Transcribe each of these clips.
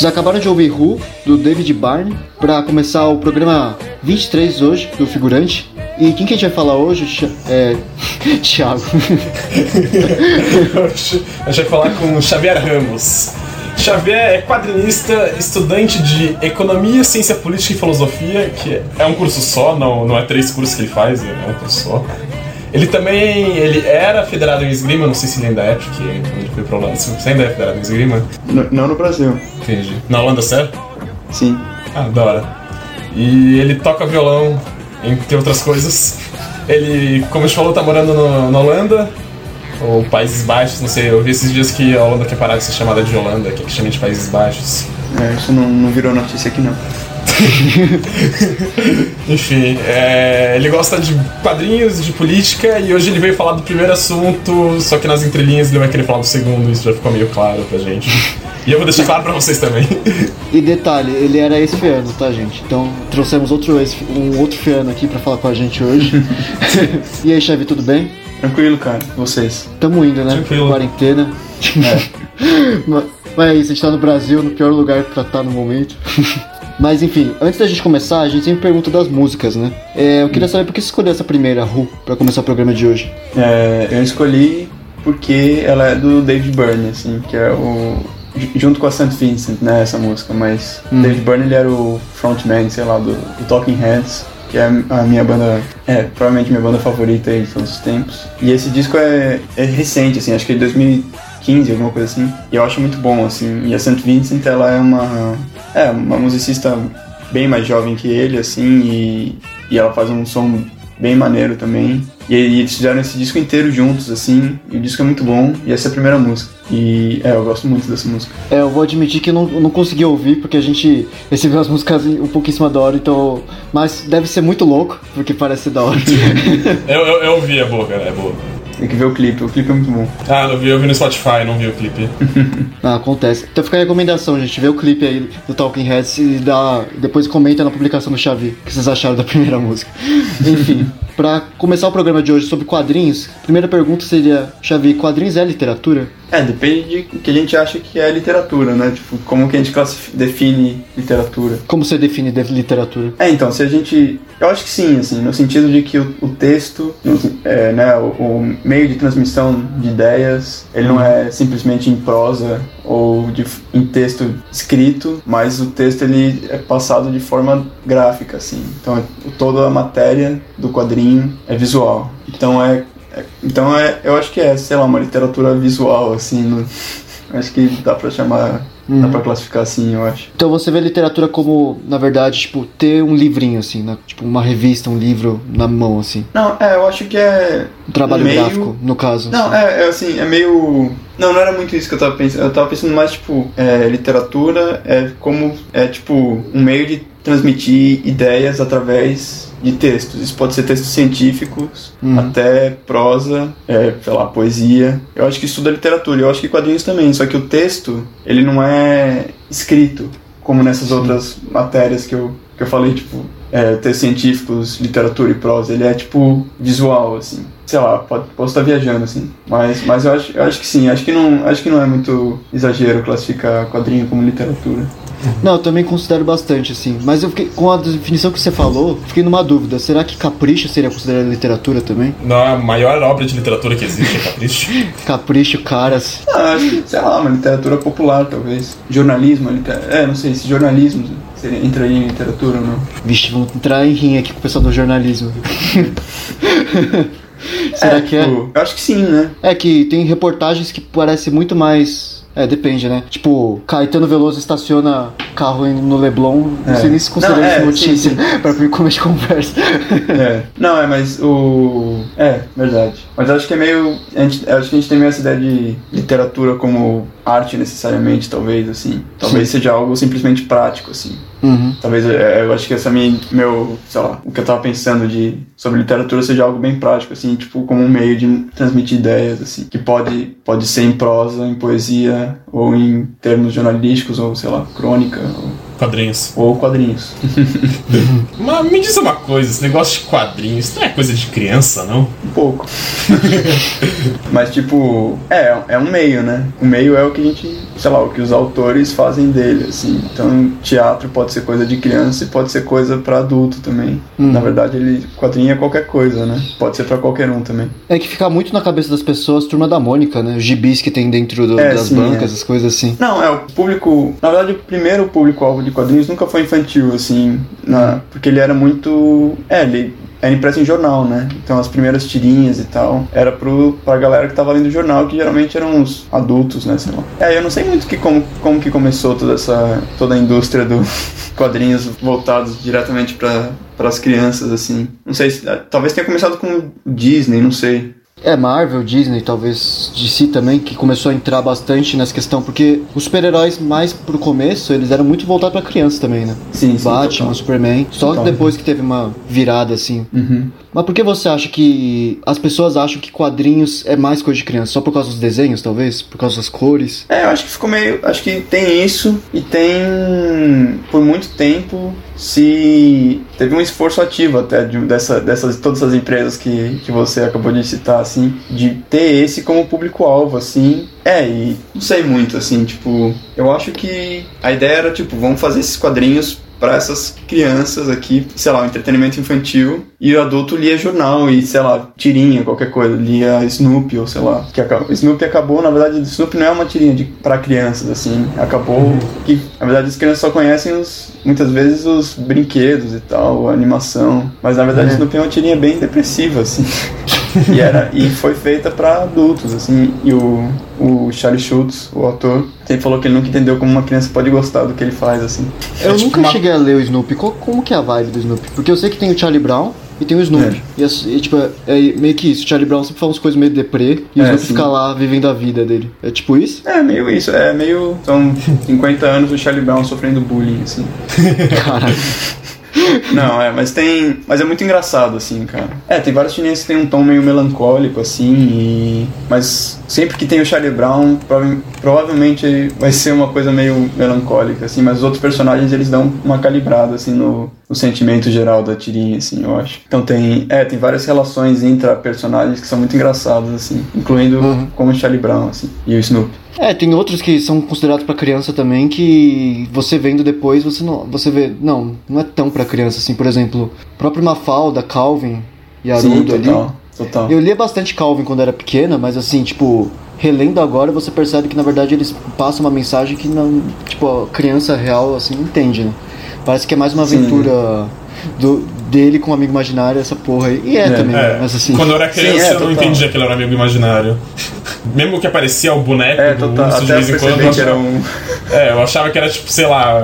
Vocês acabaram de ouvir Who, do David Byrne, para começar o programa 23 hoje, do Figurante. E quem que a gente vai falar hoje? É. Thiago. a gente vai falar com Xavier Ramos. Xavier é quadrinista, estudante de Economia, Ciência Política e Filosofia, que é um curso só, não, não é três cursos que ele faz, é um curso só. Ele também ele era federado em esgrima, não sei se ele ainda é, porque ele foi pra Holanda. Você ainda é federado em esgrima? N não no Brasil. Entendi. Na Holanda, certo? Sim. Ah, da hora. E ele toca violão, entre outras coisas. Ele, como a gente falou, tá morando no, na Holanda, ou Países Baixos, não sei. Eu vi esses dias que a Holanda quer parar de ser chamada de Holanda, que é que chama de Países Baixos. É, isso não, não virou notícia aqui não. Enfim, é, ele gosta de quadrinhos, de política, e hoje ele veio falar do primeiro assunto, só que nas entrelinhas ele vai querer falar do segundo, isso já ficou meio claro pra gente. E eu vou deixar claro pra vocês também. E detalhe, ele era ex-fiano, tá, gente? Então trouxemos outro ex, um outro fiano aqui pra falar com a gente hoje. e aí, Chave, tudo bem? Tranquilo, cara. Vocês? Tamo indo, né? Tranquilo. Quarentena. Mas- Mas é isso, a gente tá no Brasil, no pior lugar pra estar no momento. Mas enfim, antes da gente começar, a gente sempre pergunta das músicas, né? É, eu queria saber por que você escolheu essa primeira, Ru, pra começar o programa de hoje. É, eu escolhi porque ela é do David Byrne, assim, que é o. ju- Junto com a St. Vincent, né, essa música, mas Hum. David Byrne ele era o frontman, sei lá, do, do Talking Heads, que é a minha banda, é, provavelmente minha banda favorita aí de todos os tempos. E esse disco é, é recente, assim, acho que é de 2015, alguma coisa assim, e eu acho muito bom, assim, e a St. Vincent, ela é uma, é, uma musicista bem mais jovem que ele, assim, e, e ela faz um som bem maneiro também. E, aí eles fizeram esse disco inteiro juntos, assim, e o disco é muito bom, e essa é a primeira música. E é, eu gosto muito dessa música. É, eu vou admitir que eu não, não consegui ouvir, porque a gente recebeu as músicas um pouco em cima da hora, então. Mas deve ser muito louco, porque parece ser da hora. Eu, eu, eu vi, é boa, cara, é boa. Tem que ver o clipe, o clipe é muito bom. Ah, eu vi, eu vi no Spotify, não vi o clipe. ah, acontece. Então fica a recomendação, gente. Vê o clipe aí do Talking Heads e dá, depois comenta na publicação do Xavi o que vocês acharam da primeira música. Enfim, pra começar o programa de hoje sobre quadrinhos, a primeira pergunta seria: Xavi, quadrinhos é literatura? É, depende de o que a gente acha que é literatura, né? Tipo, como que a gente define literatura. Como você define de literatura? É, então, se a gente. Eu acho que sim, assim, no sentido de que o, o texto, é, né, o, o meio de transmissão de ideias, ele não é simplesmente em prosa ou de, em texto escrito, mas o texto ele é passado de forma gráfica, assim. Então, é- toda a matéria do quadrinho é visual. Então, é. É- então, é, eu acho que é, sei lá, uma literatura visual, assim. no- acho que dá pra chamar. Dá pra classificar assim, eu acho. Então você vê literatura como, na verdade, tipo, ter um livrinho, assim, né? Tipo, uma revista, um livro na mão, assim. Não, é, eu acho que é. Um trabalho meio- gráfico, no caso. Não, assim. é, é assim, é meio. Não, não era muito isso que eu tava pensando. Eu tava pensando mais, tipo, é, literatura é como. É tipo um meio de transmitir ideias através de textos. Isso pode ser textos científicos, Uhum. até prosa, é, sei lá, poesia. Eu acho que é literatura. Eu acho que quadrinhos também. Só que o texto, ele não é escrito, como nessas outras matérias que eu, que eu falei, tipo, é, textos científicos, literatura e prosa. Ele é, tipo, visual, assim. Sei lá, pode, posso estar viajando, assim. Mas, mas eu, acho, eu acho que sim. Acho que, não, acho que não é muito exagero classificar quadrinho como literatura. Não, eu também considero bastante, assim. Mas eu fiquei, com a definição que você falou, fiquei numa dúvida. Será que Capricho seria considerado literatura também? Não, a maior obra de literatura que existe é Capricho. Capricho, caras. Ah, acho que, sei lá, uma literatura popular, talvez. Jornalismo, liter... é, não sei se jornalismo seria, entraria em literatura ou não. Vixe, vamos entrar em rinha aqui com o pessoal do jornalismo. Será que é? tipo, Eu acho que sim, né? É que tem reportagens que parecem muito mais. É, depende, né? Tipo, Caetano Veloso estaciona carro indo no Leblon. Não É. sei nem se considera isso é, notícia sim, pra vir comer de conversa. É. Não, é, mas o. É, verdade. Mas eu acho que é meio. A gente, eu acho que a gente tem meio essa ideia de literatura como arte necessariamente, talvez, assim. Talvez seja algo simplesmente prático, assim. Uhum. Talvez é, eu acho que essa minha, meu, sei lá, o que eu tava pensando de sobre literatura seja algo bem prático, assim, tipo, como um meio de transmitir ideias, assim, que pode, pode ser em prosa, em poesia, ou em termos jornalísticos, ou sei lá, crônica, ou, Quadrinhos. ou quadrinhos. Mas me diz uma coisa, esse negócio de quadrinhos, isso não é coisa de criança, não? Um pouco. Mas, tipo, é, é um meio, né? O meio é o que a gente, sei lá, o que os autores fazem dele, assim. Então, teatro pode ser coisa de criança e pode ser coisa pra adulto também. Uhum. Na verdade, ele quadrinho é qualquer coisa, né? Pode ser pra qualquer um também. É que fica muito na cabeça das pessoas, turma da Mônica, né? Os gibis que tem dentro do- É, das sim, bancas, é. as coisas assim. Não, é o público. Na verdade, o primeiro público-alvo de quadrinhos nunca foi infantil, assim. na- porque ele era muito. É, ele era impresso em jornal, né? Então as primeiras tirinhas e tal era pro, pra galera que tava lendo o jornal, que geralmente eram os adultos, né? Sei lá. É, eu não sei muito que, como, como que começou toda essa. toda a indústria do quadrinhos voltados diretamente para as crianças, assim. Não sei se. Talvez tenha começado com Disney, não sei. É, Marvel, Disney, talvez DC também, que começou a entrar bastante nessa questão, porque os super-heróis mais pro começo, eles eram muito voltados pra criança também, né? Sim, sim. Batman, total. Superman. Só Total. depois que teve uma virada assim. Uhum. Mas por que você acha que as pessoas acham que quadrinhos é mais coisa de criança? Só por causa dos desenhos, talvez? Por causa das cores? É, eu acho que ficou meio. Acho que tem isso e tem. Por muito tempo se teve um esforço ativo até de, dessa, dessas todas as empresas que, que você acabou de citar assim de ter esse como público-alvo assim é e não sei muito assim tipo eu acho que a ideia era tipo vamos fazer esses quadrinhos para essas crianças aqui, sei lá, um entretenimento infantil, e o adulto lia jornal e, sei lá, tirinha, qualquer coisa, lia Snoopy ou sei lá. Que acabou, Snoopy acabou, na verdade, Snoopy não é uma tirinha de, para crianças, assim, acabou que, na verdade, as crianças só conhecem os, muitas vezes os brinquedos e tal, a animação, mas na verdade é. Snoopy é uma tirinha bem depressiva, assim. e, era, e foi feita para adultos, assim, e o, o Charlie Schultz, o autor, sempre falou que ele nunca entendeu como uma criança pode gostar do que ele faz, assim. Eu é tipo nunca uma... cheguei a ler o Snoopy, Qual, como que é a vibe do Snoopy? Porque eu sei que tem o Charlie Brown, e tem o Snoopy. É. E, e, tipo, é, é, meio que isso. O Charlie Brown sempre fala umas coisas meio deprê e o é, Snoopy sim. fica lá vivendo a vida dele. É tipo isso? É, meio isso. É meio. São 50 anos o Charlie Brown sofrendo bullying, assim. Caralho. Não, é, mas tem. Mas é muito engraçado, assim, cara. É, tem vários chineses que tem um tom meio melancólico, assim, e. Mas sempre que tem o Charlie Brown, prova provavelmente vai ser uma coisa meio melancólica, assim, mas os outros personagens eles dão uma calibrada, assim, no, no sentimento geral da tirinha, assim, eu acho. Então tem. É, tem várias relações entre personagens que são muito engraçadas, assim, incluindo uhum. como o Charlie Brown, assim, e o Snoopy. É, tem outros que são considerados para criança também que você vendo depois você não, você vê, não, não é tão para criança assim, por exemplo, próprio Mafalda, Calvin e Haroldo ali. Total. Eu lia bastante Calvin quando era pequena, mas assim, tipo, relendo agora você percebe que na verdade eles passam uma mensagem que não, tipo, a criança real assim entende, né? Parece que é mais uma aventura do, dele com um amigo imaginário, essa porra aí. E é, é também, é. mas assim. Quando eu era criança, Sim, é, eu não entendia que ele era um amigo imaginário. Mesmo que aparecia o boneco é, do urso de vez em quando. Eu achava, um... É, eu achava que era tipo, sei lá.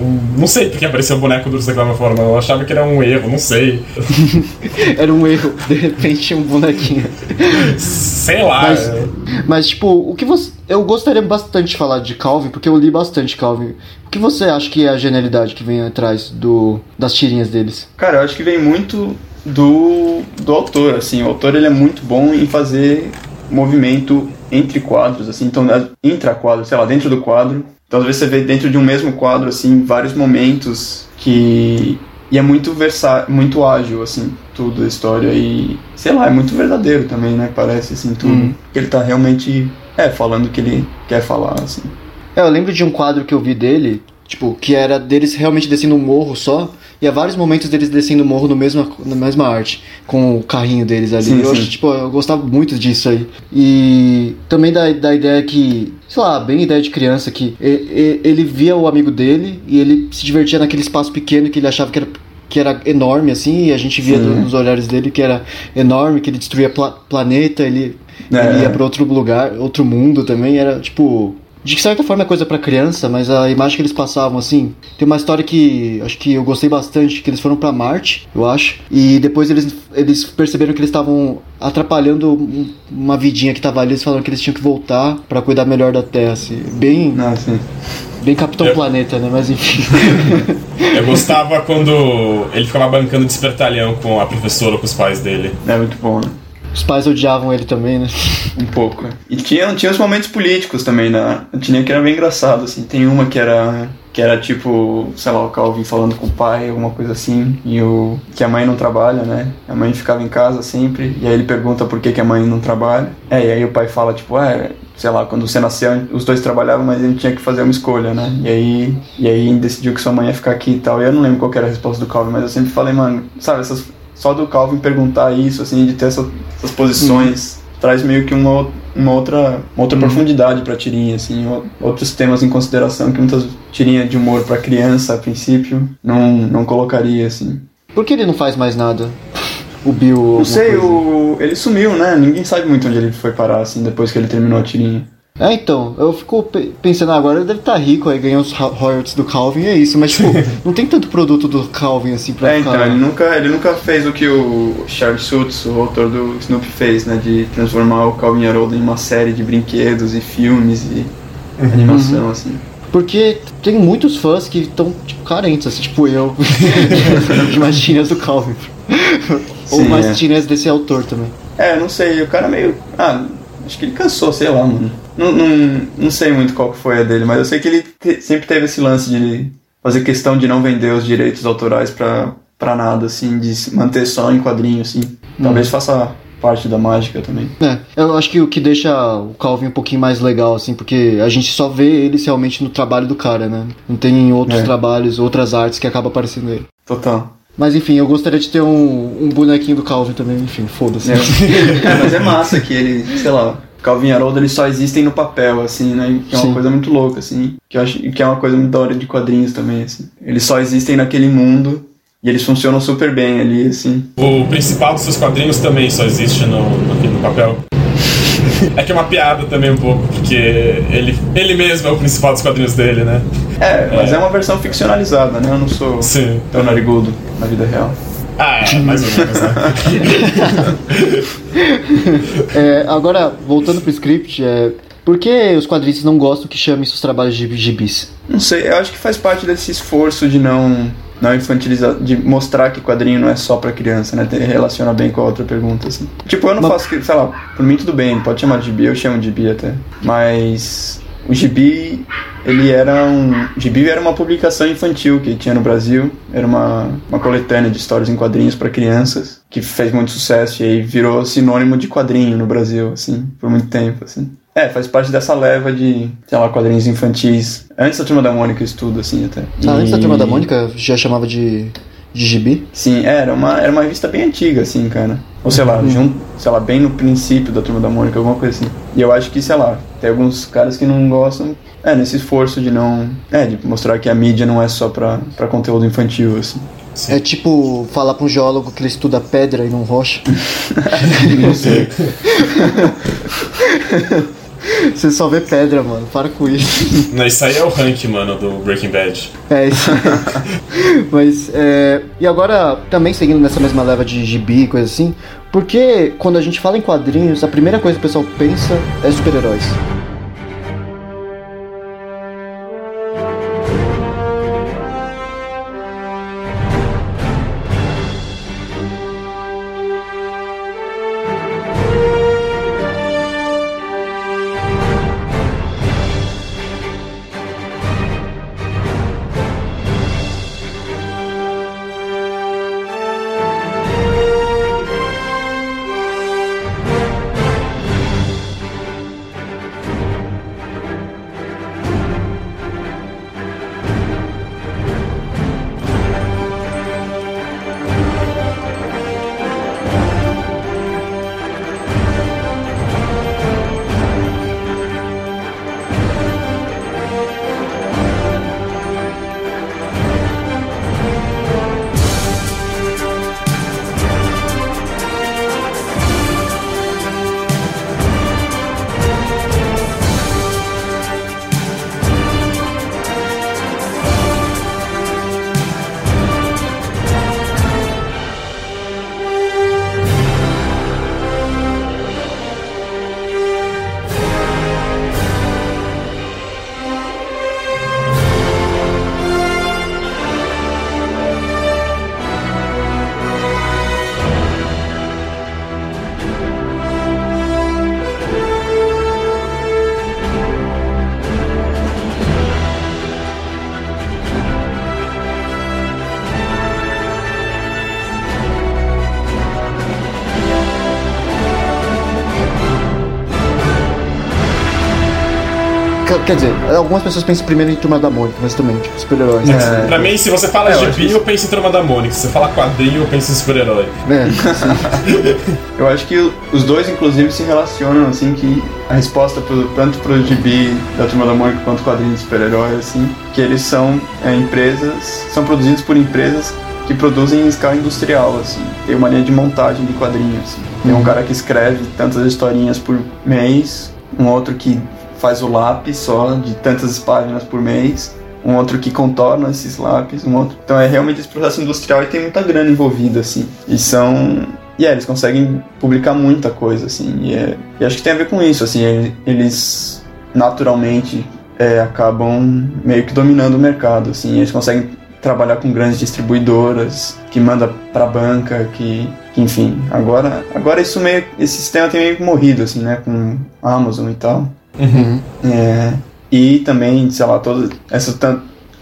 Um, não sei porque aparecia o boneco do urso daquela forma. Eu achava que era um erro, não sei. era um erro, de repente um bonequinho. Sei lá. Mas, mas, tipo, o que você. Eu gostaria bastante de falar de Calvin, porque eu li bastante Calvin. O que você acha que é a genialidade que vem atrás do, das tirinhas deles? Cara, eu acho que vem muito do, do autor, assim. O autor ele é muito bom em fazer movimento entre quadros, assim, então intra quadro, sei lá, dentro do quadro. Então às vezes você vê dentro de um mesmo quadro, assim, vários momentos que e é muito versa muito ágil, assim, tudo a história e sei lá, é muito verdadeiro também, né? Parece assim tudo. Hum. Ele tá realmente é falando o que ele quer falar, assim. É, eu lembro de um quadro que eu vi dele, tipo, que era deles realmente descendo um morro só, e há vários momentos deles descendo o morro no mesmo, na mesma arte, com o carrinho deles ali. Sim, eu sim. acho, tipo, eu gostava muito disso aí. E também da, da ideia que, sei lá, bem ideia de criança, que ele, ele via o amigo dele e ele se divertia naquele espaço pequeno que ele achava que era que era enorme, assim, e a gente via do, nos olhares dele que era enorme, que ele destruía pla planeta, ele, é. ele ia para outro lugar, outro mundo também, era tipo de certa forma é coisa para criança, mas a imagem que eles passavam assim, tem uma história que acho que eu gostei bastante, que eles foram para Marte, eu acho, e depois eles, eles perceberam que eles estavam atrapalhando uma vidinha que tava ali, eles falaram que eles tinham que voltar para cuidar melhor da Terra, assim, bem ah, sim. Bem Capitão eu... Planeta, né? Mas enfim. eu gostava quando ele ficava bancando de espertalhão com a professora, com os pais dele. É muito bom, né? Os pais odiavam ele também, né? Um pouco. E tinha, tinha os momentos políticos também na tinha que era bem engraçado, assim. Tem uma que era que era tipo, sei lá, o Calvin falando com o pai, alguma coisa assim, e o que a mãe não trabalha, né? A mãe ficava em casa sempre, e aí ele pergunta por que, que a mãe não trabalha. É, e aí o pai fala tipo, é, sei lá, quando você nasceu, os dois trabalhavam, mas gente tinha que fazer uma escolha, né? E aí, e aí decidiu que sua mãe ia ficar aqui e tal. E eu não lembro qual era a resposta do Calvin, mas eu sempre falei, mano, sabe, essas só do Calvin perguntar isso, assim, de ter essa, essas posições, uhum. traz meio que uma, uma outra, uma outra uhum. profundidade pra tirinha, assim, outros temas em consideração que muitas tirinhas de humor para criança, a princípio, não, não colocaria, assim. Por que ele não faz mais nada? O Bill. Não sei, o, ele sumiu, né? Ninguém sabe muito onde ele foi parar, assim, depois que ele terminou a tirinha. É, então, eu fico pensando agora, ele deve estar tá rico, aí ganhou os royalties do Calvin, é isso, mas tipo, não tem tanto produto do Calvin assim pra É, ficar... então, ele nunca, ele nunca fez o que o Charles Schultz, o autor do Snoopy, fez, né, de transformar o Calvin Haroldo em uma série de brinquedos e filmes e uhum. animação, assim. Porque tem muitos fãs que estão, tipo, carentes, assim, tipo eu, de mais tirinhas do Calvin. Ou Sim, mais é. tirinhas desse autor também. É, não sei, o cara meio. Ah, acho que ele cansou, sei lá, mano. Não, não, não sei muito qual que foi a dele, mas eu sei que ele te- sempre teve esse lance de fazer questão de não vender os direitos autorais pra, pra nada, assim, de se manter só em quadrinho, assim. Talvez faça parte da mágica também. É, eu acho que o que deixa o Calvin um pouquinho mais legal, assim, porque a gente só vê eles realmente no trabalho do cara, né? Não tem outros É. trabalhos, outras artes que acaba aparecendo ele. Total. Mas enfim, eu gostaria de ter um, um bonequinho do Calvin também, enfim, foda-se. É, é, mas é massa que ele, sei lá, Calvin e Haroldo eles só existem no papel, assim, né? Que é uma Sim. coisa muito louca, assim. Que eu acho que é uma coisa muito da hora de quadrinhos também, assim. Eles só existem naquele mundo e eles funcionam super bem ali, assim. O principal dos seus quadrinhos também só existe no, no, papel. É que é uma piada também um pouco, porque ele, ele mesmo é o principal dos quadrinhos dele, né? É, mas é, uma versão ficcionalizada, né? Eu não sou Sim. tão narigudo na vida real. Ah, é, mais ou menos, né? É, agora, voltando pro script, é, por que os quadristas não gostam que chamem seus trabalhos de gibis? Não sei, eu acho que faz parte desse esforço de não não infantilizar, de mostrar que quadrinho não é só pra criança, né? Relaciona bem com a outra pergunta, assim. Tipo, eu não Mas- faço, que- sei lá, por mim tudo bem, pode chamar de gibi, eu chamo de gibi até. Mas o gibi, ele era um... Gibi era uma publicação infantil que tinha no Brasil, era uma, uma coletânea de histórias em quadrinhos pra crianças, que fez muito sucesso e aí virou sinônimo de quadrinho no Brasil, assim, por muito tempo, assim. É, faz parte dessa leva de, sei lá, quadrinhos infantis. Antes da Turma da Mônica, isso tudo, assim, até. Ah, antes da turma da Mônica já chamava de, de gibi? Sim, é, era uma, era uma revista bem antiga, assim, cara. Ou sei lá, junto, sei lá, bem no princípio da Turma da Mônica, alguma coisa assim. E eu acho que, sei lá, tem alguns caras que não gostam, é, nesse esforço de não. É, de mostrar que a mídia não é só pra, pra conteúdo infantil, assim. Sim. É tipo falar pra um geólogo que ele estuda pedra e não rocha. não sei. Você só vê pedra, mano. Para com isso. Não, isso aí é o rank, mano, do Breaking Bad. É isso. Mas, é... E agora, também seguindo nessa mesma leva de gibi e coisa assim, porque quando a gente fala em quadrinhos, a primeira coisa que o pessoal pensa é super-heróis. Quer- dizer, algumas pessoas pensam primeiro em Turma da Mônica, mas também, tipo, super-heróis. É. Pra mim, se você fala É, eu gibi, que- eu penso em Turma da Mônica. Se você fala quadrinho, eu penso em super-herói. É. Eu acho que os dois, inclusive, se relacionam, assim, que a resposta pro, tanto pro gibi da Turma da Mônica quanto quadrinho de super-herói, assim, que eles são é, empresas, são produzidos por empresas que produzem em escala industrial, assim. Tem uma linha de montagem de quadrinhos, assim. Tem um cara que escreve tantas historinhas por mês, um outro que faz o lápis só de tantas páginas por mês, um outro que contorna esses lápis, um outro. Então é realmente esse processo industrial e tem muita grana envolvida, assim. E são. E é, eles conseguem publicar muita coisa, assim. E, é- e acho que tem a ver com isso, assim. ele- Eles naturalmente é, acabam meio que dominando o mercado, assim, eles conseguem trabalhar com grandes distribuidoras, que manda para banca, que, que, enfim, agora agora isso meio esse sistema tem meio morrido assim, né, com Amazon e tal. Uhum. É, e também, sei lá, todas essas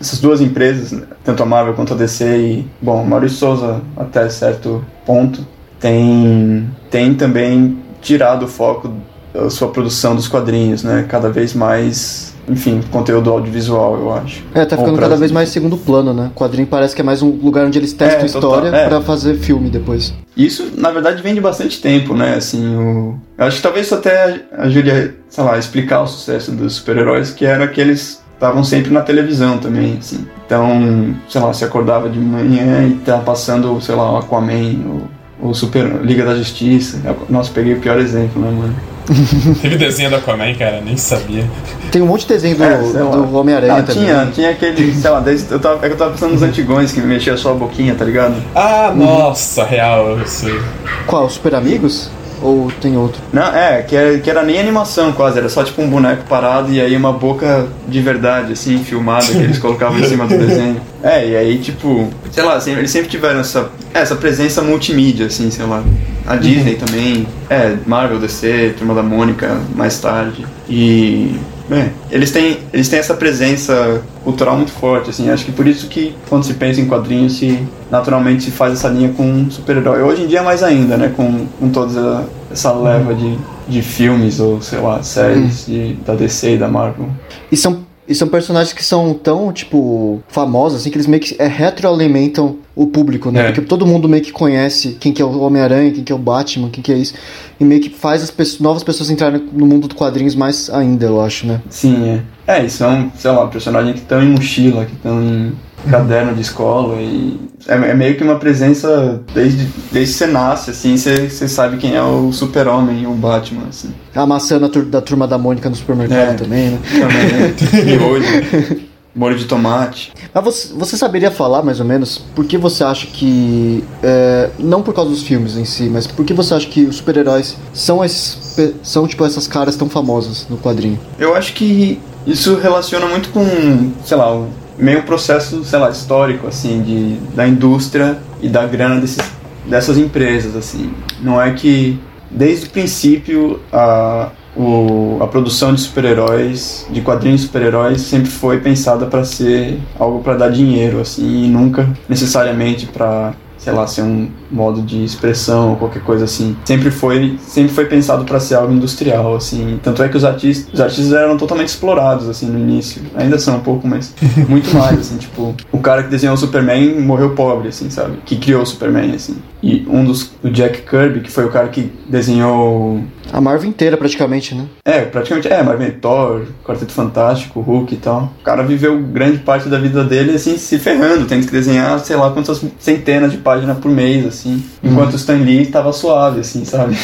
essas duas empresas, né, tanto a Marvel quanto a DC e, bom, Maurício Souza até certo ponto tem tem também tirado o foco da sua produção dos quadrinhos, né, cada vez mais enfim, conteúdo audiovisual, eu acho. É, tá ficando cada vez mais segundo plano, né? O quadrinho parece que é mais um lugar onde eles testam é, história é. para fazer filme depois. Isso, na verdade, vem de bastante tempo, né? Assim, o... eu acho que talvez até ajude a, sei lá, explicar o sucesso dos super-heróis, que era que eles estavam sempre na televisão também, assim. Então, sei lá, se acordava de manhã e tá passando, sei lá, Aquaman, o, o Super Liga da Justiça. Nossa, peguei o pior exemplo, né, mano? Teve desenho da Aquaman, cara, nem sabia. Tem um monte de desenho do, é, do Homem-Aranha também. Tinha, tinha aquele, sei lá, desde, eu tava, é que eu tava pensando nos antigões que mexia só a boquinha, tá ligado? Ah, uhum. nossa, real, eu sei. Qual? Super Amigos? Ou tem outro? Não, é, que era, que era nem animação quase, era só tipo um boneco parado e aí uma boca de verdade, assim, filmada, que eles colocavam em cima do desenho. É, e aí, tipo, sei lá, assim, eles sempre tiveram essa, essa presença multimídia, assim, sei lá. A Disney uhum. também, é, Marvel, DC, Turma da Mônica, mais tarde. E Bem, eles têm, eles têm essa presença cultural muito forte, assim. Acho que por isso que quando se pensa em quadrinhos, se naturalmente se faz essa linha com super-herói. Hoje em dia mais ainda, né? Com, com toda essa leva de, de filmes ou, sei lá, séries de, da DC e da Marvel. E são e são personagens que são tão, tipo, famosos, assim, que eles meio que é, retroalimentam o público, né? É. Porque todo mundo meio que conhece quem que é o Homem-Aranha, quem que é o Batman, quem que é isso. E meio que faz as pessoas, novas pessoas entrarem no mundo dos quadrinhos mais ainda, eu acho, né? Sim, é. É, e são, sei lá, personagens que estão em mochila, que estão em caderno de escola e é, é, meio que uma presença desde, desde que você nasce, assim, você, você sabe quem é o super-homem, o Batman, assim. A maçã da turma da Mônica no supermercado é, também, né? Também, né? E hoje... molho de tomate. Mas você, você, saberia falar mais ou menos por que você acha que. É, não por causa dos filmes em si, mas por que você acha que os super-heróis são esses. são tipo essas caras tão famosas no quadrinho? Eu acho que isso relaciona muito com, sei lá, meio processo, sei lá, histórico, assim, de, da indústria e da grana desses, dessas empresas, assim. Não é que, desde o princípio, a, o, a produção de super-heróis, de quadrinhos de super-heróis, sempre foi pensada para ser algo para dar dinheiro, assim, e nunca necessariamente para sei lá, ser um modo de expressão ou qualquer coisa assim. Sempre foi, sempre foi pensado para ser algo industrial, assim. Tanto é que os artistas, os artistas eram totalmente explorados assim no início. Ainda são um pouco, mas muito mais, assim, tipo, o cara que desenhou o Superman morreu pobre, assim, sabe? Que criou o Superman, assim. E um dos o Jack Kirby, que foi o cara que desenhou a Marvel inteira, praticamente, né? É, praticamente. É, Marvel, Thor, Quarteto Fantástico, Hulk e tal. O cara viveu grande parte da vida dele, assim, se ferrando, tendo que desenhar, sei lá, quantas centenas de páginas por mês, assim. Enquanto o Stan Lee tava suave, assim, sabe?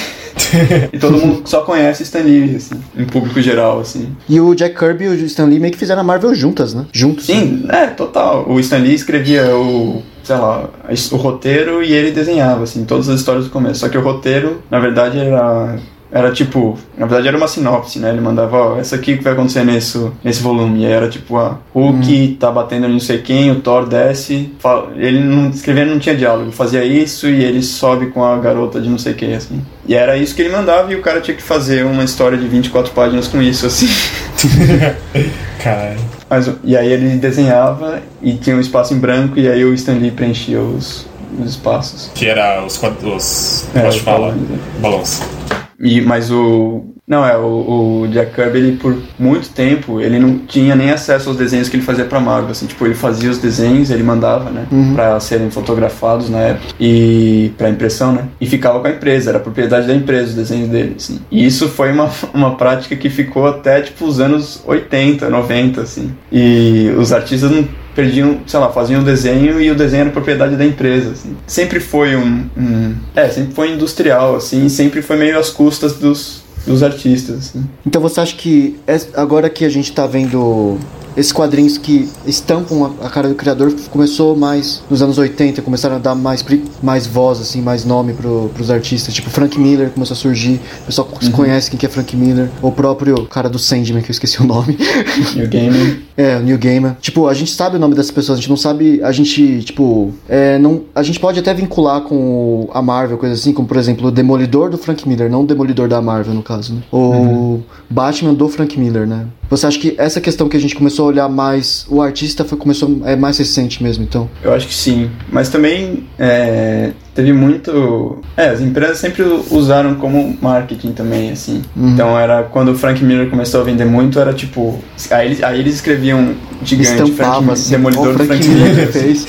e todo mundo só conhece Stan Lee, assim, em público geral, assim. E o Jack Kirby e o Stan Lee meio que fizeram a Marvel juntas, né? Juntos. Sim, é, total. O Stan Lee escrevia o sei lá, o roteiro e ele desenhava, assim, todas as histórias do começo. Só que o roteiro, na verdade, era era tipo, na verdade era uma sinopse, né? Ele mandava, ó, essa aqui que vai acontecer nesse, nesse volume. E era tipo, a Hulk hum. tá batendo não sei quem, o Thor desce. Fala, ele não escrevendo não tinha diálogo, fazia isso e ele sobe com a garota de não sei quem, assim. E era isso que ele mandava e o cara tinha que fazer uma história de 24 páginas com isso, assim. Caralho. Mas, e aí ele desenhava e tinha um espaço em branco e aí o Stan Lee preenchia os, os espaços. Que era os, os é, pode falar, balões. E, mas o. Não, é, o, o, Jack Kirby, ele, por muito tempo, ele não tinha nem acesso aos desenhos que ele fazia pra Marvel, assim, tipo, ele fazia os desenhos, ele mandava, né, uhum. pra serem fotografados na época, e pra impressão, né, e ficava com a empresa, era propriedade da empresa os desenhos dele, assim. E isso foi uma, uma prática que ficou até, tipo, os anos 80, 90, assim. E os artistas não perdiam, sei lá, faziam o desenho e o desenho era propriedade da empresa, assim. Sempre foi um, um, é, sempre foi industrial, assim, sempre foi meio às custas dos, dos artistas, assim. Então você acha que agora que a gente tá vendo esses quadrinhos que estampam a, cara do criador começou mais nos anos 80, começaram a dar mais, mais voz, assim, mais nome pro, pros artistas. Tipo, Frank Miller começou a surgir, o pessoal conhece quem que é Frank Miller. O próprio cara do Sandman, que eu esqueci o nome. E o game. É, o New Gamer. Tipo, a gente sabe o nome dessas pessoas, a gente não sabe. A gente, tipo. É, não, a gente pode até vincular com a Marvel, coisa assim, como por exemplo o Demolidor do Frank Miller, não o Demolidor da Marvel, no caso, né? O Batman do Frank Miller, né? Você acha que essa questão que a gente começou a olhar mais. O artista foi, começou. É mais recente mesmo, então. Eu acho que sim. Mas também é, teve muito. É, as empresas sempre usaram como marketing também, assim. Então era quando o Frank Miller começou a vender muito, era tipo. Aí eles, aí eles escreviam gigante, Frank, Estampava assim. Demolidor Frank Frank Miller Miller. fez.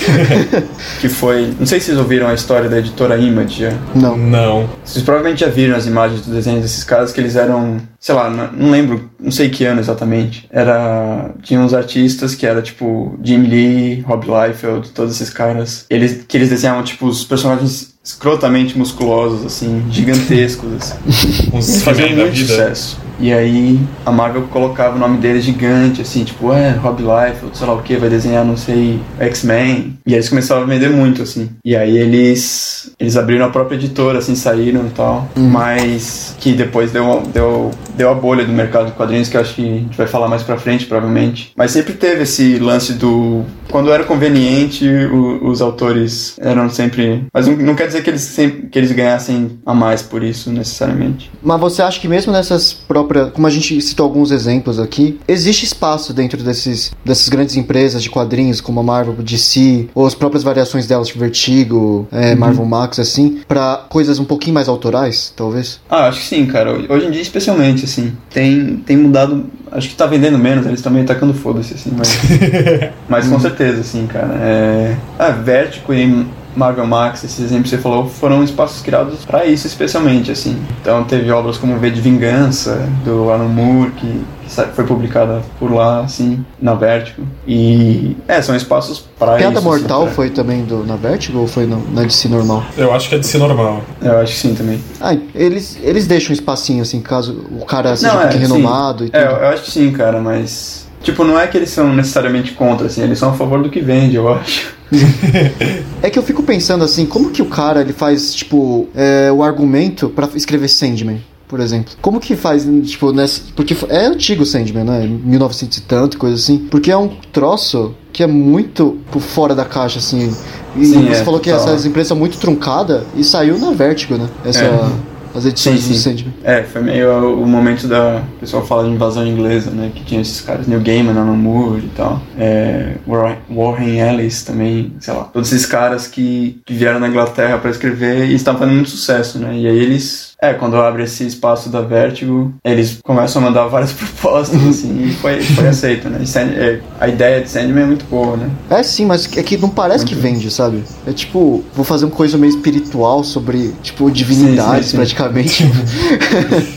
que foi. Não sei se vocês ouviram a história da editora Image já. Não. Não. Vocês provavelmente já viram as imagens do desenho desses caras que eles eram, sei lá, não, lembro, não sei que ano exatamente. Era tinha uns artistas que era tipo Jim Lee, Rob Liefeld, todos esses caras. Eles que eles desenhavam tipo os personagens escrotamente musculosos assim, gigantescos assim. Uns faziam muito sucesso. E aí a Marvel colocava o nome deles gigante, assim, tipo, é, Rob Liefeld, sei lá o que, vai desenhar, não sei, X-Men. E aí eles começaram a vender muito, assim. E aí eles eles abriram a própria editora, assim, saíram e tal. Mas que depois deu, deu, deu a bolha do mercado de quadrinhos, que eu acho que a gente vai falar mais pra frente, provavelmente. Mas sempre teve esse lance do... Quando era conveniente, o- os autores eram sempre... Mas não, não quer dizer que eles, sempre, que eles ganhassem a mais por isso, necessariamente. Mas você acha que mesmo nessas próprias. Como a gente citou alguns exemplos aqui, existe espaço dentro desses, dessas grandes empresas de quadrinhos, como a Marvel, DC, ou as próprias variações delas, tipo Vertigo, é, Marvel Max, assim, pra coisas um pouquinho mais autorais, talvez? Ah, acho que sim, cara. Hoje em dia, especialmente, assim. Tem, tem mudado. Acho que tá vendendo menos, eles também tacando foda-se, assim, mas. mas com certeza, assim, cara. É. Ah, Vertigo e Marvel Max, esses exemplos que você falou, foram espaços criados pra isso, especialmente, assim. Então teve obras como V de Vingança, do Alan Moore, que, que foi publicada por lá, assim, na Vertigo. E. É, são espaços pra Piada isso. Mortal assim, pra- foi também do, na Vertigo ou foi no, na DC normal? Eu acho que é de ser normal. Eu acho que sim também. Ah, eles, eles deixam um espacinho, assim, caso o cara seja um é, pouquinho sim. renomado e tudo. É, eu, eu acho que sim, cara, mas. Tipo, não é que eles são necessariamente contra, assim, eles são a favor do que vende, eu acho. É que eu fico pensando assim, como que o cara ele faz, tipo, é, o argumento pra escrever Sandman, por exemplo? Como que faz, tipo, nessa. Porque é antigo o Sandman, né? 1900 e tanto, coisa assim. Porque é um troço que é muito por fora da caixa, assim. E Sim, você é, falou que total. essas empresas são muito truncadas e saiu na Vertigo, né? Essa. É. As edições Sim, do sim. Sandman. É, foi meio o momento da. O pessoal fala de invasão inglesa, né? Que tinha esses caras, Neil Gaiman, Alan Moore e tal. É, Warren- Ellis também, sei lá. Todos esses caras que, que vieram na Inglaterra pra escrever e estavam fazendo muito sucesso, né? E aí eles. É, quando abre esse espaço da Vertigo, eles começam a mandar várias propostas, assim, e foi, foi aceito, né? Sand- é, a ideia de Sandman é muito boa, né? É sim, mas é que não parece que vende, sabe? É tipo, vou fazer uma coisa meio espiritual sobre, tipo, divindades sim, sim. praticamente.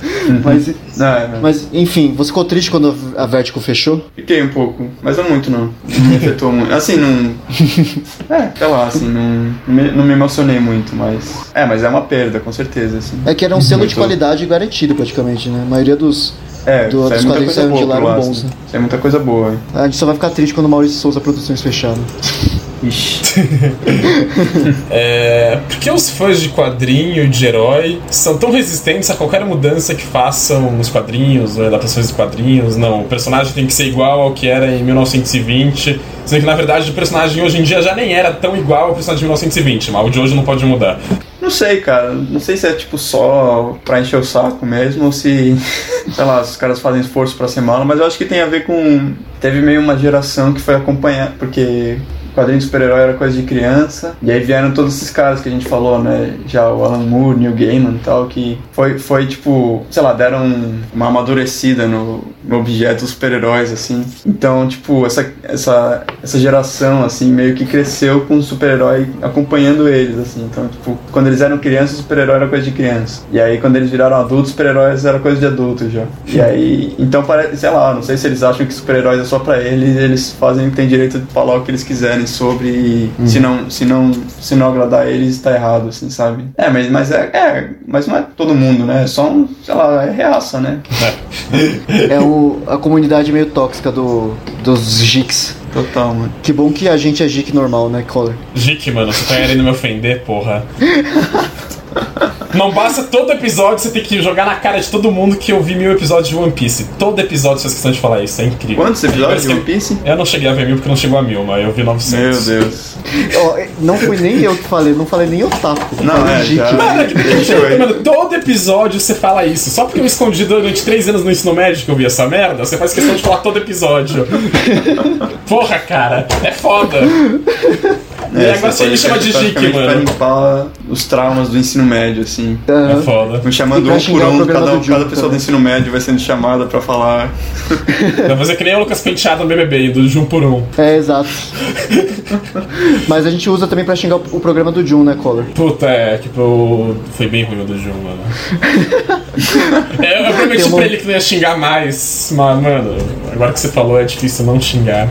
mas, Não, é, não. mas, enfim, você ficou triste quando a Vertigo fechou? Fiquei um pouco, mas não muito não. Me afetou muito. Assim, não. É, sei lá, assim, não, não me- emocionei muito, mas. É, mas é uma perda, com certeza, assim. É que era um selo de Muito. qualidade garantido, praticamente, né? A maioria dos. É, do- dos quadrinhos saíram de lá eram lá, bons, né? Sai muita coisa boa. hein? A gente só vai ficar triste quando o Maurício Souza Produções fechar, né? É, por que os fãs de quadrinho de herói são tão resistentes a qualquer mudança que façam nos quadrinhos, ou adaptações de quadrinhos? Não, o personagem tem que ser igual ao que era em 1920, sendo que na verdade o personagem hoje em dia já nem era tão igual ao personagem de 1920, mas o de hoje não pode mudar. Não sei, cara. Não sei se é tipo só pra encher o saco mesmo ou se, sei lá, os caras fazem esforço pra ser malo, mas eu acho que tem a ver com. Teve meio uma geração que foi acompanhar, porque quadrinho de super-herói era coisa de criança, e aí vieram todos esses caras que a gente falou, né? Já o Alan Moore, Neil Gaiman e tal, que foi, foi tipo, sei lá, deram uma amadurecida no, no objeto dos super-heróis, assim. Então, tipo, essa, essa, essa geração, assim, meio que cresceu com o super-herói acompanhando eles, assim. Então, tipo, quando eles eram crianças, o super-herói era coisa de criança. E aí, quando eles viraram adultos, super-heróis era coisa de adulto já. E aí, então parece, sei lá, não sei se eles acham que super-heróis é só pra eles, eles fazem, têm direito de falar o que eles quiserem falarem sobre e se, não, se, não, se não agradar eles, tá errado, assim, sabe? É, mas, mas é, é, mas não é todo mundo, né? É só um, sei lá, é reaça, né? É o, a comunidade meio tóxica do, dos geeks. Total, mano. Que bom que a gente é geek normal, né, Collor? Jique, mano, você tá querendo me ofender, porra. Não basta todo episódio você ter que jogar na cara de todo mundo que eu vi mil episódios de One Piece. Todo episódio faz questão de falar isso, é incrível. Quantos episódios de One que- Piece? Eu não cheguei a ver mil porque não chegou a mil, mas eu vi 900. Meu Deus. Ó, não fui nem eu que falei, não falei nem otaku. Não, falei é, já- Mano, é que ir. mano, todo episódio você fala isso. Só porque eu escondi durante três anos no ensino médio que eu vi essa merda, você faz questão de falar todo episódio. Porra, cara, é foda. e agora você me chama de Jique, mano. limpar os traumas do ensino médio, assim. É foda. Me chamando um por um, cada, Diogo cada pessoa do ensino médio vai sendo chamada pra falar. Vai fazer que nem o Lucas Penteado no BBB, do Jum por Um. É, exato. Mas a gente usa também pra xingar o, programa do Jun, né, Collor? Puta, é, tipo, foi bem ruim o do Jum, mano. É, eu prometi Tem um- pra ele que não ia xingar mais, mas, mano, agora que você falou é difícil não xingar.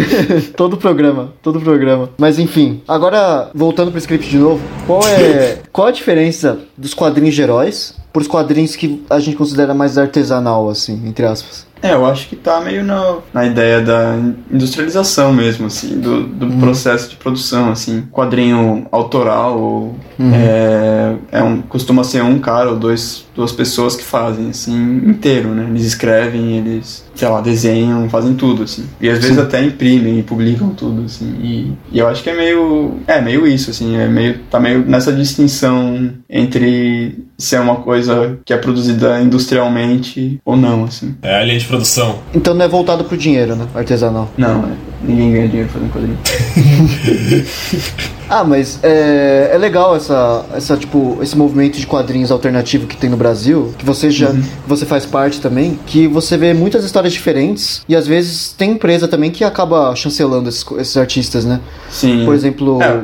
Todo programa, todo programa. Mas enfim, agora voltando pro script de novo, qual é qual a diferença dos quadrinhos de heróis pros quadrinhos que a gente considera mais artesanal, assim, entre aspas? É, eu acho que tá meio na, na ideia da industrialização mesmo, assim, do, do processo de produção, assim. Quadrinho autoral, ou, é, é um, costuma ser um cara ou dois, duas pessoas que fazem, assim, inteiro, né? Eles escrevem, eles, sei lá, desenham, fazem tudo, assim. E às vezes até imprimem e publicam tudo, assim. E, e eu acho que é meio, é meio isso, assim, é meio, tá meio nessa distinção entre se é uma coisa que é produzida industrialmente ou não, assim. É a linha de produção. Então não é voltado pro dinheiro, né? Artesanal. Não, é. Ninguém ganha dinheiro fazendo quadrinho. Ah, mas é, é legal essa, essa, tipo, esse movimento de quadrinhos alternativo que tem no Brasil, que você já você faz parte também, que você vê muitas histórias diferentes e às vezes tem empresa também que acaba chancelando esses, esses artistas, né? Sim. Por exemplo, É.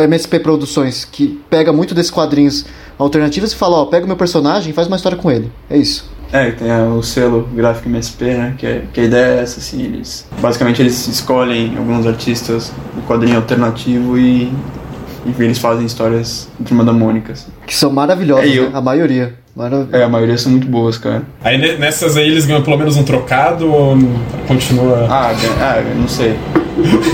a MSP Produções, que pega muito desses quadrinhos alternativos e fala, ó, pega o meu personagem e faz uma história com ele. É isso. É, tem a- o selo gráfico MSP, né? Que, é- que a ideia é essa, assim, eles. Basicamente eles escolhem alguns artistas do quadrinho alternativo e. e eles fazem histórias de turma da Mônica, assim. Que são maravilhosas, É, eu- né? A maioria. É, a maioria são muito boas, cara. Aí ne- nessas aí eles ganham pelo menos um trocado ou continua. Ah, ah, não sei.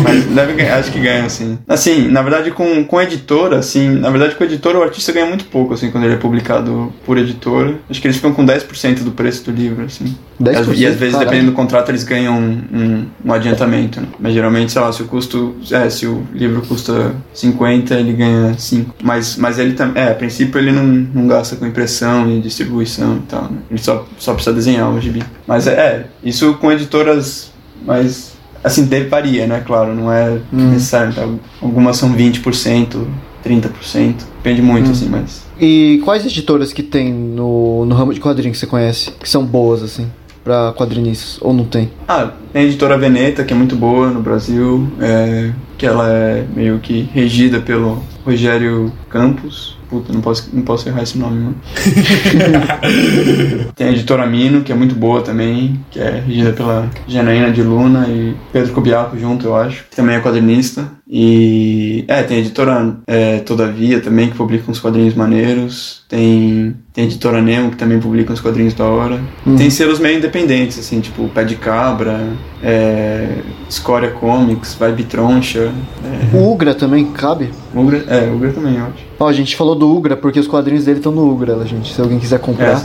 Mas deve ganhar, acho que ganha, assim. Assim, na verdade, com, com editora, assim, na verdade, com editora, o artista ganha muito pouco, assim, quando ele é publicado por editora. Acho que eles ficam com 10% do preço do livro, assim. 10%, E às vezes, caralho. dependendo do contrato, eles ganham um, um, um adiantamento. né? Mas geralmente, sei lá, se o custo. É, se o livro custa 50, ele ganha 5. Mas, mas ele também. É, a princípio ele não, não gasta com impressão e distribuição e tal, né? Ele só, só precisa desenhar o gibi. Mas é, é, isso com editoras mais. Assim, deve varia, né? Claro, não é necessário. Então, algumas são 20%, 30%. Depende muito, assim, mas. E quais editoras que tem no, no ramo de quadrinho que você conhece? Que são boas, assim, pra quadrinistas? Ou não tem? Ah, tem a editora Veneta, que é muito boa no Brasil, é, que ela é meio que regida pelo Rogério Campos. Puta, não posso, não posso errar esse nome, mano. tem a editora Mino, que é muito boa também, que é regida pela Janaína de Luna e Pedro Cubiaco junto, eu acho, que também é quadrinista. E é, tem a editora é, Todavia também, que publica uns quadrinhos maneiros. Tem, tem a editora Nemo, que também publica uns quadrinhos da hora. Tem selos meio independentes, assim, tipo Pé de Cabra, é, Escória Comics, Vibe Troncha. É, O Ugra também cabe? Ugra, é, Ugra também, eu acho. Ó, a gente falou do Ugra porque os quadrinhos dele estão no Ugra, gente. Se alguém quiser É, comprar.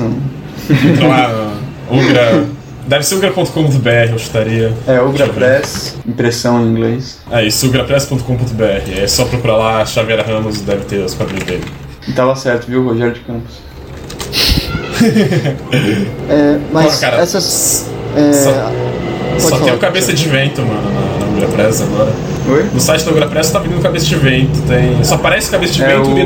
Entra lá no Ugra. Deve ser ugra.com.br, eu chutaria. é Ugra Press, impressão em inglês. É isso, ugrapress.com.br. É só procurar lá, Xavier Ramos deve ter os quadrinhos dele. E tava certo, viu, Rogério de Campos? É, mas Pô, cara, essas. É, só- Só tem o cabeça de vento, mano, na, na Ugrapress agora. Oi? No site da Ugrapress tá vindo cabeça de vento. Tem... Só aparece cabeça de É, vento, o-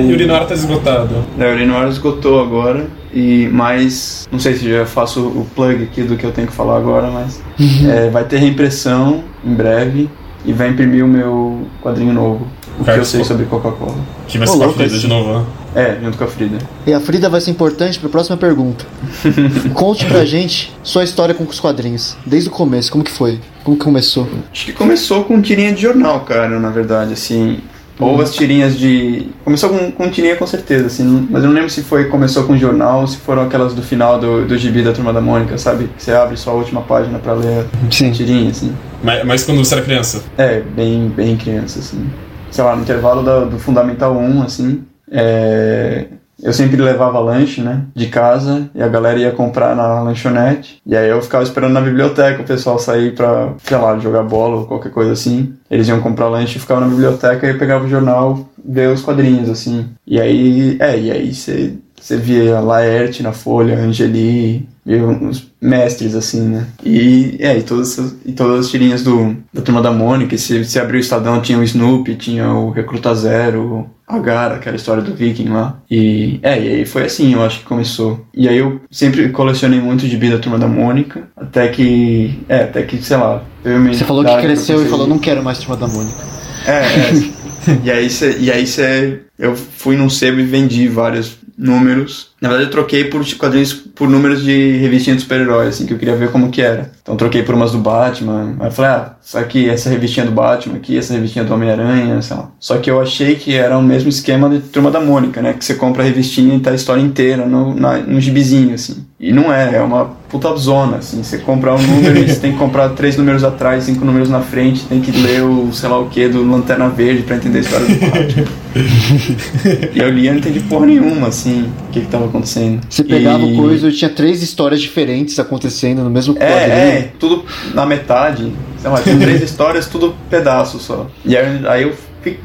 e Urinoar tá esgotado. É, o esgotou agora, e mas não sei se já faço o plug aqui do que eu tenho que falar agora, mas é, vai ter reimpressão em breve e vai imprimir o meu quadrinho novo. o que eu sei sobre Coca-Cola. Que vai ser com a Frida de novo, né? É, junto com a Frida. E a Frida vai ser importante para a próxima pergunta. Conte pra gente sua história com os quadrinhos. Desde o começo, como que foi? Como que começou? Acho que começou com tirinha de jornal, cara, na verdade, assim. Ou as tirinhas de. Começou com, com tirinha com certeza, assim. Mas eu não lembro se foi começou com jornal ou se foram aquelas do final do, do gibi da Turma da Mônica, sabe? Que você abre só a última página pra ler Sim. tirinha, assim. Mas, mas quando você era criança? É, bem, bem criança, assim. Sei lá, no intervalo da- do Fundamental 1, assim. É, eu sempre levava lanche, né? De casa, e a galera ia comprar na lanchonete. E aí eu ficava esperando na biblioteca o pessoal sair pra, sei lá, jogar bola ou qualquer coisa assim. Eles iam comprar lanche e ficavam na biblioteca e eu pegava o jornal, ver os quadrinhos, assim. E aí, é, e aí você. Você via Laerte na Folha, Angeli, uns mestres, assim, né? E, é, e todas, e todas as tirinhas do, da Turma da Mônica, se, se abriu o Estadão, tinha o Snoopy, tinha o Recruta Zero, a Gara, aquela história do Viking lá. E, é, e aí foi assim, eu acho que começou. E aí eu sempre colecionei muito de da Turma da Mônica, até que, é, até que, sei lá... Você falou que cresceu e falou, não quero mais Turma da Mônica. é, é. e aí cê, e aí cê, eu fui num sebo e vendi vários números. Na verdade eu troquei por quadrinhos por números de revistinha de super-herói, assim, que eu queria ver como que era. Então troquei por umas do Batman. Aí eu falei, ah, só que essa revistinha do Batman aqui, essa revistinha do Homem-Aranha, sei lá. Só que eu achei que era o mesmo esquema de Turma da Mônica, né? Que você compra a revistinha e tá a história inteira no, na, no gibizinho, assim. E não é, é uma puta zona, assim. Você compra um número e você tem que comprar três números atrás, cinco números na frente, tem que ler o sei lá o que do Lanterna Verde pra entender a história do Batman. e eu li e não entendi porra nenhuma, assim, o que que tava acontecendo. Você pegava e... coisa e tinha três histórias diferentes acontecendo no mesmo quadrinho. É, é, tudo na metade. Sei lá, tinha três histórias, tudo pedaço só. E aí, aí eu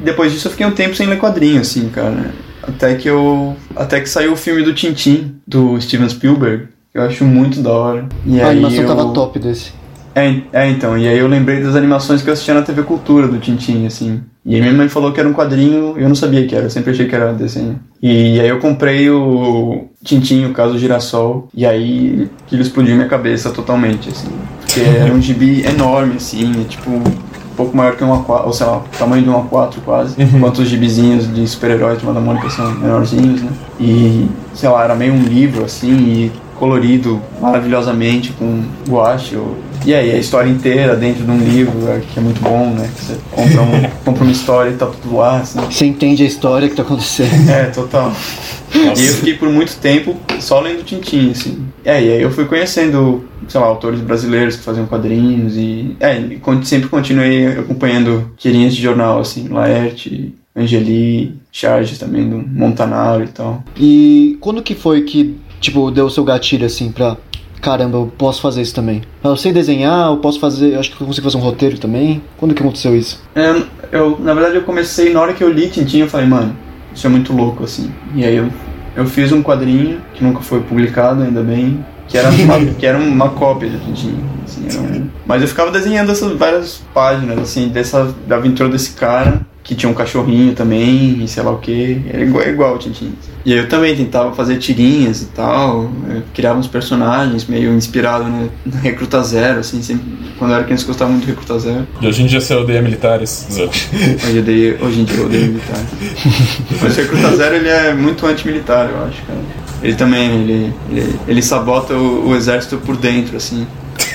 depois disso eu fiquei um tempo sem ler quadrinho, assim, cara. Até que eu. Até que saiu o filme do Tintin, do Steven Spielberg. que Eu acho muito da hora. E A aí animação eu... tava top desse. É, é, então, e aí eu lembrei das animações que eu assistia na TV Cultura do Tintin, assim. E minha mãe falou que era um quadrinho, eu não sabia que era, eu sempre achei que era desenho. E aí eu comprei o Tintin, o caso Girassol, e aí aquilo explodiu minha cabeça totalmente, assim. Porque era um gibi enorme, assim, é tipo um pouco maior que um A4, ou sei lá, o tamanho de um A4 quase. Enquanto os gibizinhos de super-heróis de da Mônica são menorzinhos, né? E, sei lá, era meio um livro, assim, e colorido maravilhosamente com guache. ou- E aí, a história inteira dentro de um livro, é, que é muito bom, né? Que você compra, um, compra uma história e tá tudo lá, assim. Você entende a história que tá acontecendo. É, total. Nossa. E eu fiquei por muito tempo só lendo Tintin, assim. É, e aí eu fui conhecendo, sei lá, autores brasileiros que faziam quadrinhos e... É, e sempre continuei acompanhando tirinhas de jornal, assim, Laerte, Angeli, Charges também, do Montanaro e tal. E quando que foi que, tipo, deu o seu gatilho assim pra. Caramba, eu posso fazer isso também. Eu sei desenhar, eu posso fazer. eu Acho que eu consigo fazer um roteiro também. Quando que aconteceu isso? É, eu, na verdade, eu comecei, na hora que eu li Tintin, eu falei, mano, isso é muito louco, assim. E aí eu, eu fiz um quadrinho, que nunca foi publicado, ainda bem, que era uma, que era uma cópia de Tintin. Assim, um- Mas eu ficava desenhando essas várias páginas, assim, dessa, da aventura desse cara, que tinha um cachorrinho também, e sei lá o que. Era igual, igual o Tintin. E aí eu também tentava fazer tirinhas e tal, criava uns personagens meio inspirado no, no Recruta Zero, assim, sempre, quando eu era criança eu gostava muito do Recruta Zero. E hoje em dia você odeia militares. Hoje, odeio, hoje em dia eu odeio militar. Mas o Recruta Zero ele é muito antimilitar, eu acho, cara. Ele também, ele, ele, ele sabota o, o exército por dentro, assim.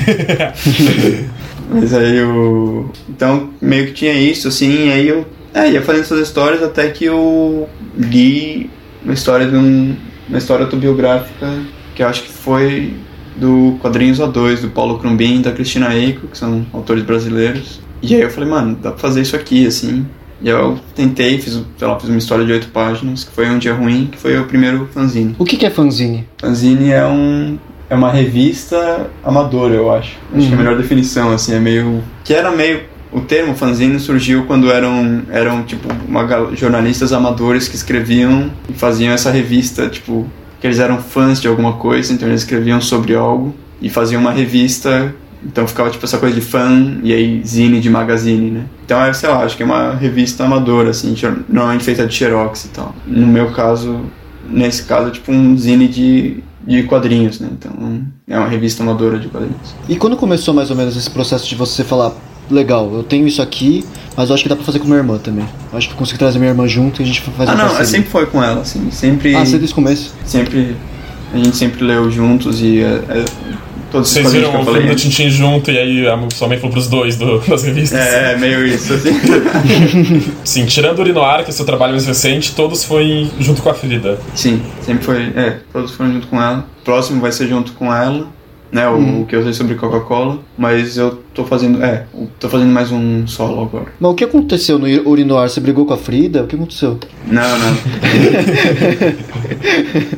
Mas aí eu. Então, meio que tinha isso, assim, e aí eu é, ia fazendo essas histórias até que eu li uma história de um, uma história autobiográfica que eu acho que foi do Quadrinhos A2, do Paulo Crumbin e da Cristina Eiko, que são autores brasileiros. E aí eu falei, mano, dá pra fazer isso aqui, assim. E eu tentei, fiz, sei lá, fiz uma história de oito páginas, que foi Um Dia Ruim, que foi o primeiro fanzine. O que, que é fanzine? Fanzine é um é uma revista amadora, eu acho. Acho que é a melhor definição, assim, é meio que era meio o termo fanzine surgiu quando eram eram tipo uma, jornalistas amadores que escreviam e faziam essa revista, tipo, que eles eram fãs de alguma coisa, então eles escreviam sobre algo e faziam uma revista então ficava tipo essa coisa de fã e aí zine de magazine, né? Então é, sei lá, acho que é uma revista amadora, assim, normalmente feita de xerox e tal. No meu caso, nesse caso, é tipo um zine de, de quadrinhos, né? Então é uma revista amadora de quadrinhos. E quando começou mais ou menos esse processo de você falar, legal, eu tenho isso aqui, mas eu acho que dá pra fazer com minha irmã também. Eu acho que eu consigo trazer minha irmã junto e a gente faz Ah, não, parceria. sempre foi com ela, assim. Sempre. Ah, desde o começo. sempre. A gente sempre leu juntos e. É, é, todos os Vocês viram que eu o filme do Tintin junto e aí a sua mãe falou pros dois do- das revistas. É, é, meio isso, assim. Sim, tirando o Urinoar, que é seu trabalho mais recente, todos foi junto com a Frida. Sim, sempre foi. É, todos foram junto com ela. O próximo vai ser junto com ela, né? O, o que eu sei sobre Coca-Cola. Mas eu tô fazendo. É, tô fazendo mais um solo agora. Mas o que aconteceu no Urinoar? Você brigou com a Frida? O que aconteceu? Não, não.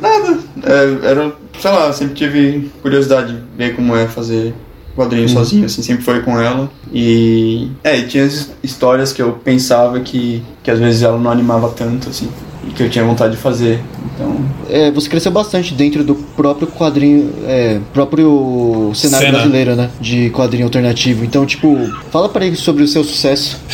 Nada. É, era, sei lá, sempre tive curiosidade de ver como é fazer quadrinho sozinho, assim, sempre foi com ela. E. É, e tinha as histórias que eu pensava que, que às vezes ela não animava tanto, assim, e que eu tinha vontade de fazer. Então. É, você cresceu bastante dentro do próprio quadrinho, é, próprio cenário Cena. brasileiro, né? De quadrinho alternativo. Então, tipo, fala pra ele sobre o seu sucesso.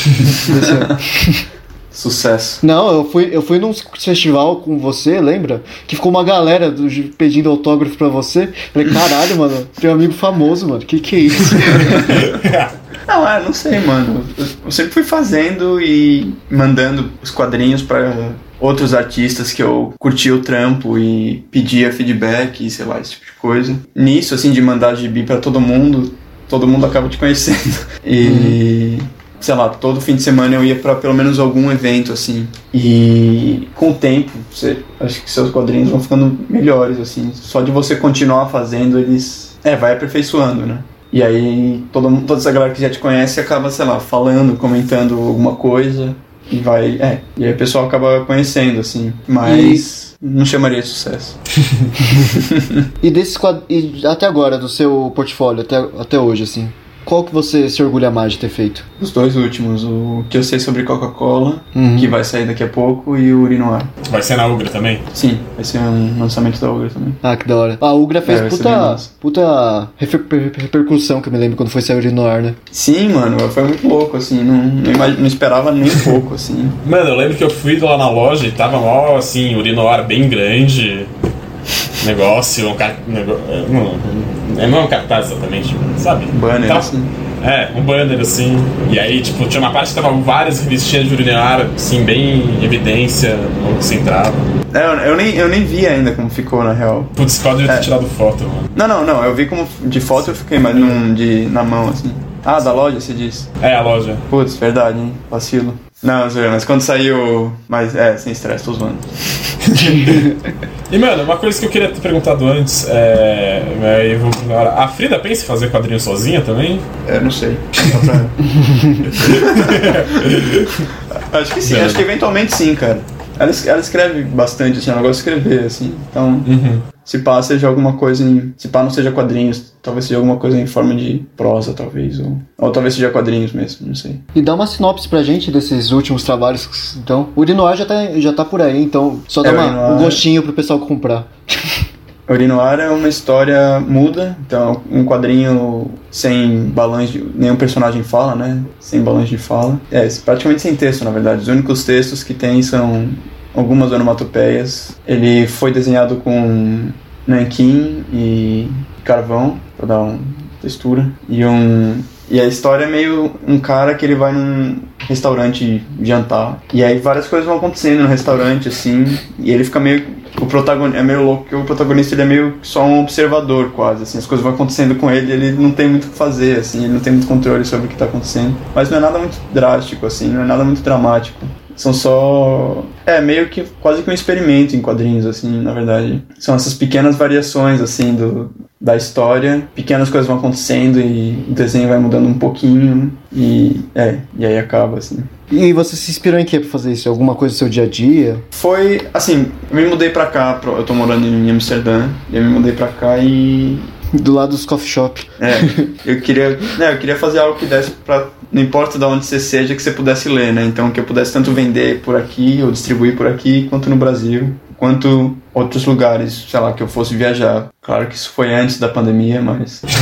Sucesso. Não, eu fui, eu fui num festival com você, lembra? Que ficou uma galera do- pedindo autógrafo pra você. Falei, caralho, mano, tem um amigo famoso, mano. Que que é isso? Não, é, não sei, mano. Eu, sempre fui fazendo e mandando os quadrinhos pra outros artistas que eu curtia o trampo e pedia feedback e sei lá, esse tipo de coisa. Nisso, assim, de mandar gibi pra todo mundo, todo mundo acaba te conhecendo. E. Sei lá, todo fim de semana eu ia pra pelo menos algum evento, assim. E com o tempo, você, acho que seus quadrinhos vão ficando melhores, assim. Só de você continuar fazendo, eles. É, vai aperfeiçoando, né? E aí todo, mundo- toda essa galera que já te conhece acaba, sei lá, falando, comentando alguma coisa e vai. É, e aí o pessoal acaba conhecendo, assim. Mas não chamaria de sucesso. E desses quad... e até agora, do seu portfólio, até, até hoje, assim, qual que você se orgulha mais de ter feito? Os dois últimos, o que eu sei sobre Coca-Cola, Uhum. que vai sair daqui a pouco, e o Urinoar. Vai ser na Ugra também. Sim, vai ser um lançamento da Ugra também. Ah, que da hora. A Ugra fez É, puta, puta reper- reper- repercussão que eu me lembro quando foi sair no ar, né? Sim, mano, foi muito louco, assim, não, não, não esperava nem um pouco, assim. Mano, eu lembro que eu fui lá na loja e tava mó, assim, Urinoar bem grande. Negócio, um car... é, Não, é, não é um cartaz exatamente, sabe? Banner, Tava- assim. É, um banner assim. E aí, tipo, tinha uma parte que tava várias revistinhas de Urinoar, assim, bem em evidência, onde você entrava. É, eu, eu nem, eu nem vi ainda como ficou, na real. Putz, pode ter É. tirado foto, mano. Não, não, não, eu vi como de foto eu fiquei, mas num, de, na mão, assim. Ah, da loja, você disse? É, a loja. Putz, verdade, hein? Vacilo. Não, zoeira, mas quando saiu. Mas é, sem estresse, tô zoando. E, mano, uma coisa que eu queria ter perguntado antes é. é, vou agora. A Frida pensa em fazer quadrinho sozinha também? É, não sei. Acho que sim, acho que eventualmente sim, cara. Ela, ela escreve bastante, assim, ela gosta de escrever, assim. Então, Uhum. Se pá seja alguma coisa em. Se pá não seja quadrinhos, talvez seja alguma coisa em forma de prosa, talvez. Ou, ou talvez seja quadrinhos mesmo, não sei. E dá uma sinopse pra gente desses últimos trabalhos, então. O Urinoar já tá, já tá por aí, então só dá É, uma- Urinoar- um gostinho pro pessoal comprar. Urinoar é uma história muda, então um quadrinho sem balões, de, nenhum personagem fala, né? Sem balões de fala. É, praticamente sem texto, na verdade. Os únicos textos que tem são algumas onomatopeias. Ele foi desenhado com nanquim e carvão, para dar uma textura. E um e a história é meio um cara que ele vai num restaurante jantar. E aí várias coisas vão acontecendo no restaurante, assim. E ele fica meio. O protagonista. É meio louco que o protagonista ele é meio só um observador, quase. Assim, as coisas vão acontecendo com ele ele não tem muito o que fazer, assim. Ele não tem muito controle sobre o que tá acontecendo. Mas não é nada muito drástico, assim. Não é nada muito dramático. São só. É, meio que quase que um experimento em quadrinhos, assim, na verdade. São essas pequenas variações, assim, do, da história. Pequenas coisas vão acontecendo e o desenho vai mudando um pouquinho. E. É, e aí acaba, assim. E você se inspirou em que pra fazer isso? Alguma coisa do seu dia a dia? Foi, assim, eu me mudei pra cá, eu tô morando em Amsterdã, e eu me mudei pra cá e. Do lado dos coffee shop. É, eu queria. né, eu queria fazer algo que desse pra. Não importa de onde você seja, que você pudesse ler, né? Então que eu pudesse tanto vender por aqui, ou distribuir por aqui, quanto no Brasil, quanto outros lugares, sei lá, que eu fosse viajar. Claro que isso foi antes da pandemia, mas.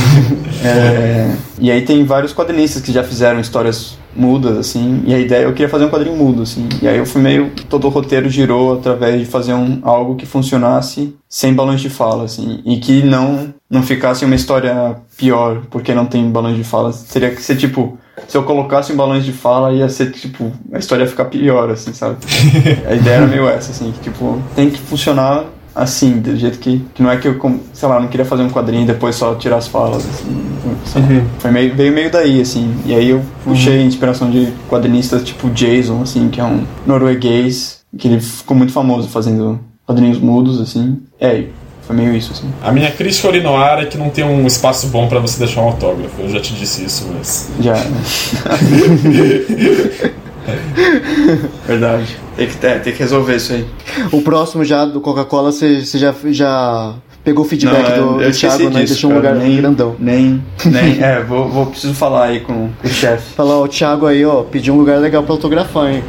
É, e aí tem vários quadrinistas que já fizeram histórias mudas, assim, e a ideia eu queria fazer um quadrinho mudo, assim. E aí eu fui meio. Todo o roteiro girou através de fazer um, algo que funcionasse sem balões de fala, assim, e que não, não ficasse uma história pior porque não tem balões de fala. Teria que ser tipo. Se eu colocasse em balões de fala, ia ser tipo. A história ia ficar pior, assim, sabe? a ideia era meio essa, assim, que tipo, tem que funcionar assim, do jeito que, que não é que eu, sei lá, não queria fazer um quadrinho e depois só tirar as falas, assim. Uhum. Foi meio, veio meio daí, assim. E aí eu puxei uhum. inspiração de quadrinistas tipo Jason, assim, que é um norueguês, que ele ficou muito famoso fazendo quadrinhos mudos, assim. É, foi meio isso, assim. A minha crítica ao Linoar é que não tem um espaço bom para você deixar um autógrafo. Eu já te disse isso, mas. Já. Verdade. Tem que, é, tem que resolver isso aí. O próximo já do Coca-Cola, você já, já pegou o feedback não, do, do Thiago, né? Deixou um lugar nem, grandão. Nem, nem, é, vou, vou preciso falar aí com, com o chefe. Falar, ó, o Thiago aí, ó, pediu um lugar legal pra autografar, hein?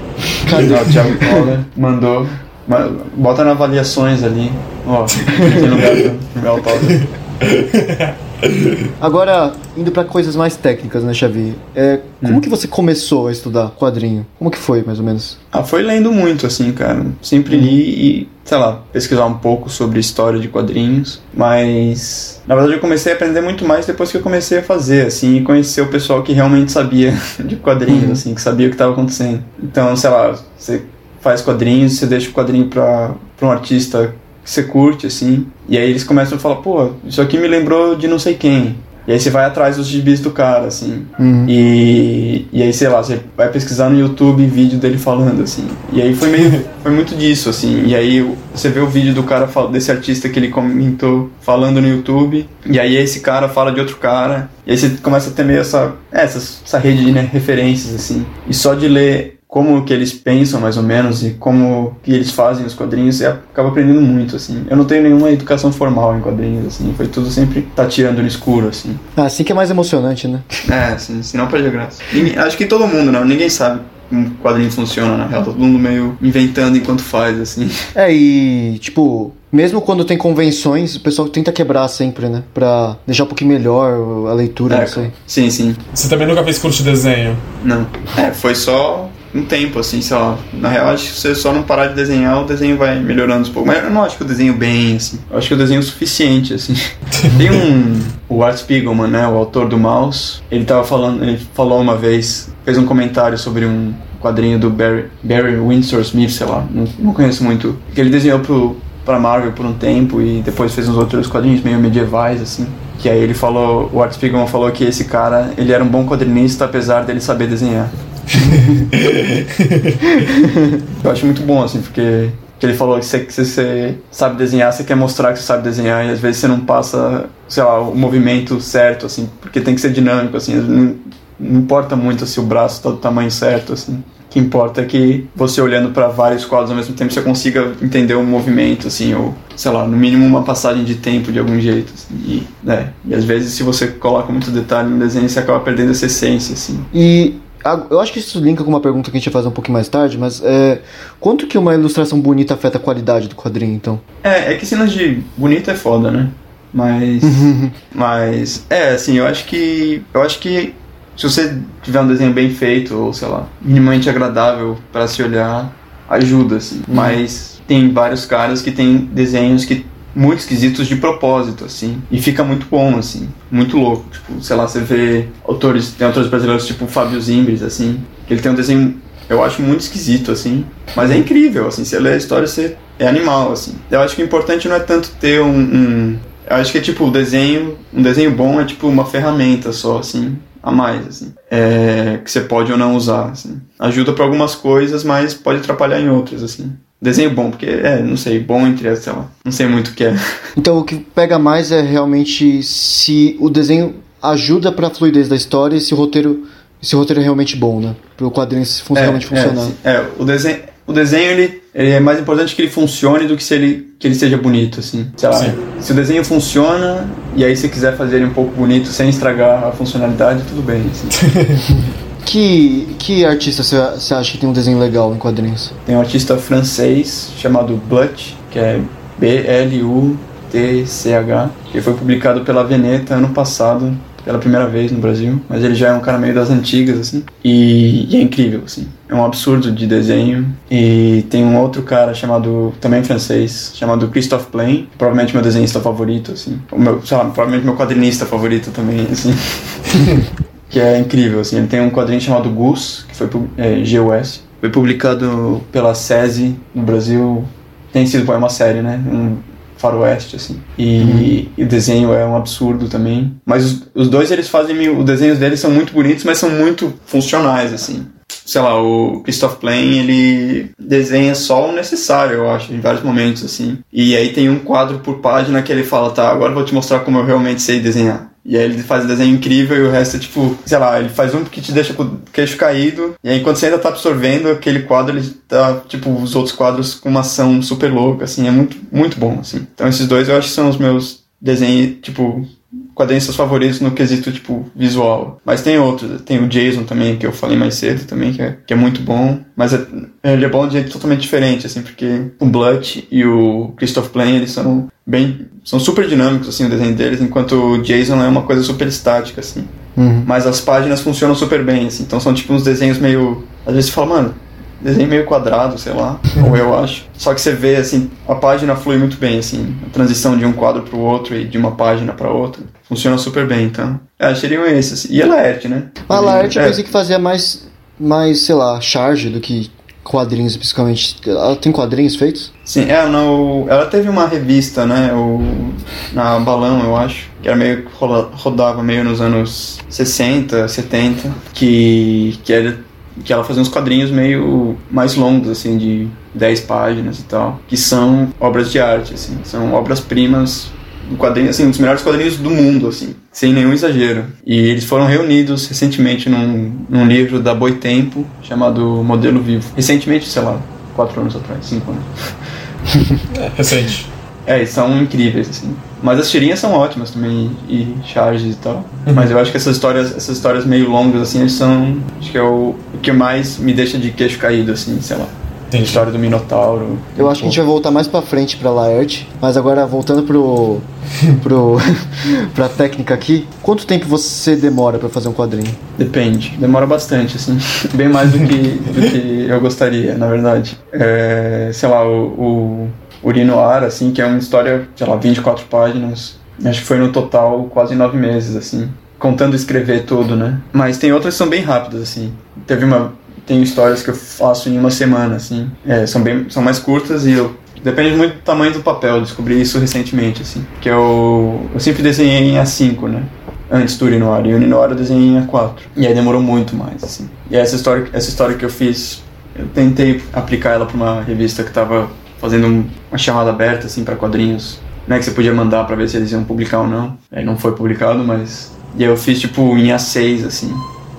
Cadê? Não, o Thiago Cola mandou. Bota nas avaliações ali. Ó, tem lugar pro meu autógrafo. Agora, indo para coisas mais técnicas, né, Xavi? É, como hum. que você começou a estudar quadrinho? Como que foi, mais ou menos? Ah, foi lendo muito, assim, cara. Sempre li e, sei lá, pesquisar um pouco sobre história de quadrinhos. Mas, na verdade, eu comecei a aprender muito mais depois que eu comecei a fazer, assim, e conhecer o pessoal que realmente sabia de quadrinhos, uhum. assim, que sabia o que estava acontecendo. Então, sei lá, você faz quadrinhos, você deixa o quadrinho para um artista que você curte, assim. E aí eles começam a falar, pô, isso aqui me lembrou de não sei quem. E aí você vai atrás dos gibis do cara, assim. Uhum. E, e aí, sei lá, você vai pesquisar no YouTube vídeo dele falando, assim. E aí foi meio. foi muito disso, assim. E aí você vê o vídeo do cara, desse artista que ele comentou falando no YouTube. E aí esse cara fala de outro cara. E aí você começa a ter meio essa. Essa, essa rede de né, referências, assim. E só de ler como que eles pensam mais ou menos e como que eles fazem os quadrinhos, você acaba aprendendo muito, assim. Eu não tenho nenhuma educação formal em quadrinhos, assim, foi tudo sempre tateando no escuro, assim. Ah, assim que é mais emocionante, né? É, assim, senão perde a graça. Ninguém, acho que todo mundo, não, ninguém sabe um quadrinho funciona, na real, todo mundo meio inventando enquanto faz, assim. É, e, tipo, mesmo quando tem convenções, o pessoal tenta quebrar sempre, né? Pra deixar um pouquinho melhor a leitura, é, não sei. Sim, sim. Você também nunca fez curso de desenho? Não. É, foi só um tempo, assim, sei lá. Na real, acho que se você só não parar de desenhar, o desenho vai melhorando um pouco. Mas eu não acho que eu desenho bem, assim. Eu acho que eu desenho o suficiente, assim. Tem um... O Art Spiegelman, né, o autor do Mouse, ele tava falando... Ele falou uma vez, fez um comentário sobre um quadrinho do Barry, Barry Windsor Smith, sei lá. Não, não conheço muito. Que ele desenhou pro, pra Marvel por um tempo e depois fez uns outros quadrinhos meio medievais, assim. Que aí ele falou... O Art Spiegelman falou que esse cara, ele era um bom quadrinista apesar dele saber desenhar. eu acho muito bom, assim, porque ele falou que se, se você sabe desenhar, você quer mostrar que você sabe desenhar e às vezes você não passa, sei lá, o movimento certo, assim, porque tem que ser dinâmico, assim, não, não importa muito se o braço está do tamanho certo, assim. O que importa é que você olhando para vários quadros ao mesmo tempo você consiga entender o movimento, assim, ou sei lá, no mínimo uma passagem de tempo de algum jeito. Assim, e, né, e às vezes se você coloca muito detalhe no desenho você acaba perdendo essa essência, assim. E eu acho que isso linka com uma pergunta que a gente vai fazer um pouquinho mais tarde, mas é, quanto que uma ilustração bonita afeta a qualidade do quadrinho, então? É, é que cenas de bonito é foda, né? Mas. mas. É, assim, eu acho que. Eu acho que se você tiver um desenho bem feito, ou sei lá, minimamente agradável para se olhar, ajuda, assim. Uhum. Mas tem vários caras que tem desenhos que muito esquisitos de propósito, assim. E fica muito bom, assim. Muito louco. Tipo, sei lá, você vê autores, tem autores brasileiros tipo Fábio Zimbres, assim, ele tem um desenho, eu acho muito esquisito, assim. Mas é incrível, assim. Você lê a história, você é animal, assim. Eu acho que o importante não é tanto ter um. um eu acho que é tipo, o desenho, um desenho bom é tipo uma ferramenta só, assim a mais, assim, é, que você pode ou não usar, assim. Ajuda para algumas coisas, mas pode atrapalhar em outras, assim. Desenho bom, porque é, não sei, bom entre sei lá, não sei muito o que é. Então o que pega mais é realmente se o desenho ajuda para a fluidez da história e se o roteiro, se o roteiro é realmente bom, né? Para o quadrinho é, realmente é, funcionar. É, é, o desenho, o desenho ele, ele, é mais importante que ele funcione do que se ele que ele seja bonito, assim. Sei lá, Sim. se o desenho funciona e aí se quiser fazer ele um pouco bonito sem estragar a funcionalidade, tudo bem. Assim. Que, que artista você acha que tem um desenho legal em quadrinhos? Tem um artista francês chamado Blut, que é B-L-U-T-C-H, que foi publicado pela Veneta ano passado. pela primeira vez no Brasil, mas ele já é um cara meio das antigas, assim, e, e é incrível, assim. É um absurdo de desenho. E tem um outro cara chamado, também francês, chamado Christophe Plain, provavelmente meu desenhista favorito, assim. O meu, sei lá, provavelmente meu quadrinista favorito também, assim. que é incrível, assim. Ele tem um quadrinho chamado Gus, que foi é, GUS. Foi publicado pela SESI no Brasil. Tem sido é uma série, né? Um faroeste, assim. E, uhum. o desenho é um absurdo também. Mas os, os dois, eles fazem... Os desenhos deles são muito bonitos, mas são muito funcionais, assim sei lá, o Christoph Plain, ele desenha só o necessário, eu acho, em vários momentos, assim. E aí tem um quadro por página que ele fala, tá, agora eu vou te mostrar como eu realmente sei desenhar. E aí ele faz um desenho incrível e o resto é tipo, sei lá, ele faz um que te deixa com o queixo caído. E aí quando você ainda tá absorvendo aquele quadro, ele tá, tipo, os outros quadros com uma ação super louca, assim, é muito, muito bom, assim. Então esses dois eu acho que são os meus desenhos, tipo, quadrinistas favoritos no quesito, tipo, visual. Mas tem outros, tem o Jason também, que eu falei mais cedo também, que é, que é muito bom. Mas é, ele é bom de jeito totalmente diferente, assim, porque o Blunt e o Christoph Plain, eles são bem... São super dinâmicos, assim, o desenho deles, enquanto o Jason é uma coisa super estática, assim. Uhum. Mas as páginas funcionam super bem, assim. Então são, tipo, uns desenhos meio... Às vezes você fala, mano, desenho meio quadrado, sei lá, ou eu acho. Só que você vê, assim, a página flui muito bem, assim, a transição de um quadro para o outro e de uma página para outra. Funciona super bem, então. É, seriam esses. E a Laerte, né? A Laerte eu pensei que fazia mais, mais, sei lá, charge do que quadrinhos, principalmente. Ela tem quadrinhos feitos? Sim, é, no, ela teve uma revista, né, o, na Balão, eu acho, que era meio rodava meio nos anos 60, 70, que, que era que ela fazia uns quadrinhos meio mais longos, assim, de 10 páginas e tal, que são obras de arte, assim, são obras-primas um quadrinho, assim, um dos melhores quadrinhos do mundo, assim, sem nenhum exagero. E eles foram reunidos recentemente num, num livro da Boitempo, chamado Modelo Vivo. Recentemente, sei lá, quatro anos atrás, cinco anos. É, recente. É, são incríveis, assim. Mas as tirinhas são ótimas também, e charges e tal. Uhum. Mas eu acho que essas histórias, essas histórias meio longas, assim, eles são. Acho que é o, o que mais me deixa de queixo caído, assim, sei lá. Tem história do Minotauro. Eu acho que a gente vai voltar mais pra frente pra Laerte, mas agora voltando pro. pro pra técnica aqui, quanto tempo você demora para fazer um quadrinho? Depende, demora bastante, assim. Bem mais do que, do que eu gostaria, na verdade. É, sei lá, o, o Urinoar, assim, que é uma história, sei lá, 24 páginas. Acho que foi no total quase nove meses, assim. Contando escrever tudo, né? Mas tem outras que são bem rápidas, assim. Teve uma. Tem histórias que eu faço em uma semana, assim. É, são, bem, são mais curtas e eu Depende muito do tamanho do papel, eu descobri isso recentemente, assim. Que eu, eu sempre desenhei em A5, né? Antes do Urinoar. E o Urinoar eu desenhei em A4. E aí demorou muito mais, assim. E essa história, essa história que eu fiz, eu tentei aplicar ela para uma revista que estava fazendo uma chamada aberta assim para quadrinhos, né, que você podia mandar para ver se eles iam publicar ou não. Aí não foi publicado, mas e aí eu fiz tipo em A6 assim.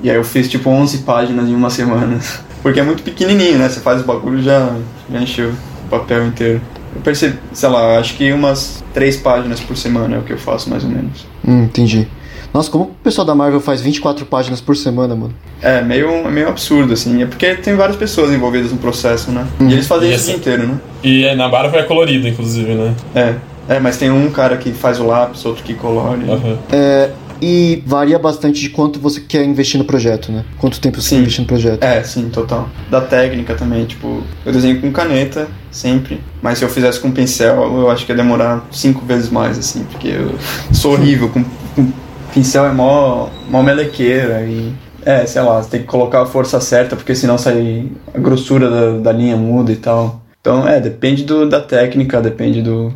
E aí eu fiz tipo 11 páginas em uma semana, porque é muito pequenininho, né? Você faz o bagulho já já encheu o papel inteiro. Eu percebi, sei lá, acho que umas três páginas por semana é o que eu faço mais ou menos. Hum, entendi. Nossa, como o pessoal da Marvel faz 24 páginas por semana, mano? É, meio, é meio absurdo, assim. É porque tem várias pessoas envolvidas no processo, né? Hum. E eles fazem e isso o dia inteiro, né? E na Marvel é colorido, inclusive, né? É. É, mas tem um cara que faz o lápis, outro que colore. Uhum. É, e varia bastante de quanto você quer investir no projeto, né? Quanto tempo você sim. quer investir no projeto. É, sim, total. Da técnica também, tipo, eu desenho com caneta, sempre. Mas se eu fizesse com pincel, eu acho que ia demorar cinco vezes mais, assim, porque eu sou horrível com, com pincel é mó, mó melequeira e. É, sei lá, você tem que colocar a força certa, porque senão sai. a grossura da, da linha muda e tal. Então, é, depende do, da técnica, depende do.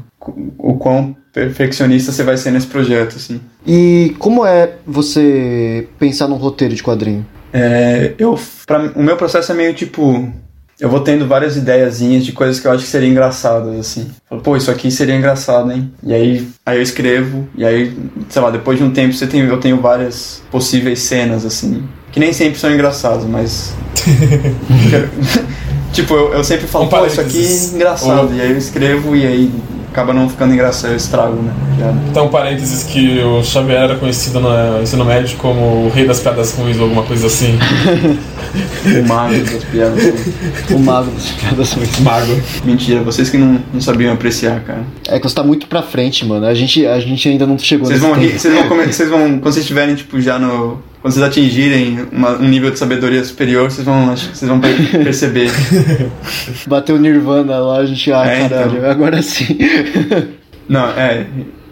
O quão perfeccionista você vai ser nesse projeto, assim. E como é você pensar num roteiro de quadrinho? É, eu, pra, o meu processo é meio tipo eu vou tendo várias ideiazinhas de coisas que eu acho que seriam engraçadas, assim. Falo, pô, isso aqui seria engraçado, hein? E aí, aí eu escrevo, e aí, sei lá, depois de um tempo você tem, eu tenho várias possíveis cenas, assim. Que nem sempre são engraçadas, mas. tipo, eu, eu sempre falo, pô, isso aqui é engraçado. E aí eu escrevo e aí acaba não ficando engraçado, eu estrago, né? Então, parênteses que o Xavier era conhecido no ensino médio como o rei das piadas ruins ou alguma coisa assim. O mago das piadas. O mago das piadas ruins. Mago. Mentira, vocês que não, não sabiam apreciar, cara. É que você tá muito pra frente, mano. A gente, a gente ainda não chegou Vocês nesse vão rir, vocês vão, come- vocês vão, quando vocês estiverem, tipo, já no. Quando vocês atingirem uma- um nível de sabedoria superior, vocês vão, vocês vão per- perceber. Bateu Nirvana lá, a gente, ah, É, caralho, então. agora sim. Não, é.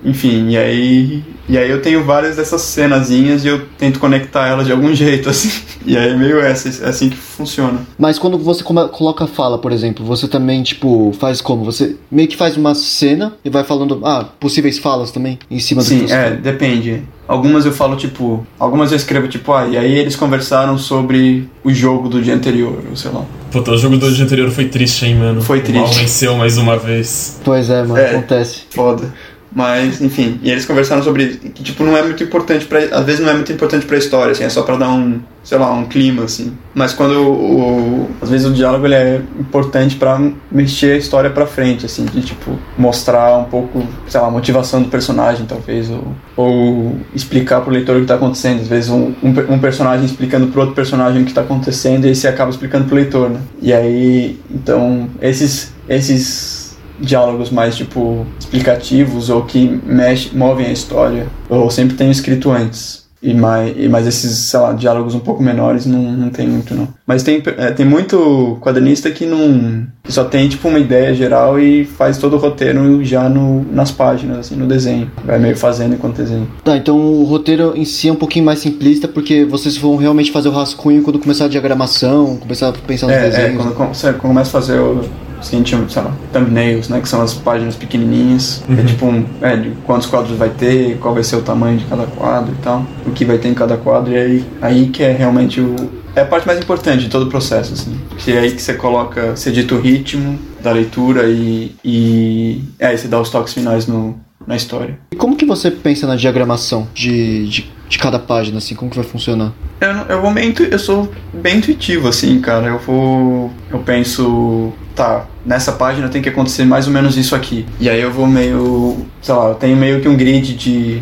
Enfim, e aí. E aí eu tenho várias dessas cenazinhas e eu tento conectar elas de algum jeito, assim. E aí é meio essa, é assim que funciona. Mas quando você coloca fala, por exemplo, você também, tipo, faz como? Você meio que faz uma cena e vai falando, ah, possíveis falas também, em cima do que Sim, você é, depende. Algumas eu falo, tipo. Algumas eu escrevo, tipo, ah, e aí eles conversaram sobre o jogo do dia anterior, ou sei lá. Puta, o jogo do dia anterior foi triste, hein, mano? Foi O mal triste. venceu mais uma vez. Pois é, mano, É. acontece. Foda. Mas, enfim, e eles conversaram sobre que, tipo, não é muito importante pra. Às vezes não é muito importante pra história, assim, é só pra dar um, sei lá, um clima, assim. Mas quando o. o- às vezes o diálogo ele é importante pra mexer a história pra frente, assim, de, tipo, mostrar um pouco, sei lá, a motivação do personagem, talvez, ou, ou explicar pro leitor o que tá acontecendo. Às vezes um, um, um personagem explicando pro outro personagem o que tá acontecendo e aí você acaba explicando pro leitor, né? E aí, então, esses. esses diálogos mais tipo explicativos ou que mexe, movem a história eu sempre tenho escrito antes. E mais, e mais esses sei lá diálogos um pouco menores não, não tem muito não. Mas tem é, tem muito quadrinista que não que só tem tipo uma ideia geral e faz todo o roteiro já no, nas páginas assim no desenho. Vai meio fazendo enquanto desenho Tá, então o roteiro em si é um pouquinho mais simplista, porque vocês vão realmente fazer o rascunho quando começar a diagramação, começar a pensar nos é, é desenhos. quando, quando você começa a fazer o os que a gente chama, sei lá, thumbnails, né? Que são as páginas pequenininhas. É tipo um, é, de quantos quadros vai ter, qual vai ser o tamanho de cada quadro e tal. O que vai ter em cada quadro. E aí, aí que é realmente o... É a parte mais importante de todo o processo, assim. Porque é aí que você coloca, você edita o ritmo da leitura e... e é, aí você dá os toques finais no, na história. E como que você pensa na diagramação de, de, de cada página, assim? Como que vai funcionar? Eu, eu vou meio eu sou bem intuitivo assim, cara. Eu vou eu penso, tá, nessa página tem que acontecer mais ou menos isso aqui. E aí eu vou meio, sei lá, eu tenho meio que um grid de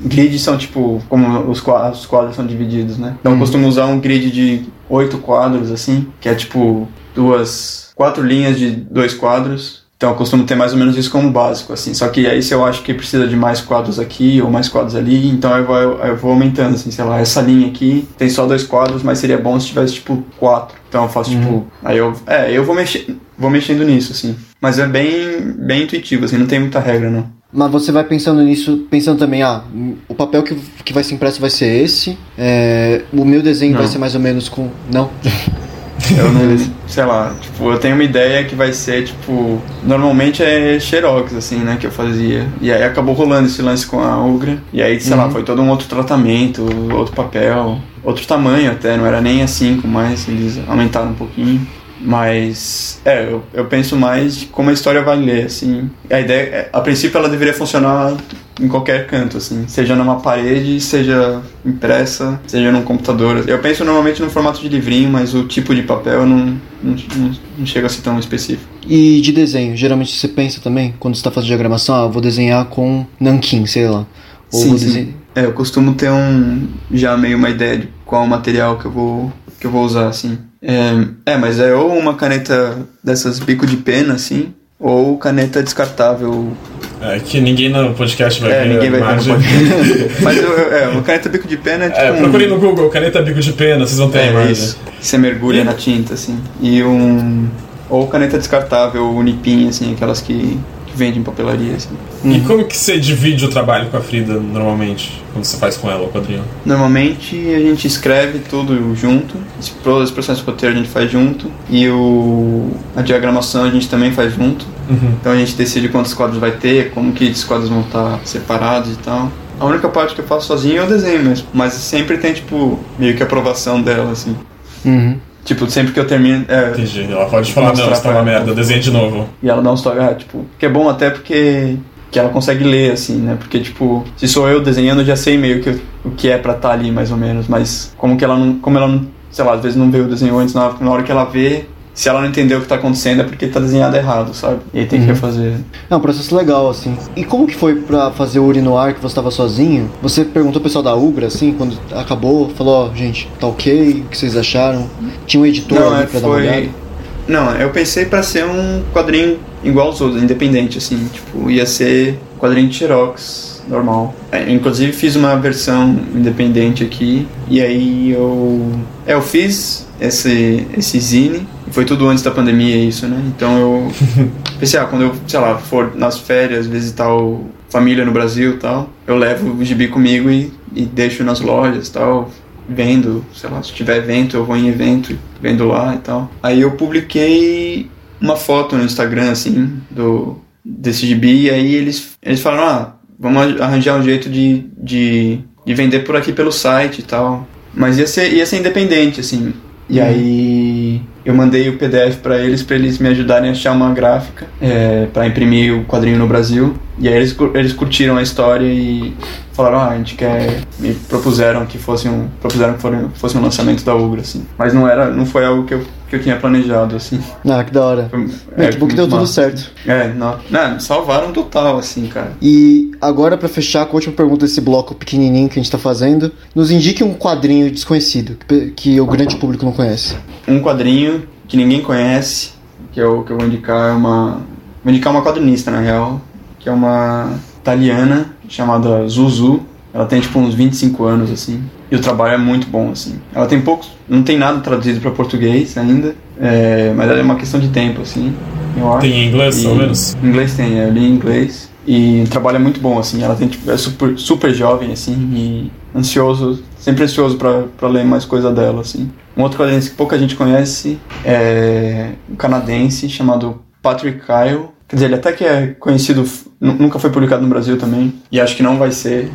Grids são tipo, como os quadros, os quadros são divididos, né? Então eu Uhum. costumo usar um grid de oito quadros, assim, que é tipo duas, quatro linhas de dois quadros. Então eu costumo ter mais ou menos isso como básico, assim. Só que aí se eu acho que precisa de mais quadros aqui ou mais quadros ali, então eu vou, eu vou aumentando, assim, sei lá, essa linha aqui tem só dois quadros, mas seria bom se tivesse tipo quatro. Então eu faço tipo. Aí eu. É, eu vou mexer. Vou mexendo nisso, assim. Mas é bem, bem intuitivo, assim, não tem muita regra, não. Mas você vai pensando nisso, pensando também, ah, o papel que, que vai ser impresso vai ser esse, é, o meu desenho Não. vai ser mais ou menos com. Não? Eu não, sei lá, tipo, eu tenho uma ideia que vai ser, tipo, normalmente é Xerox, assim, né, que eu fazia. E aí acabou rolando esse lance com a Ugra. E aí, sei lá, Uhum. foi todo um outro tratamento, outro papel, outro tamanho até, não era nem assim, mas eles aumentaram um pouquinho. Mas, é, eu, eu penso mais de como a história vai ler, assim. A ideia, é- a princípio ela deveria funcionar em qualquer canto, assim. Seja numa parede, seja impressa, seja num computador. Eu penso normalmente no formato de livrinho, mas o tipo de papel não, não, não, não chega a ser tão específico. E de desenho, geralmente você pensa também, quando você está fazendo diagramação, ah, vou desenhar com nanquim, sei lá. Ou Sim, vou sim. É, eu costumo ter um já meio uma ideia de qual material que eu vou que eu vou usar assim. É, é, mas é ou uma caneta dessas bico de pena assim, ou caneta descartável. É, que ninguém no podcast vai É, ver ninguém vai ver imagem. podcast. mas eu, é, uma caneta bico de pena é tipo É, um- procurem no Google, caneta bico de pena, vocês vão ter a É imagem. isso. Você mergulha na tinta assim. E um ou caneta descartável, unipim assim, aquelas que, que vendem em papelaria assim. E como que você divide o trabalho com a Frida normalmente? Quando você faz com ela o quadrinho? Normalmente a gente escreve tudo junto, esse pro- esse processo de roteiro a gente faz junto e o, a diagramação a gente também faz junto. Uhum. Então a gente decide quantos quadros vai ter, como que esses quadros vão estar separados e tal. A única parte que eu faço sozinho é o desenho mesmo, mas sempre tem tipo meio que aprovação dela assim. Uhum. Tipo, sempre que eu termino, é, Entendi. Ela pode falar, não, isso tá uma merda, desenha de novo. E ela dá uns toques, ah, tipo, que é bom até porque que ela consegue ler, assim, né? Porque, tipo, se sou eu desenhando, eu já sei meio que o que é pra estar ali, mais ou menos. Mas como que ela não, como ela não, sei lá, às vezes não vê o desenho antes, na hora que ela vê, se ela não entendeu o que tá acontecendo é porque tá desenhado errado, sabe? E aí tem que Uhum. refazer. É um processo legal, assim. E como que foi pra fazer o Uri no ar, que você tava sozinho? Você perguntou pro pessoal da Ugra, assim, quando acabou, falou, ó, gente, tá ok, o que vocês acharam? Tinha um editor Não, ali é, pra dar uma olhada? foi. Não, eu pensei pra ser um quadrinho igual aos outros, independente, assim. Tipo, ia ser quadrinho de Xerox, normal. É, inclusive fiz uma versão independente aqui. E aí eu. É, eu fiz esse, esse zine. E Foi tudo antes da pandemia, isso, né? Então eu pensei, ah, quando eu, sei lá, for nas férias visitar o família no Brasil tal, eu levo o gibi comigo e, e deixo nas lojas tal vendo, sei lá, se tiver evento, eu vou em evento, vendo lá e tal. Aí eu publiquei uma foto no Instagram, assim, do desse gibi, e aí eles, eles falaram, ah, vamos arranjar um jeito de, de, de vender por aqui pelo site e tal. Mas ia ser, ia ser independente, assim. E aí eu mandei o PDF para eles, para eles me ajudarem a achar uma gráfica é, para imprimir o quadrinho no Brasil. E aí eles, eles curtiram a história e falaram, ah, a gente quer. Me propuseram que fosse um. Propuseram que fosse um lançamento da Ugra, assim. Mas não era. não foi algo que eu, que eu tinha planejado, assim. Ah, que da hora. Foi- É, que foi deu tudo massa. certo. É, não, não, salvaram total, assim, cara. E agora, pra fechar com a última pergunta desse bloco pequenininho que a gente tá fazendo, nos indique um quadrinho desconhecido, que, que o grande público não conhece. Um quadrinho que ninguém conhece, que eu, que eu vou indicar é uma. Vou indicar uma quadrinista, na real, que é uma italiana chamada Zuzu. Ela tem tipo uns 25 anos, assim. E o trabalho é muito bom, assim. Ela tem poucos. Não tem nada traduzido para português ainda. é, mas é uma questão de tempo, assim. Eu acho. Tem em inglês, pelo menos? Inglês tem, eu li em inglês. E o trabalho é muito bom, assim. Ela tem, tipo, é super, super jovem, assim, e ansioso, sempre ansioso pra ler mais coisa dela, assim. Um outro quadrinho que pouca gente conhece é um canadense chamado Patrick Kyle. Quer dizer, ele até que é conhecido, nu- nunca foi publicado no Brasil também, e acho que não vai ser.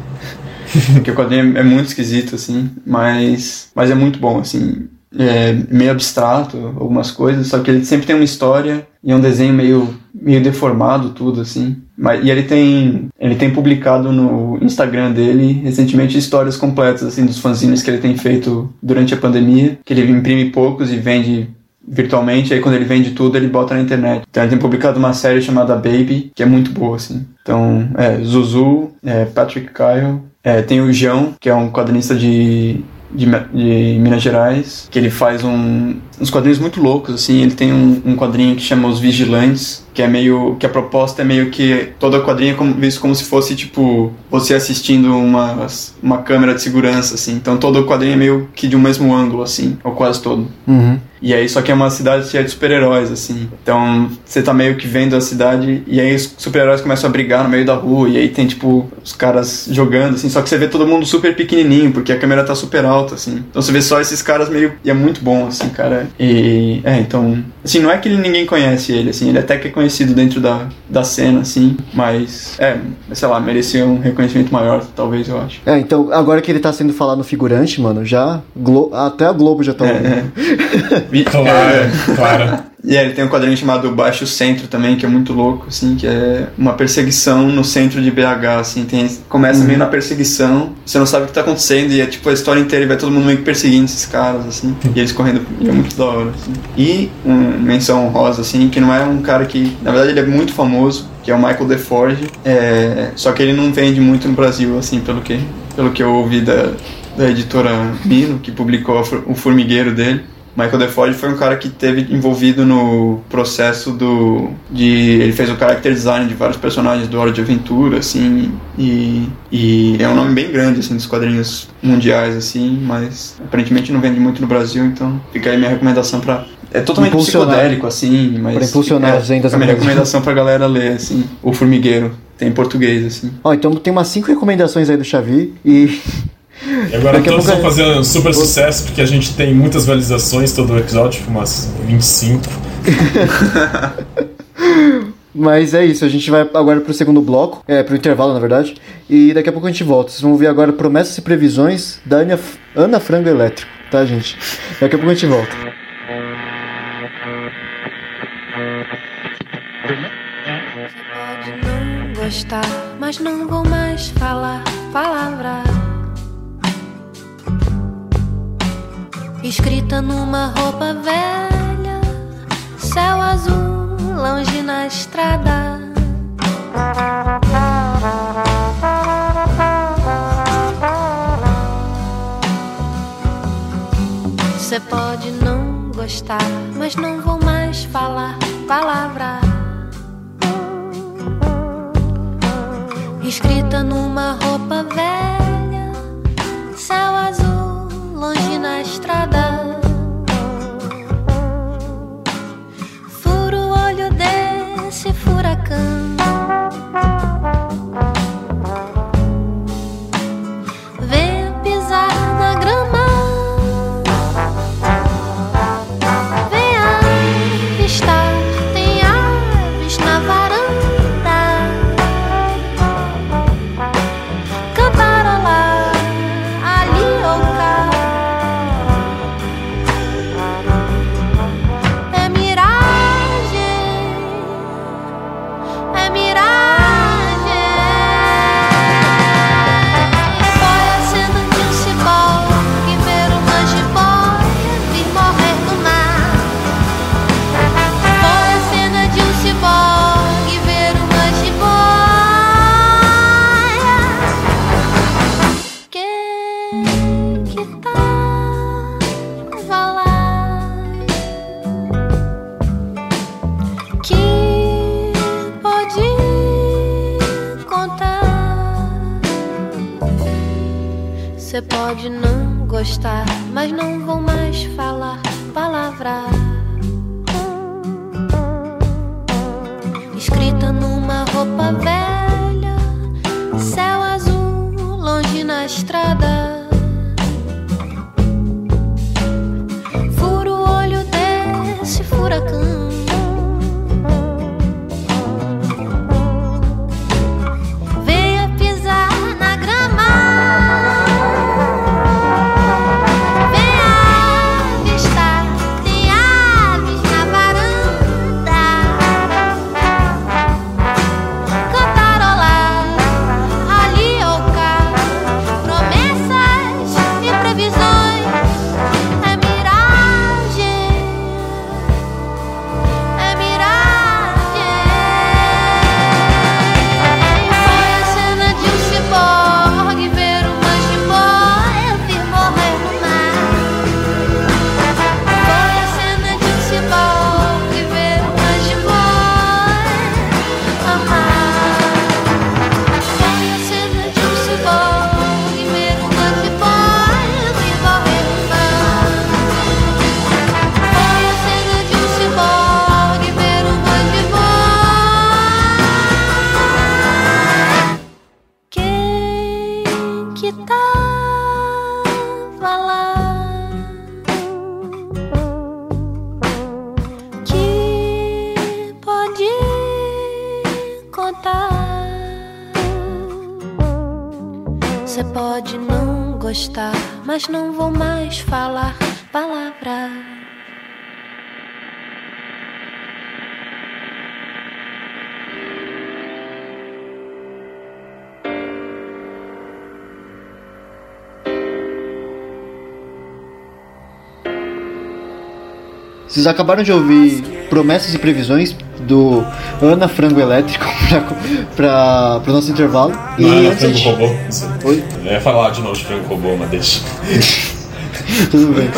Porque o quadrinho é muito esquisito, assim, mas, mas é muito bom, assim. É meio abstrato, algumas coisas, só que ele sempre tem uma história e é um desenho meio, meio deformado, tudo, assim. Mas, e ele tem, ele tem publicado no Instagram dele, recentemente, histórias completas, assim, dos fanzines que ele tem feito durante a pandemia, que ele imprime poucos e vende virtualmente, aí quando ele vende tudo, ele bota na internet. Então ele tem publicado uma série chamada Baby, que é muito boa, assim. Então, é, Zuzu, é, Patrick Kyle, é, tem o João, que é um quadrinista de, de, de Minas Gerais, que ele faz um, uns quadrinhos muito loucos, assim. Ele tem um, um quadrinho que chama Os Vigilantes, que é meio. que a proposta é meio que toda a quadrinha é como, visto como se fosse, tipo, você assistindo uma, uma câmera de segurança, assim. Então todo o quadrinho é meio que de um mesmo ângulo, assim, ou quase todo. Uhum. E aí, só que é uma cidade cheia de super-heróis, assim. Então, você tá meio que vendo a cidade, e aí os super-heróis começam a brigar no meio da rua, e aí tem, tipo, os caras jogando, assim. Só que você vê todo mundo super pequenininho, porque a câmera tá super alta, assim. Então você vê só esses caras meio. E é muito bom, assim, cara. E. É, então. Assim, não é que ninguém conhece ele, assim. Ele até que é conhecido dentro da, da cena, assim. Mas. É, sei lá, merecia um reconhecimento maior, talvez, eu acho. É, então, agora que ele tá sendo falado no figurante, mano, já. Glo- até a Globo já tá ouvindo. É, é. Claro, é. claro. E ele tem um quadrinho chamado Baixo Centro também, que é muito louco, assim, que é uma perseguição no centro de BH, assim, tem, começa meio na perseguição, você não sabe o que tá acontecendo, e é tipo a história inteira, e vai todo mundo meio que perseguindo esses caras, assim, e eles correndo, e é muito da hora, assim. E uma menção honrosa, assim, que não é um cara que, na verdade ele é muito famoso, que é o Michael DeForge, é, só que ele não vende muito no Brasil, assim, pelo que, pelo que eu ouvi da, da editora Bino, que publicou o formigueiro dele. Michael DeFord foi um cara que teve envolvido no processo do de ele fez o character design de vários personagens do Hora de Aventura assim e, e é um nome bem grande assim dos quadrinhos mundiais assim mas aparentemente não vende muito no Brasil então fica aí minha recomendação para é totalmente psicodélico assim mas Pra impulsionar é, as vendas é a minha recomendação pra galera ler assim o formigueiro tem em português assim Ó, então tem umas cinco recomendações aí do Xavi e. E agora Daqui a todos pouco estão é- fazendo um super sucesso porque a gente tem muitas visualizações todo o episódio, tipo umas 25. Mas é isso, a gente vai agora pro segundo bloco, é, pro intervalo, na verdade. E daqui a pouco a gente volta. Vocês vão ver agora promessas e previsões da Ana, Ana Frango Elétrico, tá, gente? Daqui a pouco a gente volta. Pode não gostar, mas não vou mais falar palavra. Escrita numa roupa velha, céu azul, longe na estrada. Você pode não gostar, mas não vou mais falar palavra. Escrita numa roupa velha, estrada. Vocês acabaram de ouvir Promessas e Previsões do Ana Frango Elétrico para o nosso intervalo. Não e era antes a frango gente- robô. Oi? Eu ia falar de novo de frango robô, mas deixa. Tudo bem.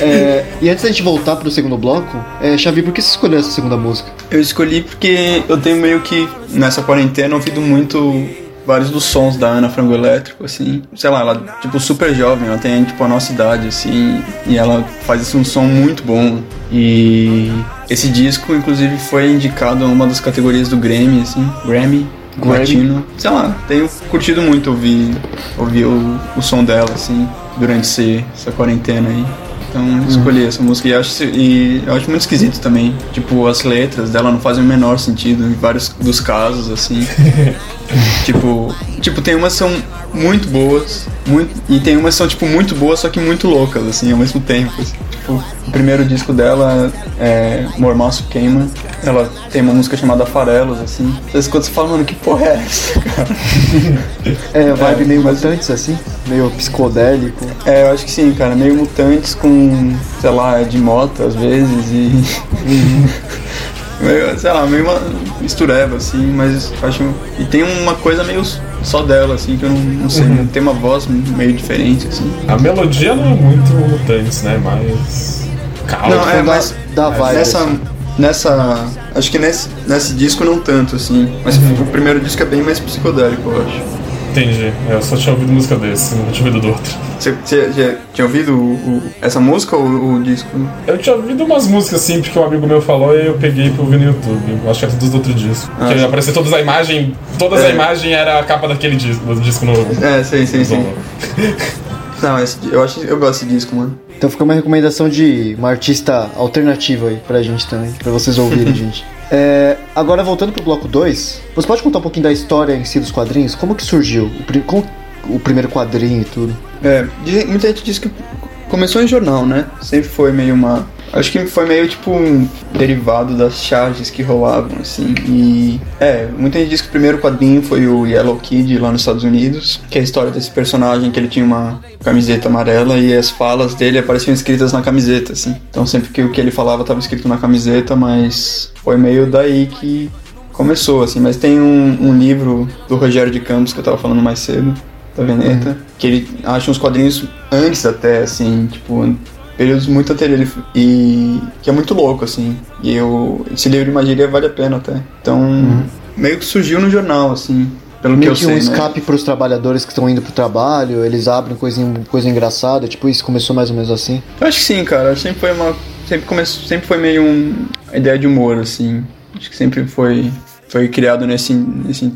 É, e antes da gente voltar pro segundo bloco, é, Xavi, por que você escolheu essa segunda música? Eu escolhi porque eu tenho meio que, nessa quarentena, ouvido muito vários dos sons da Ana Frango Elétrico, assim. Sei lá, ela, tipo, super jovem, ela tem, tipo, a nossa idade, assim, e ela faz assim, um som muito bom. E esse disco, inclusive, foi indicado a uma das categorias do Grammy, assim, Grammy. Grammy. Latino. Sei lá, tenho curtido muito ouvir, ouvir o, o som dela, assim, durante esse, essa quarentena aí. Então escolhi essa música e acho, e eu acho muito esquisito também. Tipo, as letras dela não fazem o menor sentido em vários dos casos, assim. tipo, tipo, tem umas que são muito boas, muito, e tem umas que são, tipo, muito boas, só que muito loucas, assim, ao mesmo tempo. assim. Tipo, o primeiro disco dela é Mormaço Queima. Ela tem uma música chamada Farelos, assim. Às vezes quando você fala, mano, que porra é essa, cara? É, vibe É, meio mas- mutantes, assim? meio psicodélico. É, eu acho que sim, cara. Meio mutantes com, sei lá, de moto às vezes e. meio, sei lá, meio uma mistureba, assim, mas acho. E tem uma coisa meio só dela, assim, que eu não, não sei, tem uma voz meio diferente, assim. A melodia não é muito mutantes, né? Mas. Calma. Não, é, da, mas da vibe. nessa. assim. Nessa. Acho que nesse, nesse disco não tanto, assim. Mas o primeiro disco é bem mais psicodélico, eu acho. Entendi. É, Eu só tinha ouvido música desse, não tinha ouvido do outro. Você, você tinha ouvido o- o- essa música ou o disco? Eu tinha ouvido umas músicas assim, porque um amigo meu falou e eu peguei pra ouvir no YouTube. Eu acho que era todos do outro disco. Ah, Porque sim. aparecia todas a imagem. Todas É. a imagem era a capa daquele disco, do disco novo. É, sim, sim, sim. Não, esse, eu, acho, eu gosto desse disco, mano. Então fica uma recomendação de uma artista alternativa aí pra gente também, pra vocês ouvirem, gente. É, agora voltando pro bloco 2, você pode contar um pouquinho da história em si dos quadrinhos? Como que surgiu? O, como o primeiro quadrinho e tudo? É, muita gente diz que começou em jornal, né? Sempre foi meio uma. Acho que foi meio tipo um derivado das charges que rolavam, assim. E. É, muita gente diz que o primeiro quadrinho foi o Yellow Kid lá nos Estados Unidos, que é a história desse personagem que ele tinha uma camiseta amarela e as falas dele apareciam escritas na camiseta, assim. Então sempre que o que ele falava estava escrito na camiseta, mas foi meio daí que começou, assim. Mas tem um, um livro do Rogério de Campos que eu tava falando mais cedo, da Veneta, que ele acha uns quadrinhos antes até, assim, tipo, períodos muito anteriores e que é muito louco, assim. E eu, esse livro de imagiria vale a pena até. Então, meio que surgiu no jornal, assim, pelo que Meio eu que sei, um né? escape pros trabalhadores que estão indo pro trabalho, eles abrem coisinha, coisa engraçada, tipo, isso começou mais ou menos assim. Eu acho que sim, cara. Sempre foi uma. Sempre, começou, sempre foi meio um, a ideia de humor, assim. Acho que sempre foi. Foi criado nesse, nesse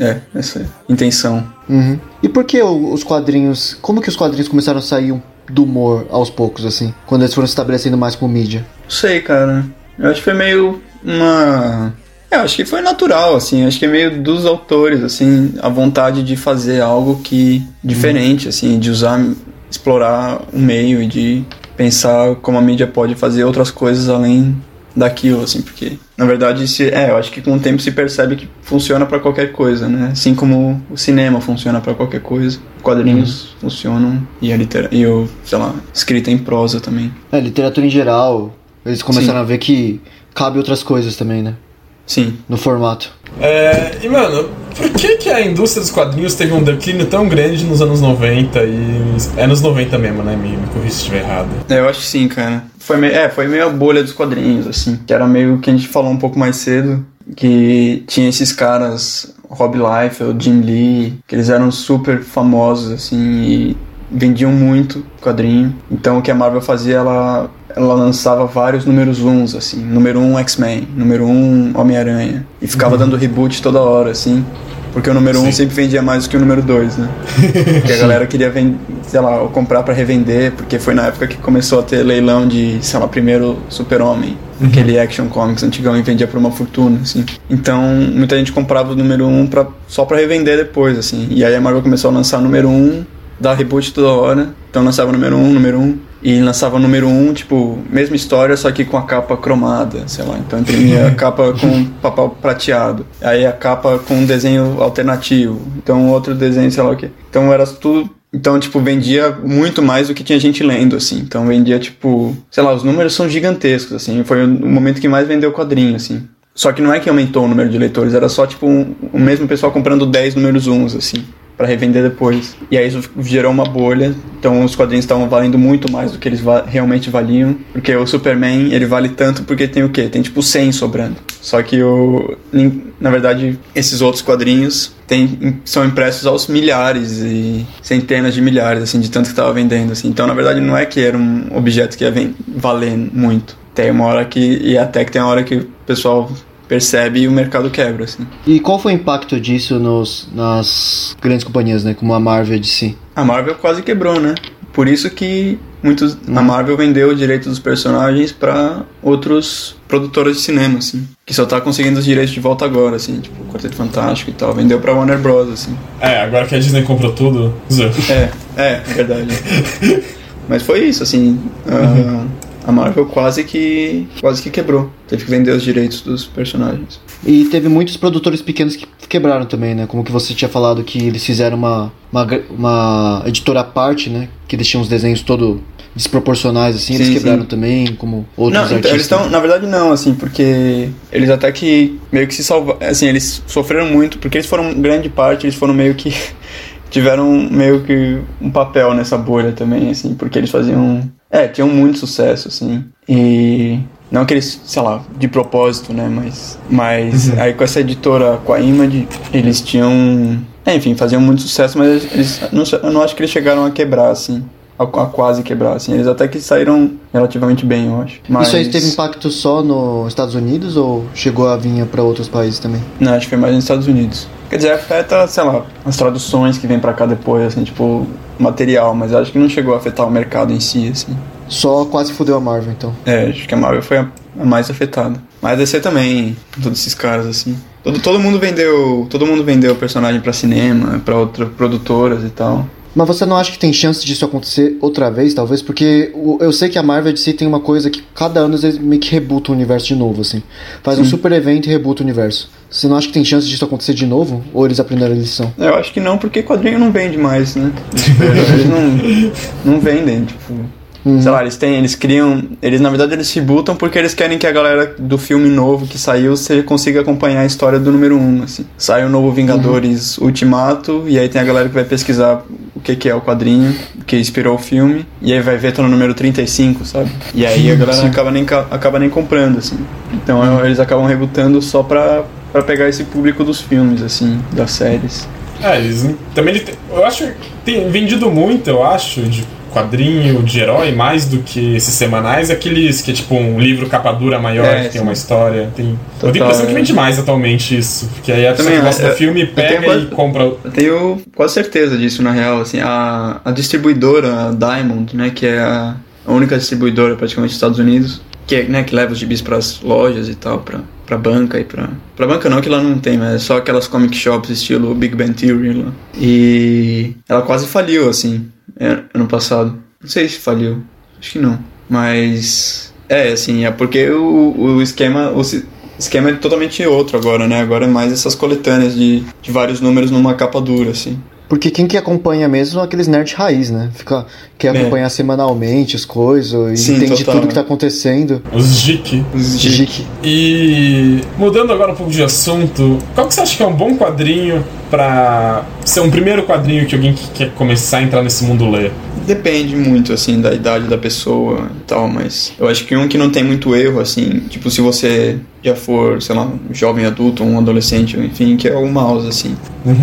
é, nessa intenção. Uhum. E por que o- os quadrinhos. Como que os quadrinhos começaram a sair do humor aos poucos, assim? Quando eles foram se estabelecendo mais como mídia? Não sei, cara. Eu acho que foi meio uma. É, eu acho que foi natural, assim. Acho que é meio dos autores, assim, a vontade de fazer algo que diferente, assim, de usar, explorar o meio e de pensar como a mídia pode fazer outras coisas além daquilo, assim, porque na verdade se, é, eu acho que com o tempo se percebe que funciona pra qualquer coisa, né? Assim como o cinema funciona pra qualquer coisa, quadrinhos funcionam e a litera e o, sei lá, escrita em prosa também. É, literatura em geral, eles começaram Sim. a ver que cabe outras coisas também, né? Sim. No formato. É, e mano, por que, que a indústria dos quadrinhos teve um declínio tão grande nos anos 90 e. É nos 90 mesmo, né? Me, me corrija se estiver errado. É, eu acho que sim, cara. Foi meio, é, foi meio a bolha dos quadrinhos, assim. Que era meio que a gente falou um pouco mais cedo. Que tinha esses caras, Rob Liefeld, Jim Lee, que eles eram super famosos, assim, e vendiam muito quadrinho. Então o que a Marvel fazia, ela, ela lançava vários números uns, assim. Número 1 um, X-Men, número 1 um, Homem-Aranha. E ficava dando reboot toda hora, assim. Porque o número 1 um sempre vendia mais do que o número 2, né? Porque a galera queria vender, sei lá, comprar pra revender, porque foi na época que começou a ter leilão de, sei lá, primeiro Super-Homem, aquele Action Comics antigão e vendia por uma fortuna, assim. Então, muita gente comprava o número 1 um pra, só pra revender depois, assim. E aí a Marvel começou a lançar o número 1, um, dar reboot toda hora. Então lançava o número 1, um, número 1. Um, e lançava o número 1, um, tipo, mesma história, só que com a capa cromada, sei lá. Então imprimia a capa com papel prateado. Aí a capa com um desenho alternativo. Então outro desenho, sei lá o quê. Então era tudo. Então, tipo, vendia muito mais do que tinha gente lendo, assim. Então vendia, tipo, sei lá, os números são gigantescos, assim. Foi o momento que mais vendeu quadrinho, assim. Só que não é que aumentou o número de leitores, era só, tipo, um, o mesmo pessoal comprando 10 números uns, assim para revender depois. E aí isso gerou uma bolha. Então os quadrinhos estavam valendo muito mais do que eles va realmente valiam, porque o Superman, ele vale tanto porque tem o quê? Tem tipo 100 sobrando. Só que o na verdade, esses outros quadrinhos tem, são impressos aos milhares e centenas de milhares assim de tanto que estava vendendo assim. Então, na verdade, não é que era um objeto que ia valer muito. Tem uma hora que e até que tem uma hora que o pessoal percebe e o mercado quebra, assim. E qual foi o impacto disso nos, nas grandes companhias, né? Como a Marvel e a DC? A Marvel quase quebrou, né? Por isso que muitos, hum. a Marvel vendeu o direito dos personagens para outros produtores de cinema, assim. Que só tá conseguindo os direitos de volta agora, assim. Tipo, Quarteto Fantástico e tal. Vendeu pra Warner Bros, assim. É, agora que a Disney comprou tudo... É, é, é verdade. Mas foi isso, assim. Uh, a Marvel quase que quase que quebrou. Teve que vender os direitos dos personagens. E teve muitos produtores pequenos que quebraram também, né? Como que você tinha falado que eles fizeram uma, uma, uma editora à parte, né? Que eles tinham os desenhos todo desproporcionais, assim. Eles Sim, quebraram sim. também, como outros Não, artistas. então, eles estão, na verdade não, assim, porque eles até que meio que se salvaram, assim, eles sofreram muito, porque eles foram grande parte, eles foram meio que tiveram meio que um papel nessa bolha também, assim, porque eles faziam, é, tinham muito sucesso, assim, e não que eles, sei lá, de propósito, né, mas, mas aí com essa editora, com a Image, eles tinham, é, enfim, faziam muito sucesso, mas eles, não, eu não acho que eles chegaram a quebrar, assim, a, a quase quebrar, assim, eles até que saíram relativamente bem, eu acho. Mas... Isso aí teve impacto só nos Estados Unidos ou chegou a vir para outros países também? Não, acho que foi mais nos Estados Unidos. Quer dizer, afeta, sei lá, as traduções que vem pra cá depois, assim, tipo, material, mas acho que não chegou a afetar o mercado em si, assim. Só quase fudeu a Marvel, então. É, acho que a Marvel foi a, a mais afetada. Mas a DC também, todos esses caras, assim. Todo, todo mundo vendeu. Todo mundo vendeu personagem pra cinema, pra outras produtoras e tal. Mas você não acha que tem chance disso acontecer outra vez, talvez? Porque eu sei que a Marvel de si tem uma coisa que cada ano eles meio que rebutam o universo de novo, assim. Faz um super evento e rebuta o universo. Você não acha que tem chance disso acontecer de novo? Ou eles aprenderam a lição? Eu acho que não, porque quadrinho não vende mais, né? Eles não, não vendem, tipo. Sei lá, eles têm, eles criam. Eles na verdade eles rebutam porque eles querem que a galera do filme novo que saiu você consiga acompanhar a história do número 1, um, assim. Sai o novo Vingadores Ultimato, e aí tem a galera que vai pesquisar o que, que é o quadrinho, que inspirou o filme, e aí vai ver tá no número 35, sabe? E aí a galera acaba nem, ca- acaba nem comprando, assim. Então é, eles acabam rebutando só pra, pra pegar esse público dos filmes, assim, das séries. É, eles também ele tem- eu acho que tem vendido muito, eu acho, de quadrinho de herói, mais do que esses semanais, aqueles que é tipo um livro capa dura maior, É, que tem sim. uma história. Tem... eu Total, tenho a impressão que é. vende mais atualmente isso. Porque aí a pessoa Também, que gosta é, do filme eu pega quase- e compra. Eu tenho quase certeza disso, na real. Assim, a, a distribuidora a Diamond, né, que é a, a única distribuidora praticamente dos Estados Unidos, que, é, né, que leva os gibis pras lojas e tal, pra, pra banca e pra... Pra banca não, que lá não tem, mas é só aquelas comic shops estilo Big Bang Theory lá. E ela quase faliu, assim, é, ano passado. Não sei se faliu, acho que não. Mas... É, assim, é porque o, o esquema... O, esquema é totalmente outro agora, né? Agora é mais essas coletâneas de, de vários números numa capa dura, assim. Porque quem que acompanha mesmo são aqueles nerds raiz, né? Fica, quer É. acompanhar semanalmente as coisas, e Sim, entende total, tudo que né? tá acontecendo. Os Geek. Geek. E mudando agora um pouco de assunto, qual que você acha que é um bom quadrinho pra ser um primeiro quadrinho que alguém que quer começar a entrar nesse mundo lê? Depende muito, assim, da idade da pessoa e tal, mas eu acho que um que não tem muito erro, assim, tipo, se você já for, sei lá, um jovem adulto, um adolescente, enfim, que é o Mouse, assim,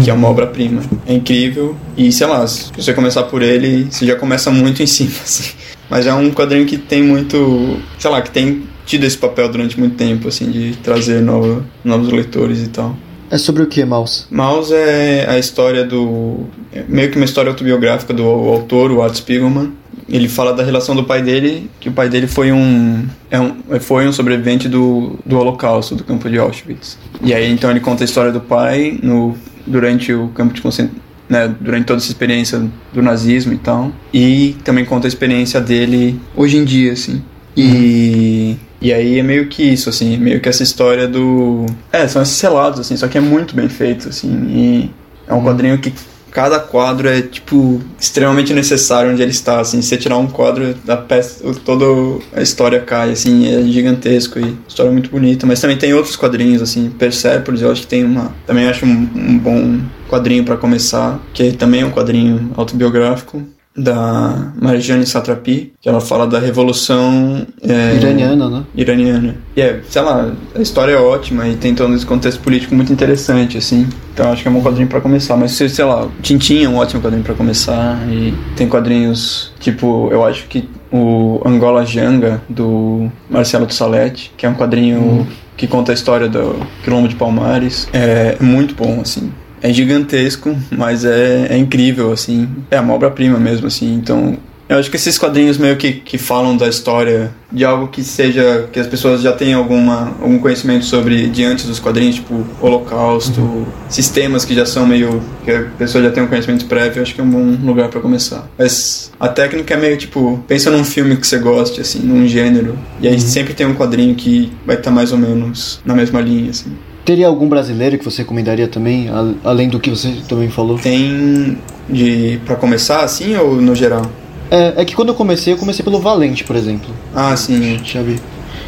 que é uma obra-prima. É incrível e, sei lá, se você começar por ele, você já começa muito em cima, assim. Mas é um quadrinho que tem muito, sei lá, que tem tido esse papel durante muito tempo, assim, de trazer novo, novos leitores e tal. É sobre o que, Mouse? Mouse é a história do. é meio que uma história autobiográfica do autor, o Art Spiegelman. Ele fala da relação do pai dele, que o pai dele foi um, é um foi um sobrevivente do, do Holocausto, do campo de Auschwitz. E aí então ele conta a história do pai no, durante o campo de concentração. Né, durante toda essa experiência do nazismo e tal. E também conta a experiência dele hoje em dia, assim. E, e aí é meio que isso, assim, é meio que essa história do. É, são esses relatos, assim, só que é muito bem feito, assim. E é um quadrinho que cada quadro é, tipo, extremamente necessário onde ele está, assim. Se você tirar um quadro da peça, toda a história cai, assim, é gigantesco e história muito bonita. Mas também tem outros quadrinhos, assim, Persepolis, eu acho que tem uma. Também acho um, um bom quadrinho para começar, que também é um quadrinho autobiográfico da Marjane Satrapi, que ela fala da revolução é, Iraniana, né? iraniana. E é, sei lá, a história é ótima e tem todo esse contexto político muito interessante, assim. Então acho que é um quadrinho pra começar. Mas, sei sei lá, Tintin é um ótimo quadrinho pra começar. E tem quadrinhos, tipo, eu acho que o Angola Janga, do Marcelo Tussalete, que é um quadrinho que conta a história do Quilombo de Palmares. É muito bom, assim. É gigantesco, mas é, é incrível, assim. É uma obra-prima mesmo, assim. Então, Eu acho que esses quadrinhos meio que, que falam da história de algo que seja. que as pessoas já tenham alguma, algum conhecimento sobre de antes dos quadrinhos, tipo Holocausto, sistemas que já são meio. que a pessoa já tem um conhecimento prévio, acho que é um bom lugar pra começar. Mas a técnica é meio tipo. pensa num filme que você goste, assim, num gênero. E aí sempre tem um quadrinho que vai estar mais ou menos na mesma linha, assim. Teria algum brasileiro que você recomendaria também, além do que você também falou? Tem de. pra começar assim ou no geral? É, é que quando eu comecei, eu comecei pelo Valente, por exemplo. Ah, sim. Sabe?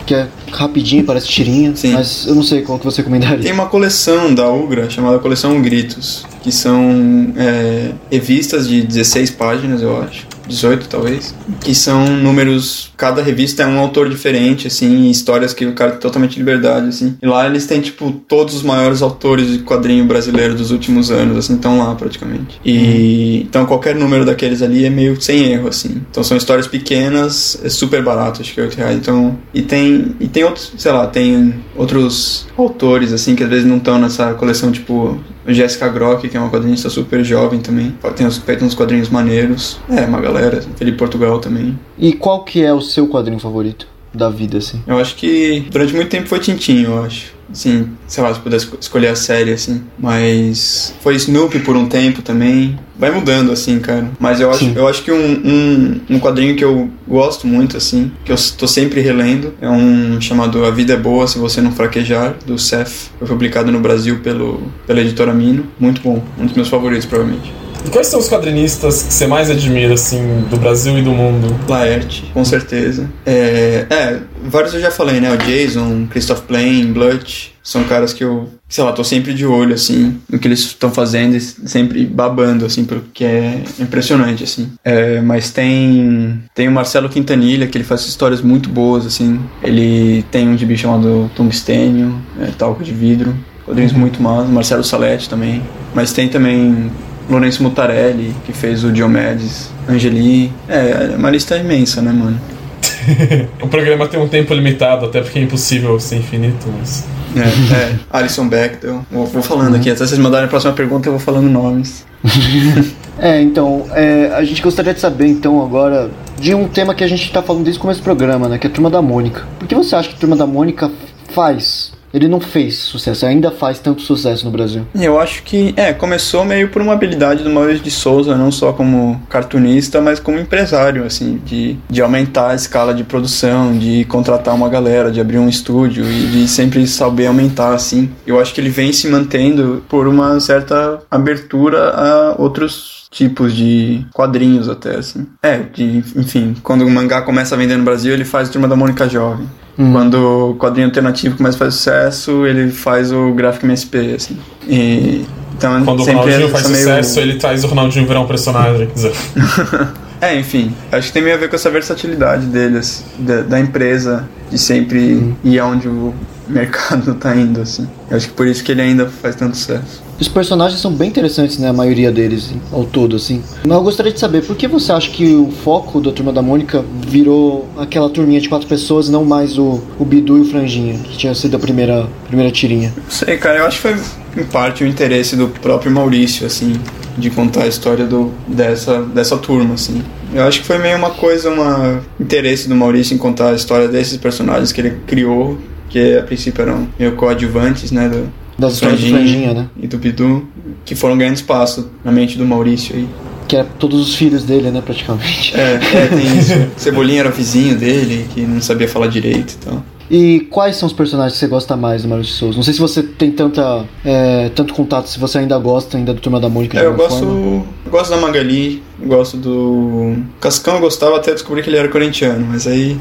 Que é rapidinho, parece tirinha, Sim. mas eu não sei qual que você recomendaria. Tem uma coleção da Ugra chamada Coleção Gritos, que são é, revistas de 16 páginas, eu acho. 18 talvez, que são números, cada revista é um autor diferente, assim, histórias que o cara tem totalmente liberdade, assim. E lá eles têm, tipo, todos os maiores autores de quadrinho brasileiro dos últimos anos, assim, estão lá praticamente. E então qualquer número daqueles ali é meio sem erro, assim. Então são histórias pequenas, é super barato, acho que é 8 reais. Então, e tem, e tem outros, sei lá, tem outros autores, assim, que às vezes não estão nessa coleção, tipo, Jéssica Grock, que é uma quadrinista super jovem também. Tem uns, uns quadrinhos maneiros. É, uma galera. Felipe Portugal também. E qual que é o seu quadrinho favorito da vida, assim? Eu acho que durante muito tempo foi Tintin, eu acho. Assim, sei lá, se pudesse esco- escolher a série, assim. Mas foi Snoopy por um tempo também. Vai mudando, assim, cara. Mas eu acho, Sim. eu acho que um, um, um quadrinho que eu gosto muito, assim, que eu tô sempre relendo, é um chamado A Vida é Boa Se Você Não Fraquejar, do Seth. Foi publicado no Brasil pelo, pela editora Mino. Muito bom. Um dos meus favoritos, provavelmente. Quais são os quadrinistas que você mais admira, assim, do Brasil e do mundo? Laerte, com certeza. É, é, vários eu já falei, né? O Jason, Christoph Plain, Blunt. São caras que eu, sei lá, tô sempre de olho, assim, no que eles estão fazendo e sempre babando, assim, porque é impressionante, assim. É, mas tem, tem o Marcelo Quintanilha, que ele faz histórias muito boas, assim. Ele tem um gibi chamado Tungstênio, é, Talco de Vidro. Quadrinhos muito maus. Marcelo Salete também. Mas tem também Lourenço Mutarelli, que fez o Diomedes, Angeli. É, é uma lista imensa, né, mano? O programa tem um tempo limitado, até porque é impossível ser infinito, mas... É, é. Alison Bechdel. Vou, vou falando aqui, até vocês mandarem a próxima pergunta eu vou falando nomes. É, então, é, a gente gostaria de saber, então, agora, de um tema que a gente tá falando desde o começo do programa, né? Que é a Turma da Mônica. Por que você acha que a Turma da Mônica faz? Ele não fez sucesso, ainda faz tanto sucesso no Brasil. Eu acho que, é, começou meio por uma habilidade do Maurício de Souza, não só como cartunista, mas como empresário, assim, de, de aumentar a escala de produção, de contratar uma galera, de abrir um estúdio e de sempre saber aumentar, assim. Eu acho que ele vem se mantendo por uma certa abertura a outros tipos de quadrinhos até, assim. É, de, enfim, quando o mangá começa a vender no Brasil, ele faz Turma da Mônica Jovem. Quando o quadrinho alternativo começa a fazer sucesso, ele faz o gráfico MSP, assim. E, então, Quando o sempre Ronaldinho faz meio- sucesso, ele traz o Ronaldinho virar um personagem. Quer dizer, É, enfim, acho que tem meio a ver com essa versatilidade deles, da, da empresa, de sempre ir aonde o mercado tá indo, assim. Eu acho que por isso que ele ainda faz tanto sucesso. Os personagens são bem interessantes, né? A maioria deles, ao todo, assim. Mas eu gostaria de saber, por que você acha que o foco da Turma da Mônica virou aquela turminha de quatro pessoas, não mais o, o Bidu e o Franjinha, que tinha sido a primeira, primeira tirinha? Não sei, cara, eu acho que foi em parte o interesse do próprio Maurício, assim, de contar a história do, dessa, dessa turma, assim. Eu acho que foi meio uma coisa, um interesse do Maurício em contar a história desses personagens que ele criou, que a princípio eram meio coadjuvantes, né, do, Das histórias do Franjinha, né? e do Bidu, que foram ganhando espaço na mente do Maurício aí. Que é todos os filhos dele, né, praticamente. É, é, tem isso. Cebolinha era o vizinho dele, que não sabia falar direito e tal. E quais são os personagens que você gosta mais do Maurício Souza? Não sei se você tem tanta, é, tanto contato, se você ainda gosta ainda do Turma da Mônica É, eu gosto, forma. gosto da Magali, gosto do... Cascão eu gostava até descobrir que ele era corintiano, mas aí...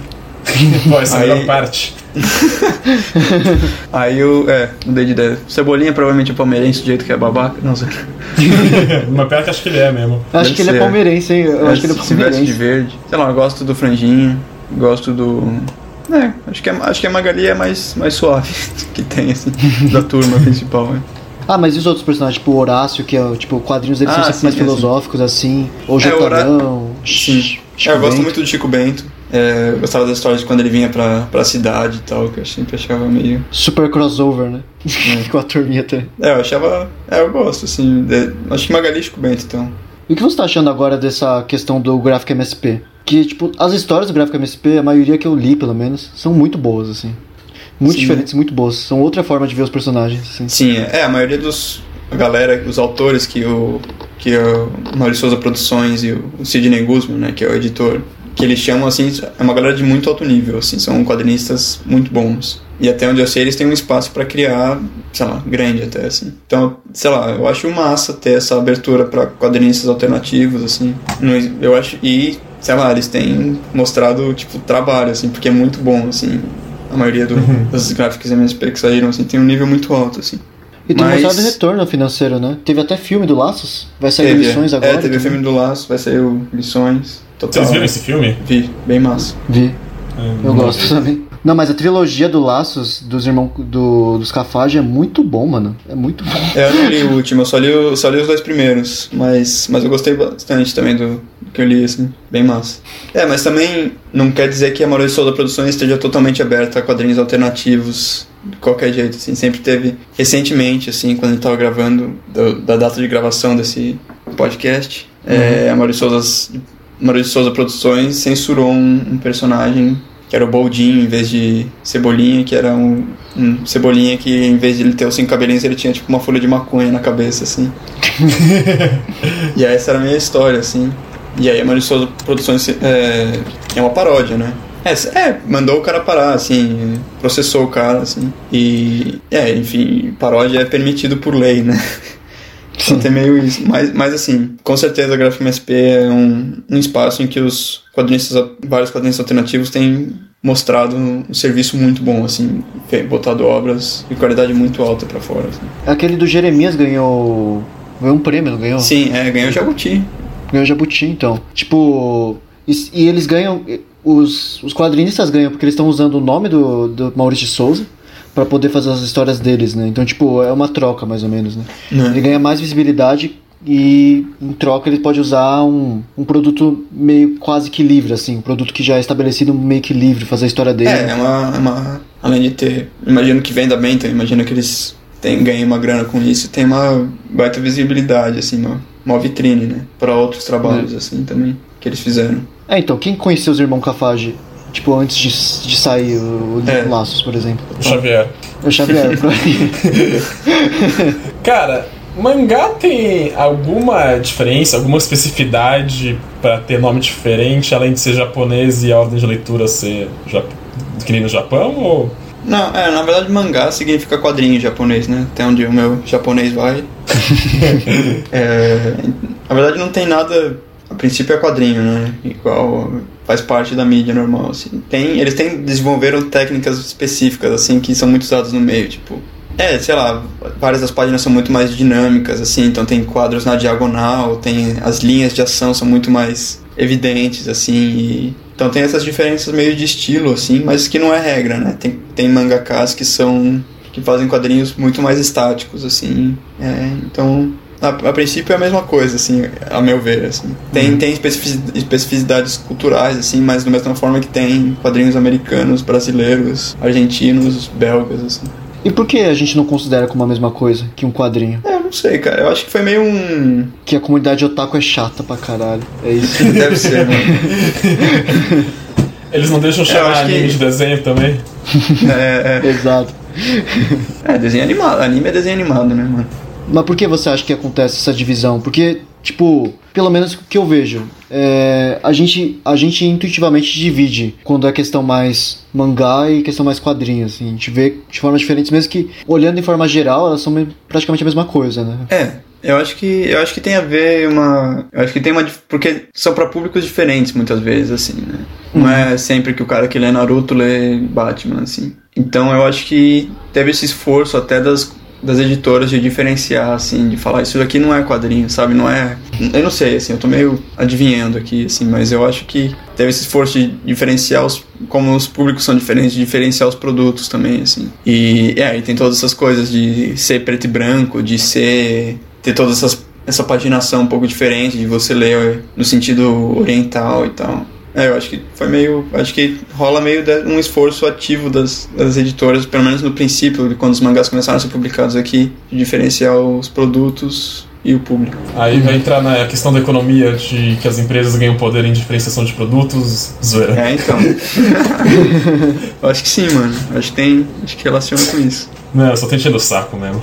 Pô, essa é a Aí- melhor parte. Aí eu, é, mudei de ideia. Cebolinha provavelmente é palmeirense, do jeito que é babaca. Não sei. Mas pior que acho que ele é mesmo. Acho Deve que ele é ser. palmeirense, hein? Eu acho que ele é Se veste de palmeirense. verde. Sei lá, eu gosto do franjinho, gosto do... É, acho que, é, acho que a Magali é mais, mais suave que tem, assim, da turma principal, né? Ah, mas e os outros personagens, tipo o Horácio, que é, tipo, quadrinhos dele são Ah, sempre sim, mais sim, filosóficos, assim. Ou É, o. Sim. Chico É, eu gosto Bento. muito do Chico Bento. É, eu gostava das histórias de quando ele vinha pra, pra cidade e tal, que eu sempre achava meio. Super crossover, né? Hum. Com a turminha também. É, eu achava. É, eu gosto, assim. de- Acho que Magali Bento, então. E o que você tá achando agora dessa questão do gráfico MSP? Que, tipo, as histórias do gráfico MSP, a maioria que eu li, pelo menos, são muito boas, assim. Muito Sim. diferentes, muito boas. São outra forma de ver os personagens, assim. Sim, é, a maioria dos a galera, os autores que o que o Maurício Souza Produções e o Sidney Guzman, né, que é o editor, que eles chamam assim, é uma galera de muito alto nível, assim, são quadrinistas muito bons. E até onde eu sei, eles têm um espaço para criar, sei lá, grande até assim. Então, sei lá, eu acho massa ter essa abertura para quadrinistas alternativos assim. Eu acho e sei lá, eles têm mostrado tipo trabalho assim, porque é muito bom assim. A maioria do, das gráficas MSP que saíram assim tem um nível muito alto assim. E tem Mas- mostrado retorno financeiro, né? Teve até filme do Laços. Vai sair Teve, lições agora. É, teve também. filme do Laço, vai sair o Lições. Total. Vocês viram esse filme? Vi, bem massa. Vi. Eu Não gosto vi. também. Não, mas a trilogia do Laços dos irmãos do, dos Cafage é muito bom, mano. É muito bom. É, eu não li o último, eu só li, o- só li os dois primeiros, mas, mas eu gostei bastante também do, do que eu li, assim, bem massa. É, mas também não quer dizer que a Maurício Souza Produções esteja totalmente aberta a quadrinhos alternativos de qualquer jeito, assim, sempre teve, recentemente, assim, quando a gente tava gravando, do- da data de gravação desse podcast, é, a Maurício Souza, Maurício Souza Produções censurou um, um personagem que era o Boldinho em vez de Cebolinha, que era um, um Cebolinha que em vez de ele ter os cinco cabelinhos, ele tinha tipo uma folha de maconha na cabeça, assim. e aí essa era a minha história, assim. E aí a Maurício Souza Produções é, é uma paródia, né? É, é, mandou o cara parar, assim, processou o cara, assim. E, é, enfim, paródia é permitido por lei, né? Tem meio isso. Mas, mas assim, com certeza a Graphic MSP é um, um espaço em que os quadrinistas, vários quadrinistas alternativos têm mostrado um serviço muito bom, assim, botado obras de qualidade muito alta pra fora. assim. Aquele do Jeremias ganhou. Ganhou um prêmio, não ganhou? Sim, é, ganhou Jabuti. Ganhou Jabuti, então. Tipo. E, e eles ganham. Os, os quadrinistas ganham porque eles estão usando o nome do, do Maurício de Souza pra poder fazer as histórias deles, né? Então, tipo, é uma troca mais ou menos, né? Né? Ele ganha mais visibilidade e em troca ele pode usar um, um produto meio quase que livre, assim, um produto que já é estabelecido meio que livre, fazer a história dele. É, é uma, é uma. Além de ter. Imagino que venda bem, então imagino que eles tem, ganhem uma grana com isso, tem uma baita visibilidade, assim, uma, uma vitrine, né? Pra outros trabalhos, assim, também, que eles fizeram. É, então, quem conheceu os irmãos Cafage? Tipo, antes de, de sair o, É. Laços, por exemplo. O Xavier. O Xavier. pra- Cara, mangá tem alguma diferença, alguma especificidade pra ter nome diferente, além de ser japonês e a ordem de leitura ser jap... que nem no Japão? Ou... Não, é, na verdade mangá significa quadrinho em japonês, né? Até onde o meu japonês vai. É, na verdade não tem nada. Princípio é quadrinho, né? Igual faz parte da mídia normal. Assim. Tem, eles têm, desenvolveram técnicas específicas, assim, que são muito usadas no meio, tipo. É, sei lá, várias das páginas são muito mais dinâmicas, assim, então tem quadros na diagonal, tem as linhas de ação são muito mais evidentes, assim, e- então tem essas diferenças meio de estilo, assim, mas que não é regra, né? Tem, tem mangakas que são que fazem quadrinhos muito mais estáticos, assim, é, então a, a princípio é a mesma coisa, assim, a meu ver, assim. Tem, tem especifici- especificidades culturais, assim, mas da mesma forma que tem quadrinhos americanos, brasileiros, argentinos, belgas, assim. e por que a gente não considera como a mesma coisa que um quadrinho? É, eu não sei, cara. Eu acho que foi meio um. Que a comunidade otaku é chata pra caralho. É isso. Deve ser, né? Eles não deixam chamar acho que- anime de desenho também? É, Exato. é, é, desenho animado. Anime é desenho animado, né, mano? Mas por que você acha que acontece essa divisão? Porque, tipo, pelo menos o que eu vejo, é, a, gente, a gente intuitivamente divide quando é questão mais mangá e questão mais quadrinhos. Assim. A gente vê de formas diferentes, mesmo que olhando em forma geral, elas são me- praticamente a mesma coisa, né? É. Eu acho que eu acho que tem a ver uma, eu acho que tem uma porque são pra públicos diferentes muitas vezes assim, né? Não é sempre que o cara que lê Naruto lê Batman assim. Então eu acho que teve esse esforço até das das editoras de diferenciar assim, de falar isso daqui não é quadrinho, sabe? Não é, eu não sei assim, eu tô meio adivinhando aqui assim, mas eu acho que teve esse esforço de diferenciar os como os públicos são diferentes, de diferenciar os produtos também assim. E é, e tem todas essas coisas de ser preto e branco, de ser ter todas essas essa paginação um pouco diferente de você ler no sentido oriental e tal. É, eu acho que foi meio. Acho que rola meio de- um esforço ativo das, das editoras, pelo menos no princípio, de quando os mangás começaram a ser publicados aqui, de diferenciar os produtos e o público. Aí vai entrar na questão da economia, de que as empresas ganham poder em diferenciação de produtos. Zoeira. É, então. eu acho que sim, mano. Acho que tem. Acho que relaciona com isso. Não, eu só tô enchendo o saco mesmo.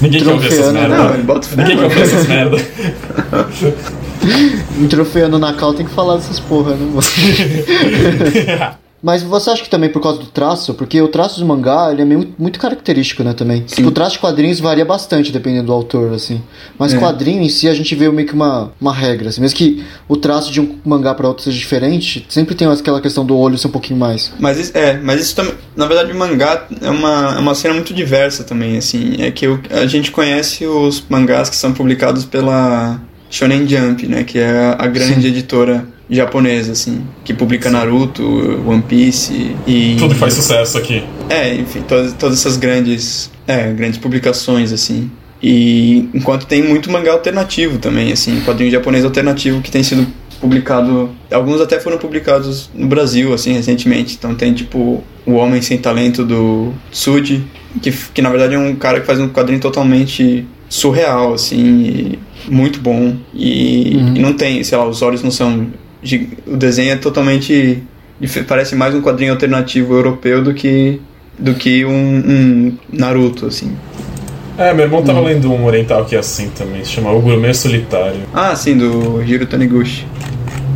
Ninguém quer ouvir essas Trofeando, merda. Não, ele bota fé, Ninguém quer ouvir essas merda. Entrofeando na cal tem que falar dessas porra, né? mano? Mas você acha que também por causa do traço? Porque o traço do mangá, ele é meio, muito característico, né, também. Tipo, o traço de quadrinhos varia bastante dependendo do autor, assim. Mas É. quadrinho em si, a gente vê meio que uma, uma regra, assim. Mesmo que o traço de um mangá pra outro seja diferente, sempre tem aquela questão do olho ser um pouquinho mais. Mas isso, é, mas isso também. Na verdade, o mangá é uma, é uma cena muito diversa também, assim. É que o- a gente conhece os mangás que são publicados pela Shonen Jump, né? Que é a grande editora japonesa, assim. Que publica Naruto, One Piece e. Tudo que faz sucesso aqui. É, enfim, todas, todas essas grandes, é, grandes publicações, assim. E enquanto tem muito mangá alternativo também, assim, quadrinho japonês alternativo que tem sido publicado, alguns até foram publicados no Brasil, assim, recentemente. Então tem, tipo, O Homem Sem Talento do Tsuji, que, que na verdade é um cara que faz um quadrinho totalmente surreal, assim, muito bom. E, e não tem, sei lá, os olhos não são... O desenho é totalmente... Parece mais um quadrinho alternativo europeu do que do que um, um Naruto, assim. É, meu irmão tava lendo um oriental que é assim também, se chama O Gourmet Solitário. Ah, sim, do Hiro Taniguchi.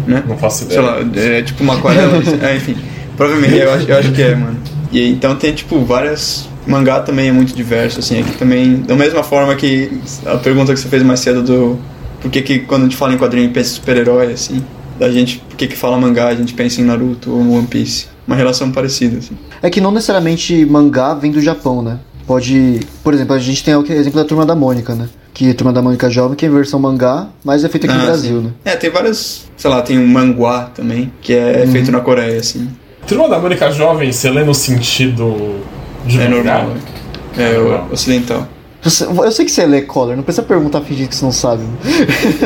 Né? Não faço Sei ideia. lá, é tipo uma aquarela. é, enfim. Provavelmente, eu acho, eu acho que é, mano. E então tem, tipo, várias. Mangá também é muito diverso, assim. Aqui também. Da mesma forma que a pergunta que você fez mais cedo do. Por que, que quando a gente fala em quadrinho pensa em super-herói, assim? Da gente, por que, que fala mangá, a gente pensa em Naruto ou One Piece? Uma relação parecida, assim. É que não necessariamente mangá vem do Japão, né? Pode. Por exemplo, a gente tem o exemplo da Turma da Mônica, né? Que a Turma da Mônica Jovem, que é versão mangá, mas é feita aqui no Ah, Brasil, sim. né? É, tem várias. Sei lá, tem um manguá também, que é Uhum. feito na Coreia, assim. Turma da Mônica Jovem, você lê no sentido É normal. É, normal. o ocidental. Você- Eu sei que você lê Collar, não precisa perguntar fingir que você não sabe.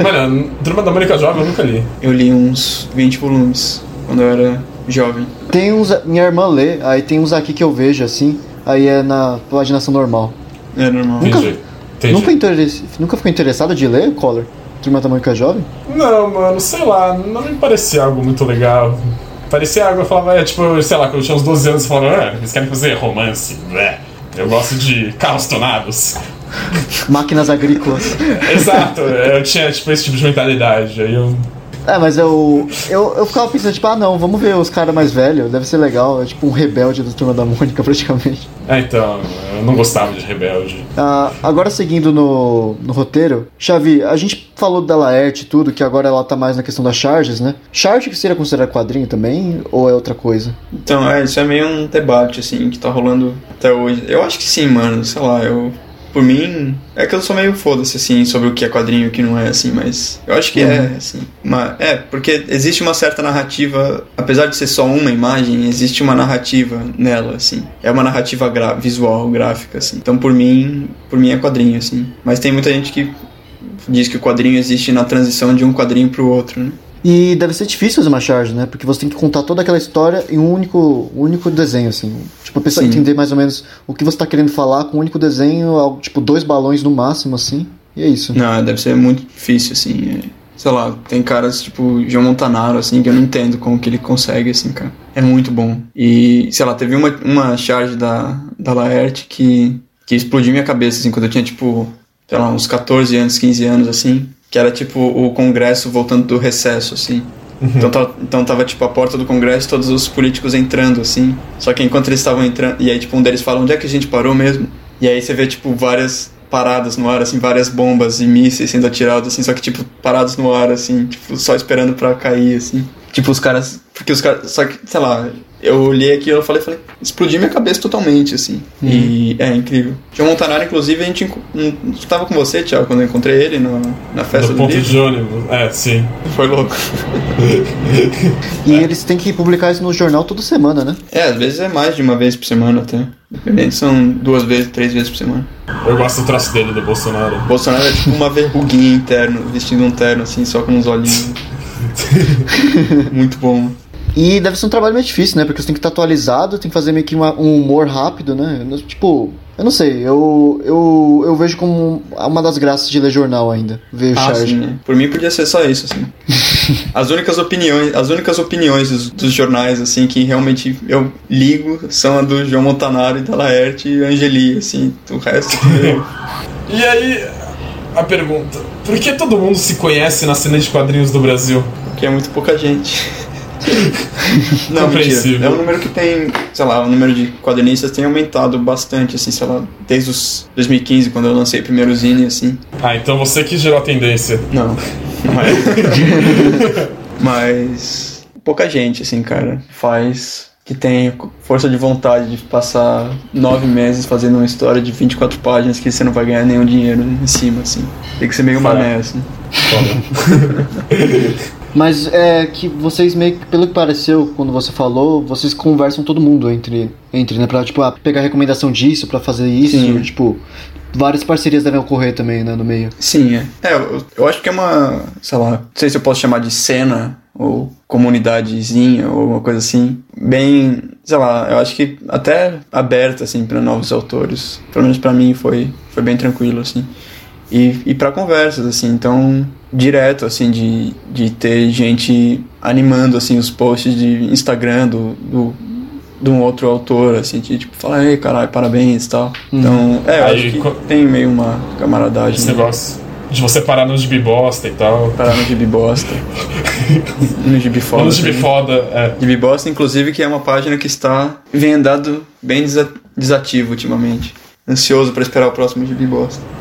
Mano, Turma da Mônica Jovem eu nunca li. Eu li uns 20 volumes quando eu era jovem. Tem uns. Minha irmã lê, aí tem uns aqui que eu vejo assim, aí é na paginação normal. É normal. Nunca- Entendi. Entendi. Nunca, interess... Nunca ficou interessado de ler Collar? Turma da Mônica Jovem? Não, mano, sei lá, não me parecia algo muito legal. Parecia algo, eu falava, é, tipo, sei lá, quando eu tinha uns 12 anos, eu falava, ah, eles querem fazer romance, blé. Eu gosto de carros tonados. Máquinas agrícolas. Exato, eu tinha, tipo, esse tipo de mentalidade. Aí eu. É, mas eu, eu. Eu ficava pensando, tipo, ah não, vamos ver os caras mais velhos, deve ser legal. É tipo um rebelde da Turma da Mônica, praticamente. É, então, eu não gostava de Rebelde. Ah, agora seguindo no, no roteiro, Xavi, a gente falou da Laerte e tudo, que agora ela tá mais na questão das charges, né? Charge que seria considerado quadrinho também, ou é outra coisa? Então, é, isso é meio um debate, assim, que tá rolando até hoje. Eu acho que sim, mano, sei lá, eu. Por mim, é que eu sou meio foda-se, assim, sobre o que é quadrinho e o que não é, assim, mas eu acho que é, assim. Uma, é, porque existe uma certa narrativa, apesar de ser só uma imagem, existe uma narrativa nela, assim. É uma narrativa gra visual, gráfica, assim. Então, por mim, por mim é quadrinho, assim. Mas tem muita gente que diz que o quadrinho existe na transição de um quadrinho pro outro, né? E deve ser difícil fazer uma charge, né? Porque você tem que contar toda aquela história em um único, um único desenho, assim. Tipo, a pessoa Sim. entender mais ou menos o que você tá querendo falar com um único desenho, algo, tipo, dois balões no máximo, assim. E é isso. Não, deve ser muito difícil, assim. é- sei lá, tem caras tipo João Montanaro, assim, que eu não entendo como que ele consegue, assim, cara. É muito bom. E, sei lá, teve uma, uma charge da, da Laerte que, que explodiu minha cabeça, assim, quando eu tinha, tipo, sei lá, uns 14 anos, 15 anos, assim. Que era, tipo, o Congresso voltando do recesso, assim. Então, tava, então tava, tipo, a porta do Congresso, todos os políticos entrando, assim. Só que enquanto eles estavam entrando... E aí, tipo, um deles fala, onde é que a gente parou mesmo? E aí você vê, tipo, várias paradas no ar, assim, várias bombas e mísseis sendo atirados, assim, só que, tipo, parados no ar, assim, tipo, só esperando pra cair, assim. Tipo, os caras... Porque os caras... Só que, sei lá, eu olhei aquilo e falei, falei, explodiu minha cabeça totalmente, assim. E é incrível. João Montanaro, inclusive, a gente... enco- hum, Tava com você, Thiago, quando eu encontrei ele no, na festa Do do, ponto livro. de ônibus. É, sim. Foi louco. E eles têm que publicar isso no jornal toda semana, né? É, às vezes é mais de uma vez por semana até. Dependendo, são duas vezes, três vezes por semana. Eu gosto do traço dele, do Bolsonaro. Bolsonaro é tipo uma verruguinha interna, vestindo um terno assim, só com uns olhinhos. Muito bom. E deve ser um trabalho meio difícil, né? Porque você tem que estar atualizado, tem que fazer meio que uma- um humor rápido, né? Tipo, Eu não sei, eu, eu, eu vejo como uma das graças de ler jornal ainda. Ver o Ah, charge. sim, né? Por mim podia ser só isso, assim. as únicas opiniões, as únicas opiniões dos, dos jornais, assim, que realmente eu ligo são a do João Montanaro e da Laerte e Angeli, assim. O resto E aí, a pergunta: por que todo mundo se conhece na cena de quadrinhos do Brasil? que é muito pouca gente. Não, mentira. É um número que tem, sei lá, o número de quadrinistas tem aumentado bastante, assim, sei lá, desde os 2015, quando eu lancei o primeiro zine, assim. Ah, então você que gerou a tendência. Não. Mas, mas pouca gente, assim, cara, faz que tem força de vontade de passar nove meses fazendo uma história de 24 páginas que você não vai ganhar nenhum dinheiro em cima, assim. Tem que ser meio Fala. mané, assim. Mas é que vocês meio que, pelo que pareceu, quando você falou, vocês conversam todo mundo entre, entre né? Pra, tipo, ah, pegar recomendação disso, pra fazer isso, Sim. tipo... Várias parcerias devem ocorrer também, né, no meio. Sim, é. É, eu, eu acho que é uma, sei lá, não sei se eu posso chamar de cena ou comunidadezinha ou uma coisa assim, bem, sei lá, eu acho que até aberta assim para novos autores. Pelo menos para mim foi foi bem tranquilo assim. E, e para conversas assim, então direto assim de, de ter gente animando assim os posts de Instagram do, do de um outro autor, assim, de tipo, falar, ei, caralho, parabéns e tal. Então, é, eu Aí, acho que tem meio uma camaradagem. Esse né? negócio de você parar no gibi bosta e tal. Parar no gibi bosta. no gibi foda. No gibi também. foda, é. Gibi bosta, inclusive, que é uma página que está vem andado bem desa- desativo ultimamente. Ansioso pra esperar o próximo gibi bosta.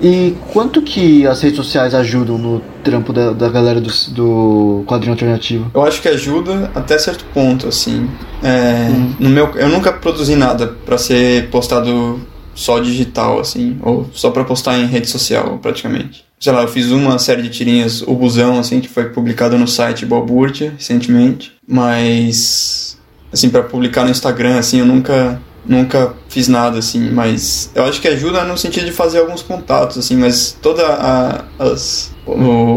E quanto que as redes sociais ajudam no trampo da, da galera do, do quadrinho alternativo? Eu acho que ajuda até certo ponto, assim. É, no meu, eu nunca produzi nada pra ser postado só digital, assim, ou só pra postar em rede social, praticamente. Sei lá, eu fiz uma série de tirinhas, o Busão, assim, que foi publicado no site Balbúrdia recentemente, mas, assim, pra publicar no Instagram, assim, eu nunca, nunca fiz nada, assim, mas eu acho que ajuda no sentido de fazer alguns contatos, assim, mas toda a, as,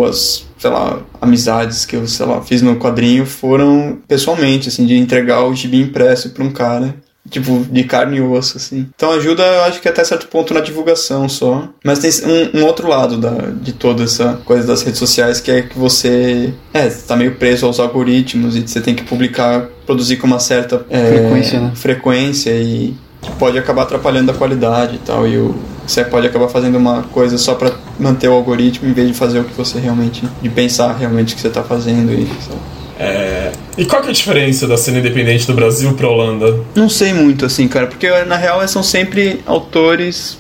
as sei lá, amizades que eu, sei lá, fiz no quadrinho foram pessoalmente, assim, de entregar o gibi impresso pra um cara, tipo, de carne e osso, assim. Então ajuda, eu acho que até certo ponto na divulgação só. Mas tem um, um outro lado da, de toda essa coisa das redes sociais, que é que você, é, tá meio preso aos algoritmos e você tem que publicar, produzir com uma certa é, Frequência, né? frequência e pode acabar atrapalhando a qualidade e tal. E o, você pode acabar fazendo uma coisa só pra manter o algoritmo em vez de fazer o que você realmente. de pensar realmente o que você tá fazendo e. lá. É, E qual que é a diferença da cena independente do Brasil pra Holanda? Não sei muito assim, cara, porque na real são sempre autores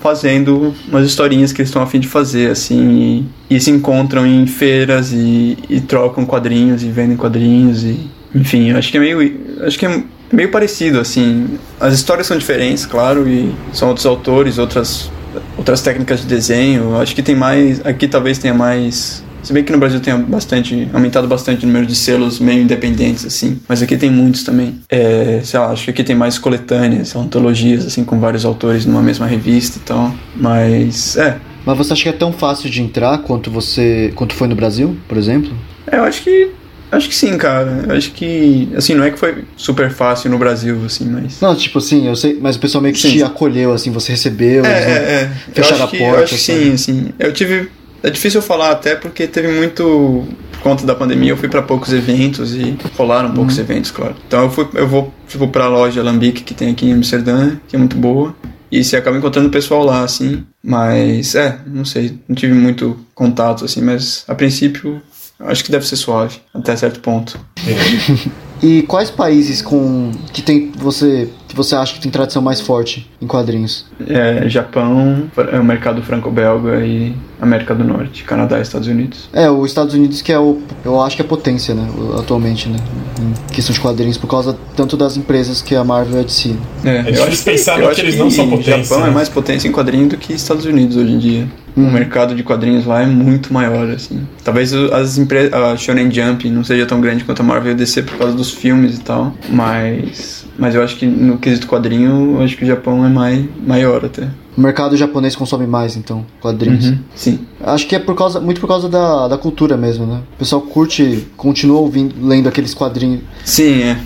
fazendo umas historinhas que eles estão a fim de fazer, assim, e, e se encontram em feiras e, e trocam quadrinhos e vendem quadrinhos e. Enfim, acho que é meio. Acho que é meio parecido, assim. As histórias são diferentes, claro, e são outros autores, outras, outras técnicas de desenho. Acho que tem mais. Aqui talvez tenha mais. Se bem que no Brasil tenha bastante, aumentado bastante o número de selos meio independentes, assim. Mas aqui tem muitos também. É, sei lá, acho que aqui tem mais coletâneas, antologias, assim, com vários autores numa mesma revista e tal. Mas, é. Mas você acha que é tão fácil de entrar quanto você quanto foi no Brasil, por exemplo? é, Eu acho que. Acho que sim, cara. Acho que. Assim, não é que foi super fácil no Brasil, assim, mas. Não, tipo assim, eu sei, mas o pessoal meio que Sim. te acolheu, assim, você recebeu. É, eles é, é. fecharam a acho que, porta, Eu acho sabe? sim, assim. Eu tive. É difícil eu falar até porque teve muito. Por conta da pandemia, eu fui pra poucos eventos e rolaram poucos Uhum. eventos, claro. Então eu, fui, eu vou, tipo, pra loja Alambique que tem aqui em Amsterdã, que é muito boa. E você acaba encontrando o pessoal lá, assim. Mas, é, não sei. Não tive muito contato, assim, mas a princípio. Acho que deve ser suave, até certo ponto. E quais países com que tem você que você acha que tem tradição mais forte em quadrinhos? É, Japão, é o mercado franco-belga e América do Norte, Canadá e Estados Unidos. É, os Estados Unidos que é o eu acho que é potência, né, atualmente, né, em questão de quadrinhos por causa tanto das empresas que a Marvel e a DC. É, difícil pensar no eu que acho eles não são potência, Japão né? é mais potência em quadrinho do que Estados Unidos hoje em dia. O mercado de quadrinhos lá é muito maior, assim. Talvez as empresas, a Shonen Jump não seja tão grande quanto a Marvel e DC por causa dos filmes e tal, mas mas eu acho que no quesito quadrinho, eu acho que o Japão é mais maior até. O mercado japonês consome mais, então, quadrinhos. Sim. Acho que é por causa, muito por causa da, da cultura mesmo, né? O pessoal curte, continua ouvindo, lendo aqueles quadrinhos. Sim, é.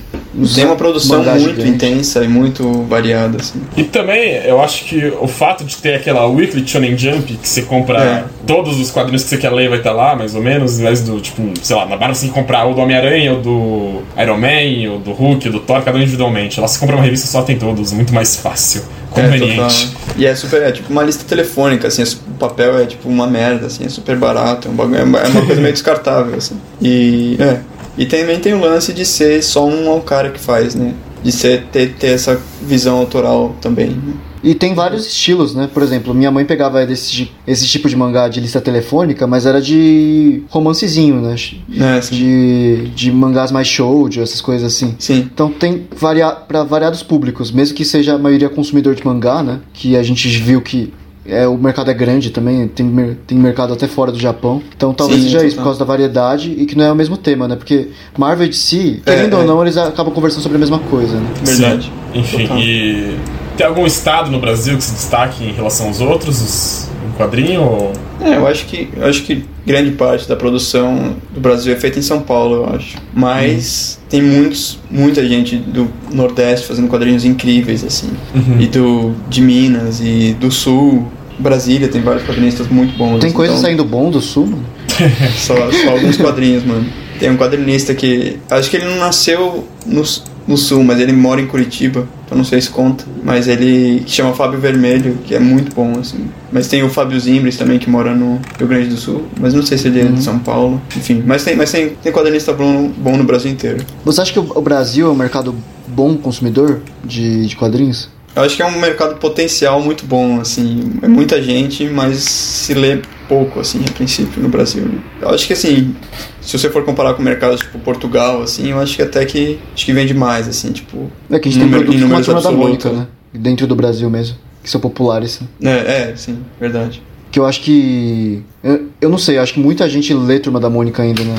Tem uma produção muito gigantes. intensa e muito variada, assim. E também, eu acho que o fato de ter aquela Weekly Shonen Jump, que você compra É. todos os quadrinhos que você quer ler, vai estar lá, mais ou menos, em vez do, tipo, sei lá, na barra você tem que comprar o do Homem-Aranha, o do Iron Man, o do Hulk, o do Thor, cada um individualmente. Lá você compra uma revista só tem todos, muito mais fácil, É, conveniente. total. E é super, é tipo uma lista telefônica, assim, o papel é tipo uma merda, assim, é super barato, é, um bagulho, é uma é uma coisa meio descartável, assim. E, é, e também tem o lance de ser só um cara que faz, né? De ser, ter, ter essa visão autoral também, né? E tem vários estilos, né? Por exemplo, minha mãe pegava desse, esse tipo de mangá de lista telefônica, mas era de romancezinho, né? É, De, de mangás mais shoujo, essas coisas assim. sim. Então tem varia para variados públicos, mesmo que seja a maioria consumidor de mangá, né? Que a gente viu que é, o mercado é grande também, tem, tem mercado até fora do Japão. Então talvez Sim, seja isso, por causa da variedade e que não é o mesmo tema, né? Porque Marvel de si, É, querendo ou é. não, eles acabam conversando sobre a mesma coisa, né? Verdade. Sim. Enfim, Total. e tem algum estado no Brasil que se destaque em relação aos outros, os, em quadrinho? Ou... É, eu acho que eu acho que grande parte da produção do Brasil é feita em São Paulo, eu acho. Mas tem muitos, muita gente do Nordeste fazendo quadrinhos incríveis assim. Uhum. E do de Minas e do Sul, Brasília tem vários quadrinistas muito bons. Tem coisa então, saindo bom do sul, mano? só, só alguns quadrinhos, mano. Tem um quadrinista que acho que ele não nasceu no, no Sul, mas ele mora em Curitiba. Então não sei se conta, mas ele que chama Fábio Vermelho, que é muito bom assim. Mas tem o Fábio Zimbres também que mora no Rio Grande do Sul, mas não sei se ele é de São Paulo. Enfim, mas tem, mas tem, tem quadrinista bom, bom no Brasil inteiro. Você acha que o o Brasil é um mercado bom consumidor de, de quadrinhos? Eu acho que é um mercado potencial muito bom, assim, é muita gente, mas se lê pouco, assim, a princípio no Brasil. né? Eu acho que, assim, se você for comparar com mercados tipo Portugal, assim, eu acho que até que acho que vende mais, assim, tipo. É que a gente número- tem produtos como a da. Mônica, né? Dentro do Brasil mesmo, que são populares. né? É, é, sim, verdade. Que eu acho que. Eu, eu não sei, eu acho que muita gente lê Turma da Mônica ainda, né?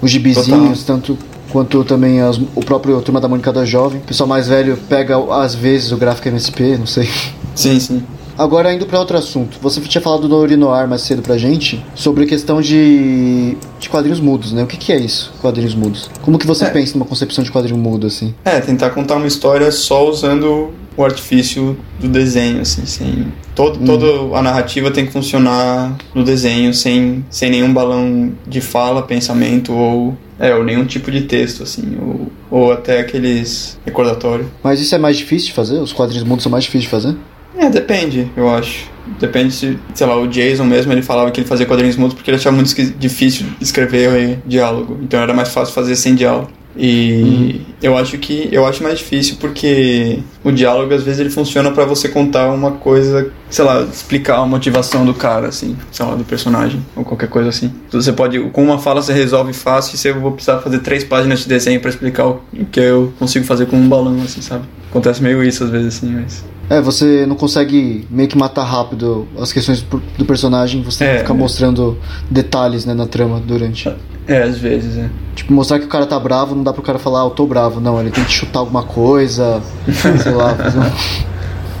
Os gibizinhos, tanto quanto também as- o próprio Turma da Mônica da Jovem. O pessoal mais velho pega, às vezes, o gráfico MSP, não sei. Sim, sim. Agora, indo para outro assunto. Você tinha falado do Orinoar mais cedo pra gente, sobre a questão de, de quadrinhos mudos, né? O que, que é isso, quadrinhos mudos? Como que você É. pensa numa concepção de quadrinho mudo, assim? É, tentar contar uma história só usando o artifício do desenho, assim, sem... Todo, Toda a narrativa tem que funcionar no desenho, sem, sem nenhum balão de fala, pensamento ou... É, ou nenhum tipo de texto, assim, ou, ou até aqueles recordatório. Mas isso é mais difícil de fazer? Os quadrinhos mudos são mais difíceis de fazer? É, depende, eu acho. Depende se, sei lá, o Jason mesmo, ele falava que ele fazia quadrinhos mudos porque ele achava muito difícil escrever diálogo. Então era mais fácil fazer sem diálogo. E eu acho que eu acho mais difícil porque o diálogo às vezes ele funciona pra você contar uma coisa, sei lá, explicar a motivação do cara assim, sei lá, do personagem ou qualquer coisa assim. Então você pode com uma fala você resolve fácil e você eu vou precisar fazer três páginas de desenho pra explicar o que eu consigo fazer com um balão assim, sabe? Acontece meio isso às vezes assim, mas É, você não consegue meio que matar rápido as questões do personagem, você tem É, que ficar é. mostrando detalhes né, na trama durante. é, às vezes, é. Tipo, mostrar que o cara tá bravo, não dá pro cara falar, ah, eu tô bravo. Não, ele tem que chutar alguma coisa, sei lá. fazer um-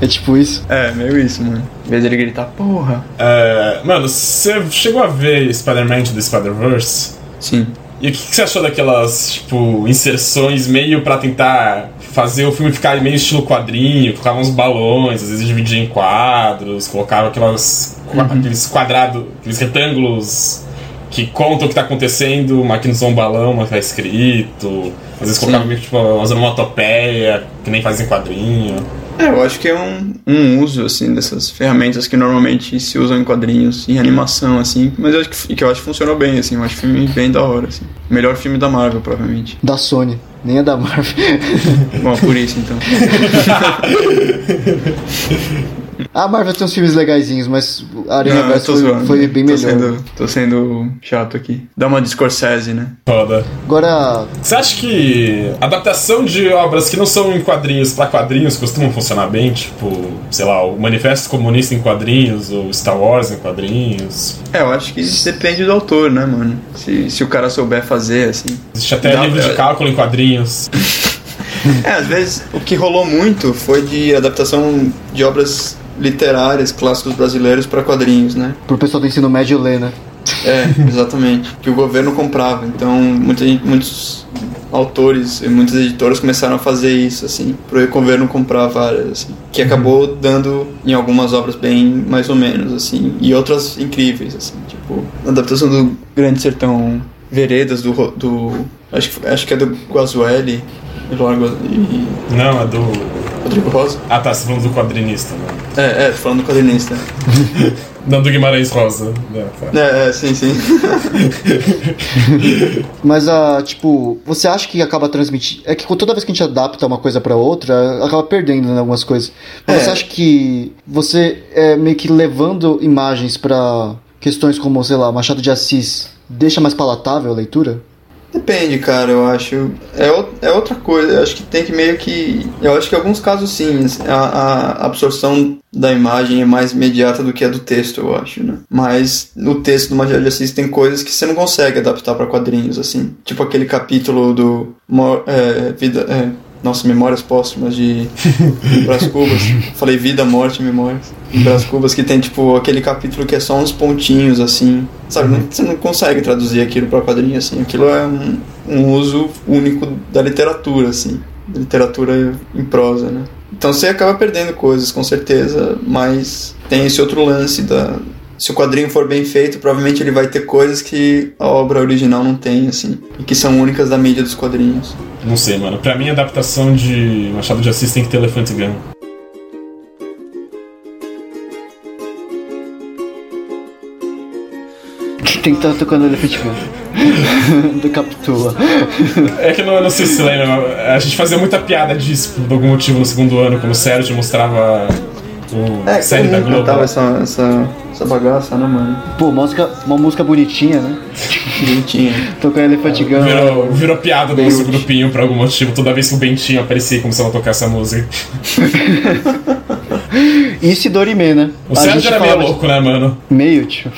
É tipo isso. É, meio isso, mano. Em vez dele gritar, porra. É, mano, você chegou a ver Spider-Man do Spider-Verse? Sim. E o que, que você achou daquelas, tipo, inserções meio pra tentar fazer o filme ficar meio estilo quadrinho, colocavam uns balões, às vezes dividia em quadros, colocava aquelas, qua- aqueles quadrados, aqueles retângulos que contam o que tá acontecendo, mas que não são um balão, mas tá escrito. Às vezes colocava meio que, tipo, umas onomatopeia, que nem fazem em quadrinho. É, eu acho que é um, um uso, assim, dessas ferramentas que normalmente se usam em quadrinhos, em animação, assim. Mas eu acho que, que eu acho que funcionou bem, assim. Eu acho filme bem da hora, assim. Melhor filme da Marvel, provavelmente. Da Sony, nem é da Marvel. Bom, por isso, então. a Marvel tem uns filmes legaisinhos, mas a Aranha eu Verso foi, foi bem tô melhor. Sendo, tô sendo chato aqui. Dá uma de Scorsese, né? Foda. Agora, Você acha que adaptação de obras que não são em quadrinhos pra quadrinhos costumam funcionar bem? Tipo, sei lá, o Manifesto Comunista em quadrinhos, ou Star Wars em quadrinhos. É, eu acho que depende do autor, né, mano? Se, se o cara souber fazer, assim. Existe até Não, livro de cálculo em quadrinhos. É, às vezes o que rolou muito foi de adaptação de obras literárias, clássicos brasileiros para quadrinhos, né? pro pessoal do ensino médio ler, né? É, exatamente. que o governo comprava. Então, muita gente- muitos autores e muitas editoras começaram a fazer isso, assim, pro governo comprar várias, assim, que acabou dando em algumas obras bem mais ou menos, assim, e outras incríveis, assim, tipo, a adaptação do Grande Sertão Veredas, do, Ro- do acho, que, acho que é do Guazueli, e Não, é do. Rodrigo Rosa. Ah tá, você tá falando do quadrinista, né? É, é, tô falando do quadrinista. Não do Guimarães Rosa. né, tá. É, é, sim, sim. Mas, ah, tipo, você acha que acaba transmitindo. É que toda vez que a gente adapta uma coisa pra outra, acaba perdendo né, algumas coisas. Mas É. você acha que você é meio que levando imagens pra questões como, sei lá, Machado de Assis, deixa mais palatável a leitura? Depende, cara, eu acho. É, é outra coisa, eu acho que tem que meio que. Eu acho que em alguns casos sim, a, a absorção da imagem é mais imediata do que a do texto, eu acho, né? Mas no texto do Machado de Assis tem coisas que você não consegue adaptar pra quadrinhos, assim. Tipo aquele capítulo do. É, vida. é, nossa, Memórias Póstumas de Brás Cubas. Falei Vida, Morte Memórias. Brás Cubas, que tem, tipo, aquele capítulo que é só uns pontinhos, assim. Sabe, não- você não consegue traduzir aquilo pra quadrinho, assim. Aquilo é um, um uso único da literatura, assim. Da literatura em prosa, né? Então você acaba perdendo coisas, com certeza, mas tem esse outro lance da... Se o quadrinho for bem feito, provavelmente ele vai ter coisas que a obra original não tem, assim. E que são únicas da mídia dos quadrinhos. Não sei, mano. Pra mim, a adaptação de Machado de Assis tem que ter Elefante Gun. Tem que estar tocando Elefante Gun. Do Capitula. É que não, eu não sei se você lembra, a gente fazia muita piada disso por algum motivo no segundo ano, quando o Sérgio mostrava o É, série da Globo. cantava essa, essa, essa bagaça, né, mano? Pô, música, uma música bonitinha, né? Bonitinha. Tocando Elefante Gun. Virou, virou piada do Bem nosso grupinho por algum motivo. Toda vez que o Bentinho aparecia e começava a tocar essa música. E Sidorime, né? O Sérgio era meio de- louco, né, mano? Meio, tio.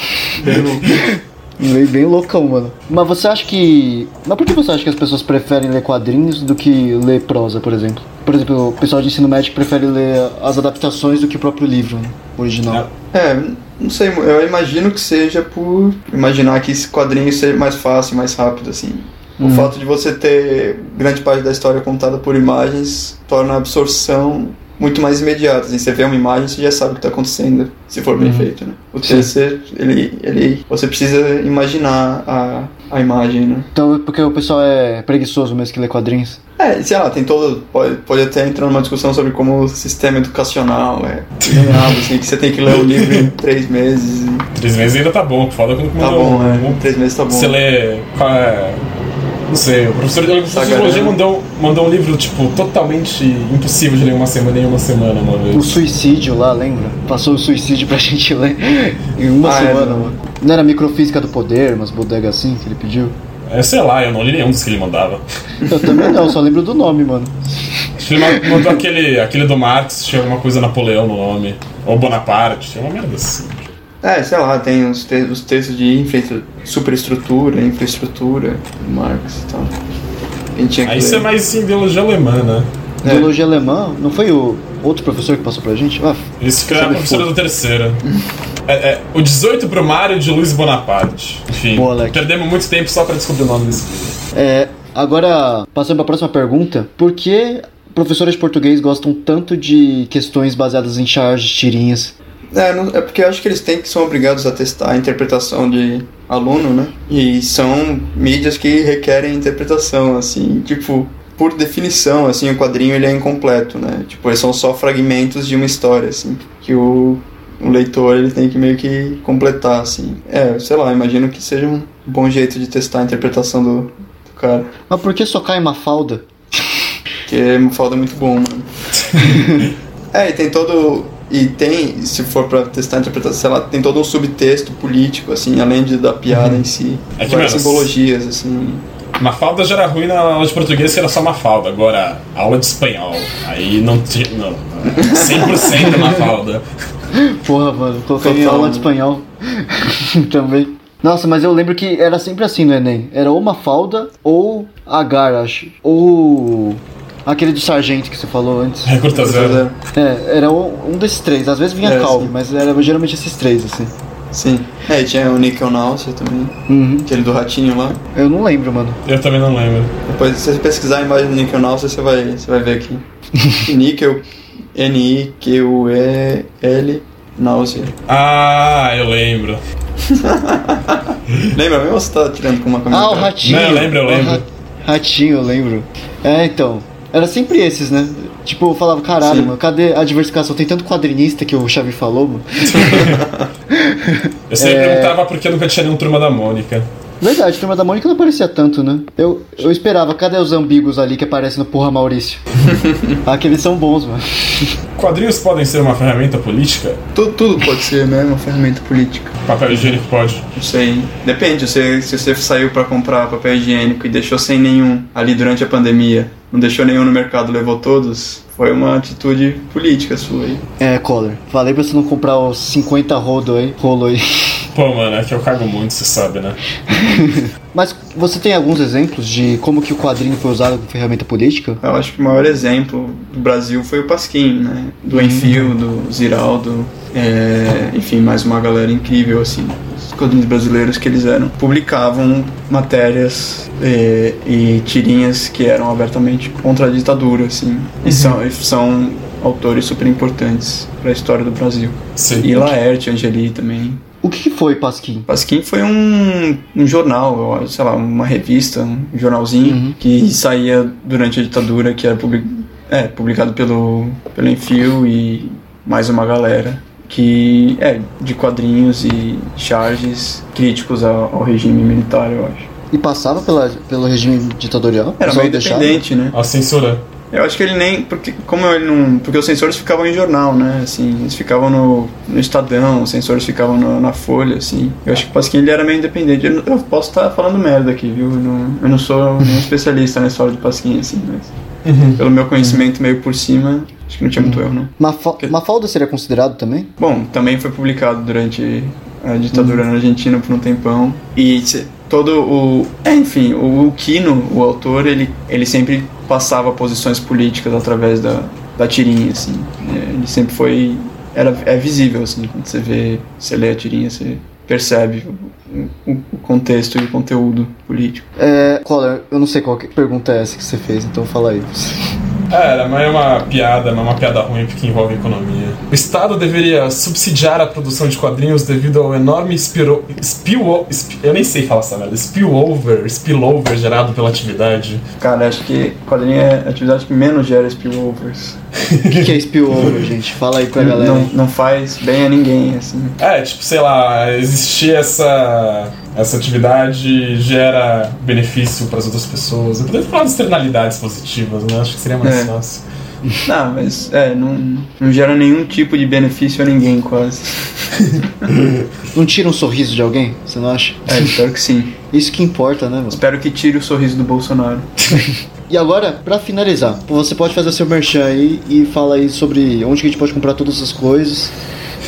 Meio bem loucão, mano. Mas você acha que. Mas por que você acha que as pessoas preferem ler quadrinhos do que ler prosa, por exemplo? Por exemplo, o pessoal de ensino médio prefere ler as adaptações do que o próprio livro né? original. É, não sei, eu imagino que seja por imaginar que esse quadrinho seja mais fácil, mais rápido, assim. O fato de você ter grande parte da história contada por imagens torna a absorção muito mais imediata. Assim, você vê uma imagem, você já sabe o que está acontecendo, se for bem feito, né? O texto, ele, ele, você precisa imaginar a, a imagem, né? Então é porque o pessoal é preguiçoso mesmo que lê quadrinhos. É, sei lá, tem todo. Pode, pode até entrar numa discussão sobre como o sistema educacional é desenhado, assim, que você tem que ler o livro em três meses. e Três meses ainda tá bom. Foda quando Tá bom, um- é. Três meses tá bom. Você lê. Não sei, o professor, o professor de Sagarana. biologia mandou, mandou um livro, tipo, totalmente impossível de ler em uma semana em uma semana, uma O suicídio lá, lembra? Passou o suicídio pra gente ler em uma Ah, é, semana, não. mano. Não era microfísica do poder, umas bodegas assim que ele pediu? É, sei lá, eu não li nenhum dos que ele mandava. Eu também não, só lembro do nome, mano. Acho que ele ma- mandou aquele, aquele do Marx, tinha alguma coisa Napoleão no nome. Ou Bonaparte, tinha uma merda assim. É, sei lá, tem os, te os textos de infra superestrutura, infraestrutura, Marx e tal. Aí isso é mais em biologia alemã, né? É. Biologia alemã, não foi o outro professor que passou pra gente? Ah, Isso que era a Sabe professora foda. do terceiro. É, é, o 18 pro Mário de Luiz Bonaparte. Enfim, Boa, perdemos muito tempo só pra descobrir o nome desse livro. É, agora, passando pra próxima pergunta. Por que professores de português gostam tanto de questões baseadas em charges, tirinhas? É, não- é porque eu acho que eles têm que são obrigados a testar a interpretação de aluno, né? E são mídias que requerem interpretação, assim, tipo, por definição, assim, o quadrinho ele é incompleto, né? Tipo, eles são só fragmentos de uma história, assim, que o, o leitor ele tem que meio que completar, assim. É, sei lá, imagino que seja um bom jeito de testar a interpretação do, do cara. Mas por que só cai uma falda? Que é uma falda muito bom, mano. é, e tem todo. E tem, se for pra testar a interpretação, lá, tem todo um subtexto político, assim, além de, da piada em si. É que, várias simbologias, assim. Mafalda já era ruim na aula de português, que era só Mafalda. Agora, aula de espanhol. Aí não tinha. Não. 100% Mafalda. Porra, mano, coloquei Total, aula de né? espanhol também. Nossa, mas eu lembro que era sempre assim no Enem. Era ou uma falda ou agar, acho. Ou aquele do sargento que você falou antes. Recruta zero. É, era um um desses três. Às vezes vinha É, mas era geralmente esses três, assim. Sim. É, e tinha o Nickel Náusea também. Uhum. Aquele do ratinho lá. Eu não lembro, mano. Eu também não lembro. Depois, se você pesquisar a imagem do níquel náusea, você vai, você vai ver aqui. níquel, N-I-Q-U-E-L, náusea. Ah, eu lembro. Lembra mesmo ou você tá tirando com uma camisa? Ah, o ratinho. Não, eu lembro, eu lembro. ra- Ratinho, eu lembro. É, então. Era sempre esses, né? Tipo, eu falava, caralho, Sim. mano, cadê a diversificação? Tem tanto quadrinista que o Xavi falou, mano. Eu sempre É. perguntava por que eu nunca tinha nenhum turma da Mônica. Verdade, a turma da Mônica não aparecia tanto, né? Eu, eu esperava, cadê os ambíguos ali que aparecem no Porra Maurício? Aqueles são bons, mano. Quadrinhos podem ser uma ferramenta política? Tudo, tudo pode ser, né? Uma ferramenta política. Papel higiênico pode. Não sei. Depende, se, se você saiu pra comprar papel higiênico e deixou sem nenhum ali durante a pandemia, não deixou nenhum no mercado, levou todos, foi uma atitude política sua aí. É, Collor, falei pra você não comprar os 50 rodo aí, rolo aí. Pô, mano, é que eu cago muito, você sabe, né? Mas você tem alguns exemplos de como que o quadrinho foi usado como ferramenta política? Eu acho que o maior exemplo do Brasil foi o Pasquim, né? Do Enfio, do Ziraldo, é, enfim, mais uma galera incrível, assim. Os quadrinhos brasileiros que eles eram. Publicavam matérias é, e tirinhas que eram abertamente contra a ditadura, assim. E são, e são autores super importantes para a história do Brasil. Sim. E Laerte, Angeli também. O que que foi Pasquim? Pasquim foi um, um jornal, eu- sei lá, uma revista, um jornalzinho Uhum. que saía durante a ditadura, que era publi é, publicado pelo, pelo Enfio e mais uma galera, que é de quadrinhos e charges críticos ao, ao regime militar, eu acho. E passava pela, pelo regime ditatorial? Era meio deixava? independente, né? A censura. Eu acho que ele nem. Porque, como ele não. Porque os sensores ficavam em jornal, né? Assim, eles ficavam no, no Estadão, os sensores ficavam no- na Folha, assim. Eu acho que o Pasquim ele era meio independente. Eu, eu posso estar falando merda aqui, viu? Eu não, eu não sou nenhum especialista na história do Pasquim, assim, mas. Pelo meu conhecimento meio por cima, acho que não tinha muito erro, não. Mafa Mafalda seria considerado também? Bom, também foi publicado durante a ditadura na Argentina por um tempão. E todo o. É, enfim, o, o Kino, o autor, ele, ele sempre passava posições políticas através da, da tirinha, assim. É, Ele sempre foi. Era, é visível, assim, quando você vê, você lê a tirinha, você percebe o, o- contexto e o conteúdo político. É, Collor, eu não sei qual que pergunta é essa que você fez, então fala aí. É, era mais uma piada, mas uma piada ruim porque envolve economia. O Estado deveria subsidiar a produção de quadrinhos devido ao enorme spiro, spill, sp- eu nem sei falar essa merda, spillover, spillover gerado pela atividade. Cara, acho que quadrinho é a atividade que menos gera spillovers. O que, que é spillover, gente? Fala aí pra galera. Não, não faz bem a ninguém, assim. É, tipo, sei lá, existir essa, essa atividade gera benefício para as outras pessoas. Eu poderia falar de externalidades positivas, né? Acho que seria mais É. fácil. Não, mas é, não, não gera nenhum tipo de benefício a ninguém, quase. Não tira um sorriso de alguém? Você não acha? É, espero que sim. Isso que importa, né, mano? Espero que tire o sorriso do Bolsonaro. E agora, pra finalizar, você pode fazer seu merchan aí e fala aí sobre onde que a gente pode comprar todas essas coisas,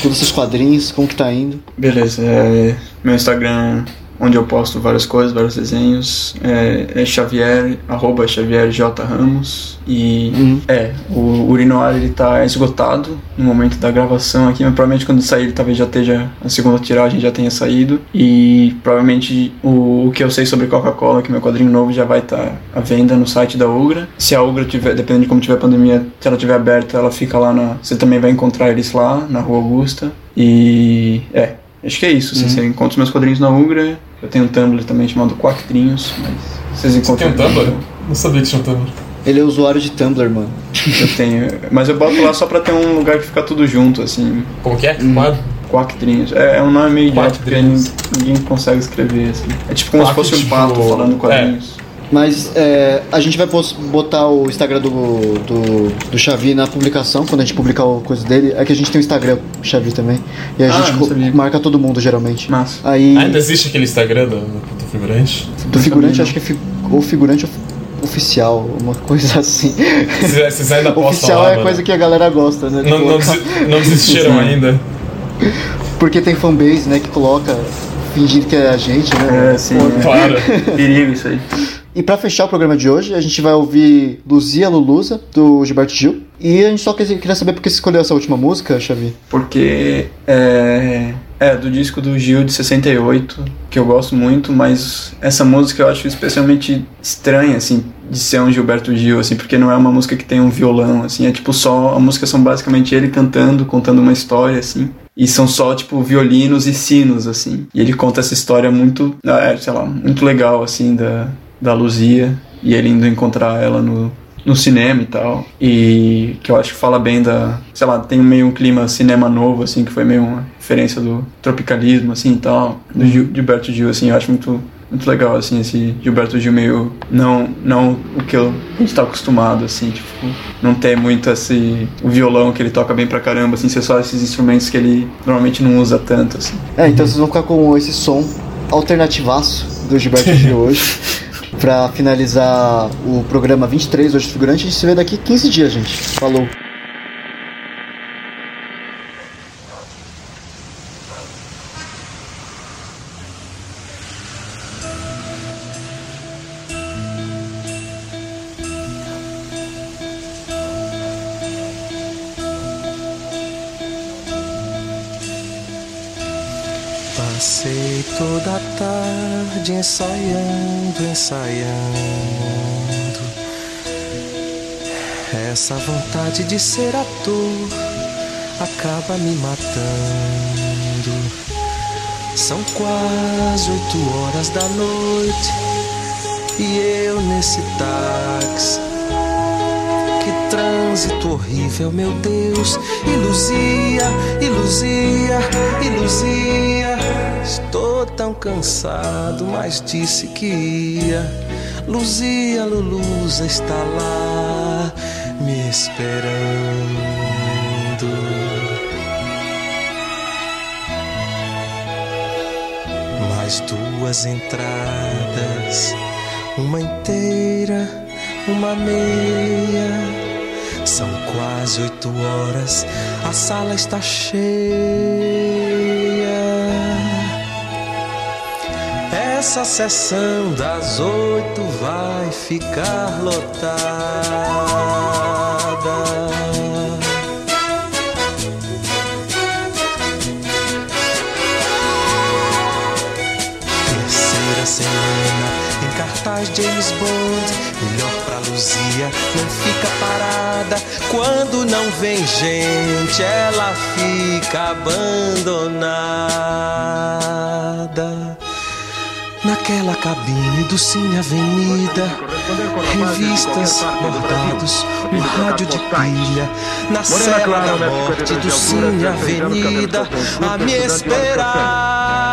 todos esses quadrinhos, como que tá indo. Beleza, é, meu Instagram, onde eu posto várias coisas, vários desenhos, é, é Xavier, arroba Xavier J. Ramos. E Uhum. é, o Urinoar ele tá esgotado no momento da gravação aqui, mas provavelmente quando sair ele talvez já esteja, a segunda tiragem já tenha saído. E provavelmente o, o que eu sei sobre Coca-Cola, que meu quadrinho novo já vai estar à venda no site da Ugra. Se a Ugra tiver, dependendo de como tiver a pandemia, se ela tiver aberta, ela fica lá na. Você também vai encontrar eles lá, na Rua Augusta. E é, acho que é isso. assim, Você encontra os meus quadrinhos na Ugra. Eu tenho um Tumblr também chamado Quactrinhos, mas vocês Você encontram. tem um Tumblr? Não sabia que tinha um Tumblr. Ele é usuário de Tumblr, mano. Eu tenho. Mas eu boto lá só pra ter um lugar que fica tudo junto, assim. Como que é? Hum. Quactrinhos. É, é um nome meio idiota porque ninguém consegue escrever, assim. É tipo como Quack, se fosse um tipo, pato falando quadrinhos. Mas é, a gente vai botar o Instagram do, do, do Xavi na publicação, quando a gente publicar o coisa dele. É que a gente tem o Instagram, Xavi também. E a Ah, gente não marca todo mundo, geralmente. Massa. Aí, Ainda existe aquele Instagram do, do figurante? do figurante, acho que é fi, ou figurante of- oficial, uma coisa assim. Vocês ainda postam oficial lá, é mano? coisa que a galera gosta, né? Não, não, colocar. desi- não desistiram ainda. Porque tem fanbase, né, que coloca fingindo que é a gente, né? É, sim. Pô, é. Claro. Perigo isso aí. E pra fechar o programa de hoje, a gente vai ouvir Luzia Lulusa, do Gilberto Gil. E a gente só quer- queria saber por que você escolheu essa última música, Xavi. Porque é, É, do disco do Gil de 68, que eu gosto muito, mas essa música eu acho especialmente estranha, assim, de ser um Gilberto Gil, assim, porque não é uma música que tem um violão, assim, é tipo só, a música são basicamente ele cantando, contando uma história, assim, e são só, tipo, violinos e sinos, assim, e ele conta essa história muito, é, sei lá, muito legal, assim, da, da Luzia, e ele indo encontrar ela no, no cinema e tal. E que eu acho que fala bem da. Sei lá, tem meio um clima cinema novo, assim, que foi meio uma referência do tropicalismo, assim e tal. Do Gil, Gilberto Gil, assim, eu acho muito. Muito legal, assim, esse Gilberto Gil meio. Não, não o que eu, a gente tá acostumado, assim, tipo. Não ter muito esse. O violão que ele toca bem pra caramba, assim, ser só esses instrumentos que ele normalmente não usa tanto, assim. É, então vocês vão ficar com esse som alternativaço do Gilberto Gil hoje. Pra finalizar o programa 23 hoje Figurante, a gente se vê daqui 15 dias, gente. Falou. Ensaiando, ensaiando. Essa vontade de ser ator acaba me matando. São quase oito horas da noite e eu nesse táxi. Que trânsito horrível, meu Deus. Iluzia, iluzia, iluzia. Estou tão cansado, mas disse que ia. Luzia, Luluza está lá me esperando. Mais duas entradas, uma inteira, uma meia. São quase oito horas, a sala está cheia. Essa sessão das oito vai ficar lotada. Terceira semana em cartaz James Bond. Melhor pra Luzia, não fica parada. Quando não vem gente, ela fica abandonada. Naquela cabine do Cine Avenida, revistas, bordados, um rádio de pilha. Na cela da morte do Cine Avenida, a me esperar.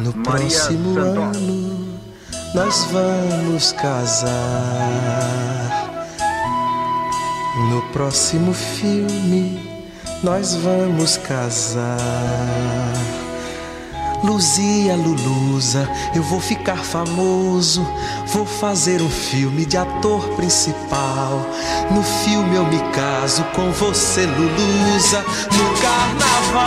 No próximo ano, nós vamos casar. No próximo filme, nós vamos casar. Luzia, Luluza, eu vou ficar famoso. Vou fazer um filme de ator principal. No filme eu me caso com você, Luluza. No carnaval,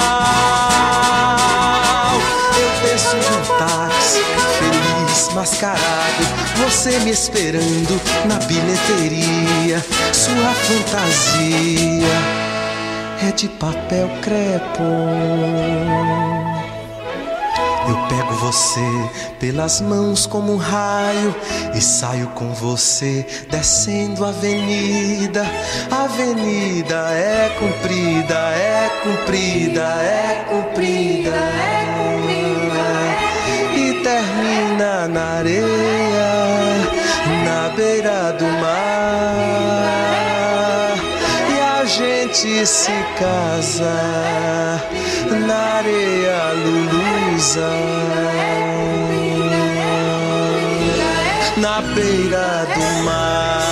eu desço de um táxi, feliz, mascarado. Você me esperando na bilheteria. Sua fantasia é de papel crepom. Eu pego você pelas mãos como um raio e saio com você descendo a avenida. A avenida é comprida, é comprida, é comprida, é comprida. E termina na areia, na beira do mar. E a gente se casa na areia lulusa mar na beira do mar